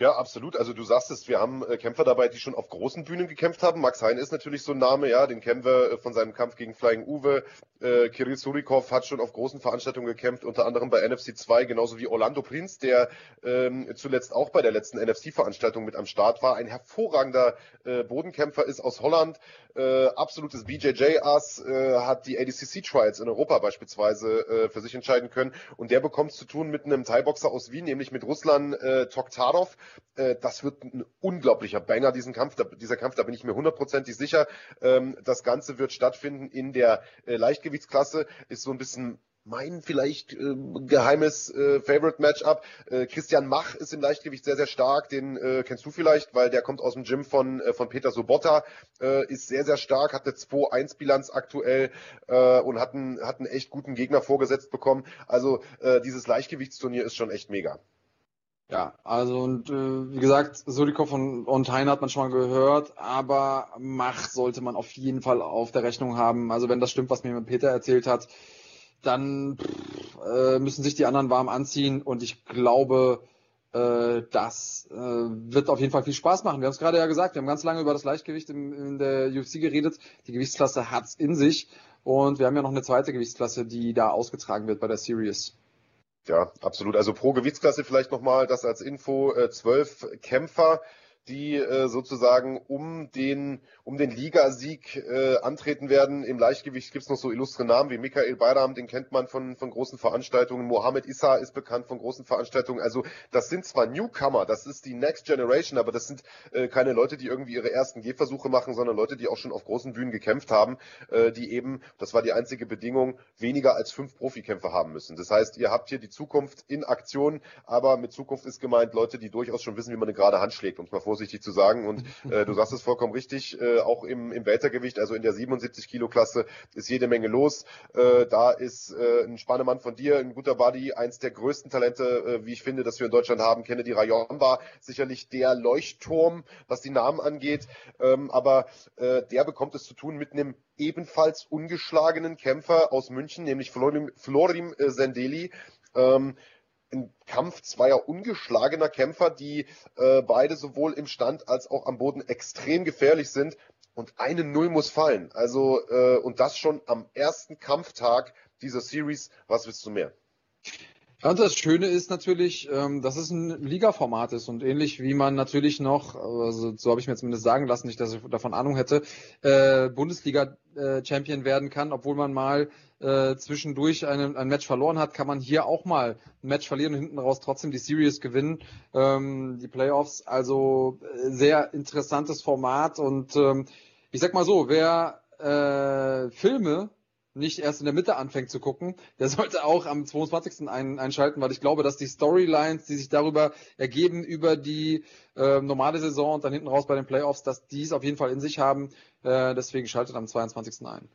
Ja, absolut. Also du sagst es, wir haben äh, Kämpfer dabei, die schon auf großen Bühnen gekämpft haben. Max Hein ist natürlich so ein Name, ja, den kennen wir äh, von seinem Kampf gegen Flying Uwe. Äh, Kirill Surikov hat schon auf großen Veranstaltungen gekämpft, unter anderem bei NFC 2, genauso wie Orlando Prinz, der ähm, zuletzt auch bei der letzten NFC-Veranstaltung mit am Start war. Ein hervorragender äh, Bodenkämpfer ist aus Holland, äh, absolutes BJJ-Ass, äh, hat die ADCC-Trials in Europa beispielsweise für sich entscheiden können. Und der bekommt es zu tun mit einem Thai-Boxer aus Wien, nämlich mit Ruslan Toktarov äh, das wird ein unglaublicher Banger, diesen Kampf. Da, dieser Kampf, da bin ich mir hundertprozentig sicher. Ähm, das Ganze wird stattfinden in der äh, Leichtgewichtsklasse. Ist so ein bisschen mein vielleicht äh, geheimes äh, Favorite Matchup. Äh, Christian Mach ist im Leichtgewicht sehr, sehr stark. Den äh, kennst du vielleicht, weil der kommt aus dem Gym von, äh, von Peter Sobotta, äh, ist sehr, sehr stark, hat eine 2-1-Bilanz aktuell äh, und hat einen, hat einen echt guten Gegner vorgesetzt bekommen. Also äh, dieses Leichtgewichtsturnier ist schon echt mega. Ja, also und äh, wie gesagt, Surikov und, und Hein hat man schon mal gehört, aber Mach sollte man auf jeden Fall auf der Rechnung haben. Also wenn das stimmt, was mir Peter erzählt hat, dann pff, äh, müssen sich die anderen warm anziehen und ich glaube, äh, das äh, wird auf jeden Fall viel Spaß machen. Wir haben es gerade ja gesagt, wir haben ganz lange über das Leichtgewicht im, in der UFC geredet. Die Gewichtsklasse hat's in sich und wir haben ja noch eine zweite Gewichtsklasse, die da ausgetragen wird bei der Series. Ja, absolut. Also pro Gewichtsklasse vielleicht nochmal das als Info. Äh, zwölf Kämpfer die äh, sozusagen um den, um den Ligasieg äh, antreten werden. Im Leichtgewicht gibt es noch so illustre Namen wie Michael Bayram, den kennt man von, von großen Veranstaltungen. Mohamed Issa ist bekannt von großen Veranstaltungen. Also das sind zwar Newcomer, das ist die Next Generation, aber das sind äh, keine Leute, die irgendwie ihre ersten Gehversuche machen, sondern Leute, die auch schon auf großen Bühnen gekämpft haben, äh, die eben, das war die einzige Bedingung, weniger als fünf Profikämpfer haben müssen. Das heißt, ihr habt hier die Zukunft in Aktion, aber mit Zukunft ist gemeint Leute, die durchaus schon wissen, wie man eine gerade Hand schlägt, um es mal vorsichtig zu sagen. Und äh, du sagst es vollkommen richtig, äh, auch im, im Weltergewicht, also in der 77 Kilo Klasse, ist jede Menge los. Äh, da ist äh, ein Spannemann von dir, ein guter Buddy, eins der größten Talente, äh, wie ich finde, dass wir in Deutschland haben. Kennedy Rayon war sicherlich der Leuchtturm, was die Namen angeht. Ähm, aber äh, der bekommt es zu tun mit einem ebenfalls ungeschlagenen Kämpfer aus München, nämlich Florim, Florim äh, Sendeli. Ähm, ein Kampf zweier ungeschlagener Kämpfer, die äh, beide sowohl im Stand als auch am Boden extrem gefährlich sind. Und eine Null muss fallen. Also, äh, und das schon am ersten Kampftag dieser Series. Was willst du mehr? Und das Schöne ist natürlich, ähm, dass es ein Liga-Format ist und ähnlich wie man natürlich noch, also so habe ich mir zumindest sagen lassen, nicht, dass ich davon Ahnung hätte, äh, Bundesliga-Champion äh, werden kann, obwohl man mal äh, zwischendurch einen, ein Match verloren hat, kann man hier auch mal ein Match verlieren und hinten raus trotzdem die Series gewinnen, ähm, die Playoffs. Also äh, sehr interessantes Format und ähm, ich sag mal so, wer äh, Filme nicht erst in der Mitte anfängt zu gucken, der sollte auch am 22. Ein, einschalten, weil ich glaube, dass die Storylines, die sich darüber ergeben, über die äh, normale Saison und dann hinten raus bei den Playoffs, dass die es auf jeden Fall in sich haben. Äh, deswegen schaltet am 22. ein.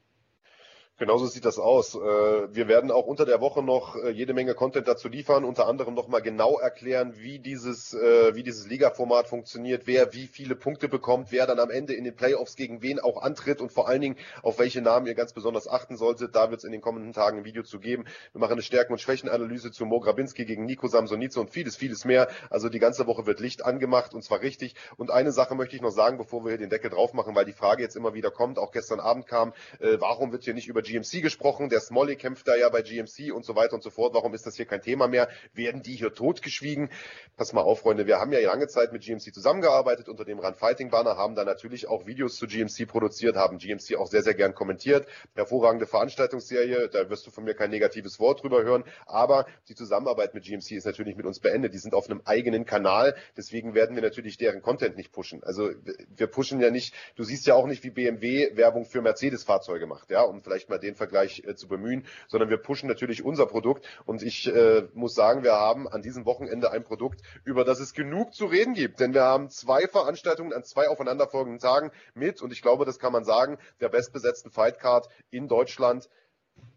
Genauso sieht das aus. Äh, wir werden auch unter der Woche noch äh, jede Menge Content dazu liefern, unter anderem nochmal genau erklären, wie dieses, äh, wie dieses Liga-Format funktioniert, wer wie viele Punkte bekommt, wer dann am Ende in den Playoffs gegen wen auch antritt und vor allen Dingen, auf welche Namen ihr ganz besonders achten solltet. Da wird es in den kommenden Tagen ein Video zu geben. Wir machen eine Stärken- und Schwächenanalyse zu Mo Grabinski gegen Nico Samsonice und vieles, vieles mehr. Also die ganze Woche wird Licht angemacht und zwar richtig. Und eine Sache möchte ich noch sagen, bevor wir hier den Deckel drauf machen, weil die Frage jetzt immer wieder kommt, auch gestern Abend kam, warum wird hier nicht über GMC gesprochen, der Smolly kämpft da ja bei GMC und so weiter und so fort. Warum ist das hier kein Thema mehr? Werden die hier totgeschwiegen? Pass mal auf, Freunde, wir haben ja lange Zeit mit GMC zusammengearbeitet unter dem Run Fighting Banner, haben da natürlich auch Videos zu GMC produziert, haben GMC auch sehr, sehr gern kommentiert. Hervorragende Veranstaltungsserie, da wirst du von mir kein negatives Wort drüber hören, aber die Zusammenarbeit mit GMC ist natürlich mit uns beendet. Die sind auf einem eigenen Kanal, deswegen werden wir natürlich deren Content nicht pushen. Also wir pushen ja nicht, du siehst ja auch nicht, wie BMW Werbung für Mercedes-Fahrzeuge macht, ja, um vielleicht mal den Vergleich äh, zu bemühen, sondern wir pushen natürlich unser Produkt. Und ich äh, muss sagen, wir haben an diesem Wochenende ein Produkt, über das es genug zu reden gibt. Denn wir haben zwei Veranstaltungen an zwei aufeinanderfolgenden Tagen mit, und ich glaube, das kann man sagen, der bestbesetzten Fightcard in Deutschland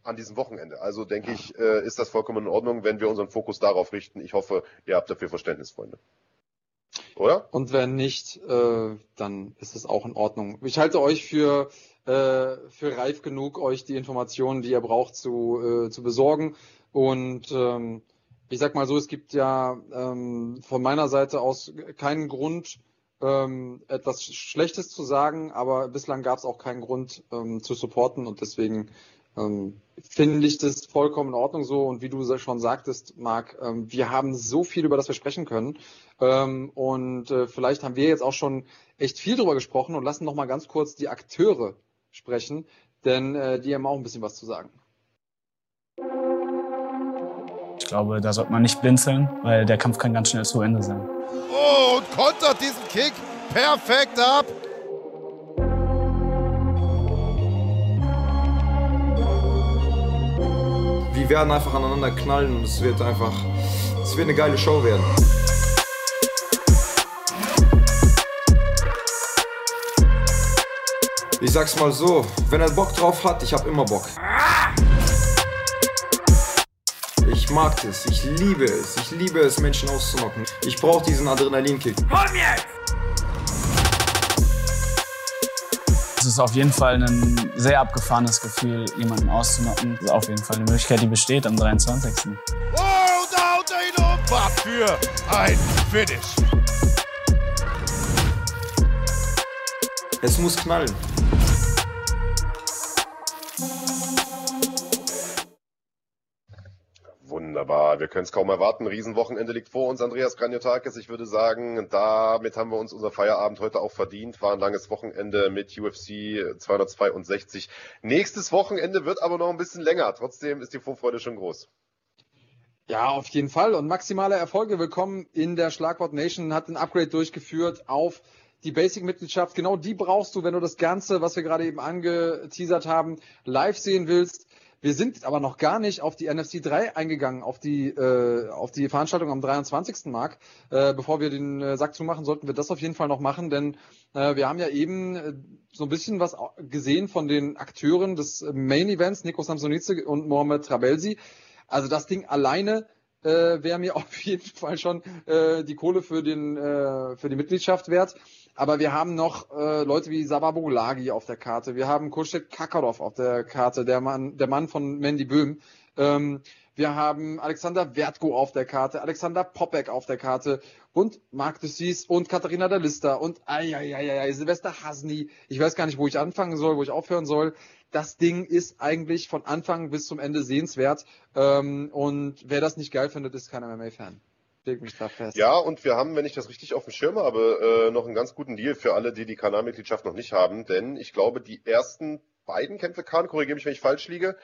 an diesem Wochenende. Also denke ich, äh, ist das vollkommen in Ordnung, wenn wir unseren Fokus darauf richten. Ich hoffe, ihr habt dafür Verständnis, Freunde. Oder? Und wenn nicht, dann ist es auch in Ordnung. Ich halte euch für für reif genug, euch die Informationen, die ihr braucht, zu, äh, zu besorgen. Und ähm, ich sag mal so, es gibt ja ähm, von meiner Seite aus keinen Grund, ähm, etwas Schlechtes zu sagen, aber bislang gab es auch keinen Grund ähm, zu supporten und deswegen ähm, finde ich das vollkommen in Ordnung so. Und wie du schon sagtest, Marc, ähm, wir haben so viel, über das wir sprechen können. Ähm, und äh, vielleicht haben wir jetzt auch schon echt viel drüber gesprochen und lassen noch mal ganz kurz die Akteure sprechen, denn äh, die haben auch ein bisschen was zu sagen. Ich glaube, da sollte man nicht blinzeln, weil der Kampf kann ganz schnell zu Ende sein. Oh, und kontert diesen Kick perfekt ab. Wir werden einfach aneinander knallen und es wird einfach, es wird eine geile Show werden. Ich sag's mal so, wenn er Bock drauf hat, ich hab immer Bock. Ich mag es, ich liebe es, ich liebe es, Menschen auszunocken. Ich brauche diesen Adrenalinkick. Komm jetzt! Es ist auf jeden Fall ein sehr abgefahrenes Gefühl, jemanden auszunocken. Das ist auf jeden Fall eine Möglichkeit, die besteht am 23. Oh, da haut er ihn um! Was für ein Finish! Es muss knallen. Wunderbar, wir können es kaum erwarten. Riesenwochenende liegt vor uns, Andreas Kranjotakis. Ich würde sagen, damit haben wir uns unser Feierabend heute auch verdient. War ein langes Wochenende mit UFC 262. Nächstes Wochenende wird aber noch ein bisschen länger. Trotzdem ist die Vorfreude schon groß. Ja, auf jeden Fall. Und maximale Erfolge willkommen in der Schlagwort Nation hat ein Upgrade durchgeführt auf die Basic-Mitgliedschaft. Genau die brauchst du, wenn du das Ganze, was wir gerade eben angeteasert haben, live sehen willst. Wir sind aber noch gar nicht auf die NFC 3 eingegangen, auf die, äh, auf die Veranstaltung am 23. Mark. Äh, bevor wir den äh, Sack zumachen, sollten wir das auf jeden Fall noch machen, denn äh, wir haben ja eben äh, so ein bisschen was gesehen von den Akteuren des Main Events, Nico Samsonice und Mohamed Trabelsi. Also das Ding alleine äh, wäre mir auf jeden Fall schon äh, die Kohle für, den, äh, für die Mitgliedschaft wert. Aber wir haben noch äh, Leute wie Sababo Lagi auf der Karte. Wir haben Kurschet Kakarov auf der Karte, der Mann, der Mann von Mandy Böhm. Ähm, wir haben Alexander Wertko auf der Karte, Alexander Popek auf der Karte und Marc Dussis und Katharina der Lister und ai, ai, ai, ai, Silvester Hasni. Ich weiß gar nicht, wo ich anfangen soll, wo ich aufhören soll. Das Ding ist eigentlich von Anfang bis zum Ende sehenswert. Ähm, und wer das nicht geil findet, ist kein MMA-Fan. Leg mich da fest. Ja, und wir haben, wenn ich das richtig auf dem Schirm habe, äh, noch einen ganz guten Deal für alle, die die Kanalmitgliedschaft noch nicht haben. Denn ich glaube, die ersten beiden Kämpfe, Kahn, korrigiere mich, wenn ich falsch liege,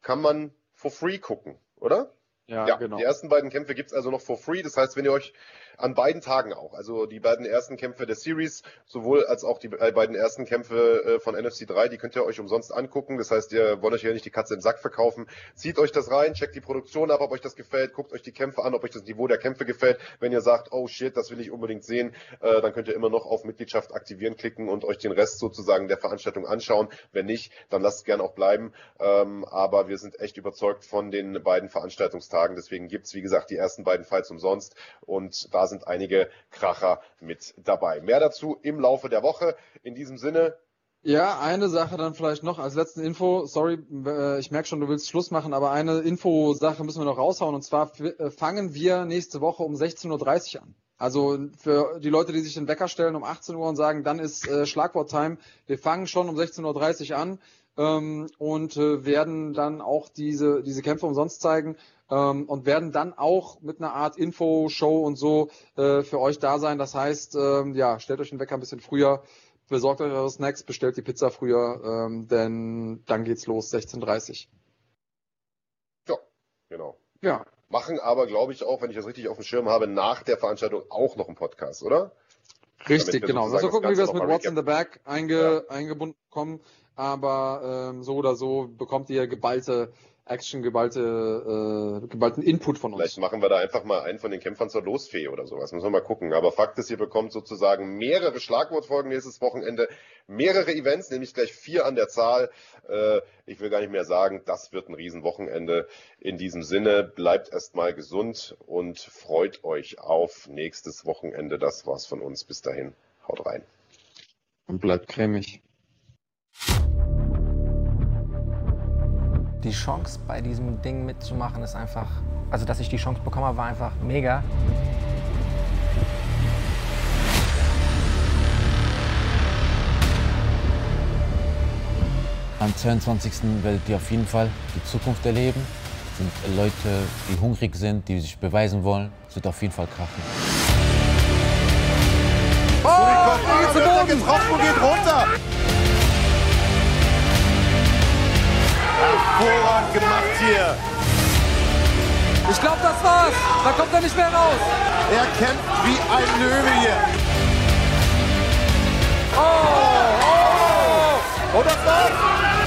kann man for free gucken, oder? Ja, ja, genau. Die ersten beiden Kämpfe gibt's also noch for free. Das heißt, wenn ihr euch an beiden Tagen auch, also die beiden ersten Kämpfe der Series, sowohl als auch die äh, beiden ersten Kämpfe äh, von NFC 3, die könnt ihr euch umsonst angucken. Das heißt, ihr wollt euch ja nicht die Katze im Sack verkaufen. Zieht euch das rein, checkt die Produktion ab, ob euch das gefällt, guckt euch die Kämpfe an, ob euch das Niveau der Kämpfe gefällt. Wenn ihr sagt, oh shit, das will ich unbedingt sehen, äh, dann könnt ihr immer noch auf Mitgliedschaft aktivieren klicken und euch den Rest sozusagen der Veranstaltung anschauen. Wenn nicht, dann lasst es gern auch bleiben. Ähm, aber wir sind echt überzeugt von den beiden Veranstaltungstagen. Deswegen gibt's wie gesagt, die ersten beiden Fights umsonst und da sind einige Kracher mit dabei. Mehr dazu im Laufe der Woche. In diesem Sinne, ja, eine Sache dann vielleicht noch als letzten Info. Sorry, äh, ich merke schon, du willst Schluss machen, aber eine Info-Sache müssen wir noch raushauen. Und zwar äh, fangen wir nächste Woche um 16.30 Uhr an. Also für die Leute, die sich den Wecker stellen um 18 Uhr und sagen, dann ist äh, Schlagwort-Time. Wir fangen schon um 16.30 Uhr an ähm, und äh, werden dann auch diese, diese Kämpfe umsonst zeigen ähm, und werden dann auch mit einer Art Info-Show und so äh, für euch da sein. Das heißt, ähm, ja, stellt euch den Wecker ein bisschen früher, besorgt euch eure Snacks, bestellt die Pizza früher, ähm, denn dann geht's los, 16.30 Ja, genau. Ja. Machen aber, glaube ich, auch, wenn ich das richtig auf dem Schirm habe, nach der Veranstaltung auch noch einen Podcast, oder? Richtig, genau. Also gucken, wie wir es mit What's in the Back einge, ja. eingebunden kommen. Aber ähm, so oder so bekommt ihr geballte Action, geballte, äh, geballten Input von uns. Vielleicht machen wir da einfach mal einen von den Kämpfern zur Losfee oder sowas. Müssen wir mal gucken. Aber Fakt ist, ihr bekommt sozusagen mehrere Schlagwortfolgen nächstes Wochenende, mehrere Events, nämlich gleich vier an der Zahl. Äh, ich will gar nicht mehr sagen, das wird ein Riesenwochenende. In diesem Sinne, bleibt erstmal gesund und freut euch auf nächstes Wochenende. Das war's von uns. Bis dahin. Haut rein. Und bleibt cremig. Die Chance bei diesem Ding mitzumachen ist einfach, also dass ich die Chance bekomme, war einfach mega. Am 22. werdet ihr auf jeden Fall die Zukunft erleben. Es sind Leute, die hungrig sind, die sich beweisen wollen. Es wird auf jeden Fall krachen. Oh, oh, und geht runter. Hervorragend gemacht hier. Ich glaube, das war's. Da kommt er nicht mehr raus. Er kämpft wie ein Löwe hier. Oh, oh, oh. Und das war's.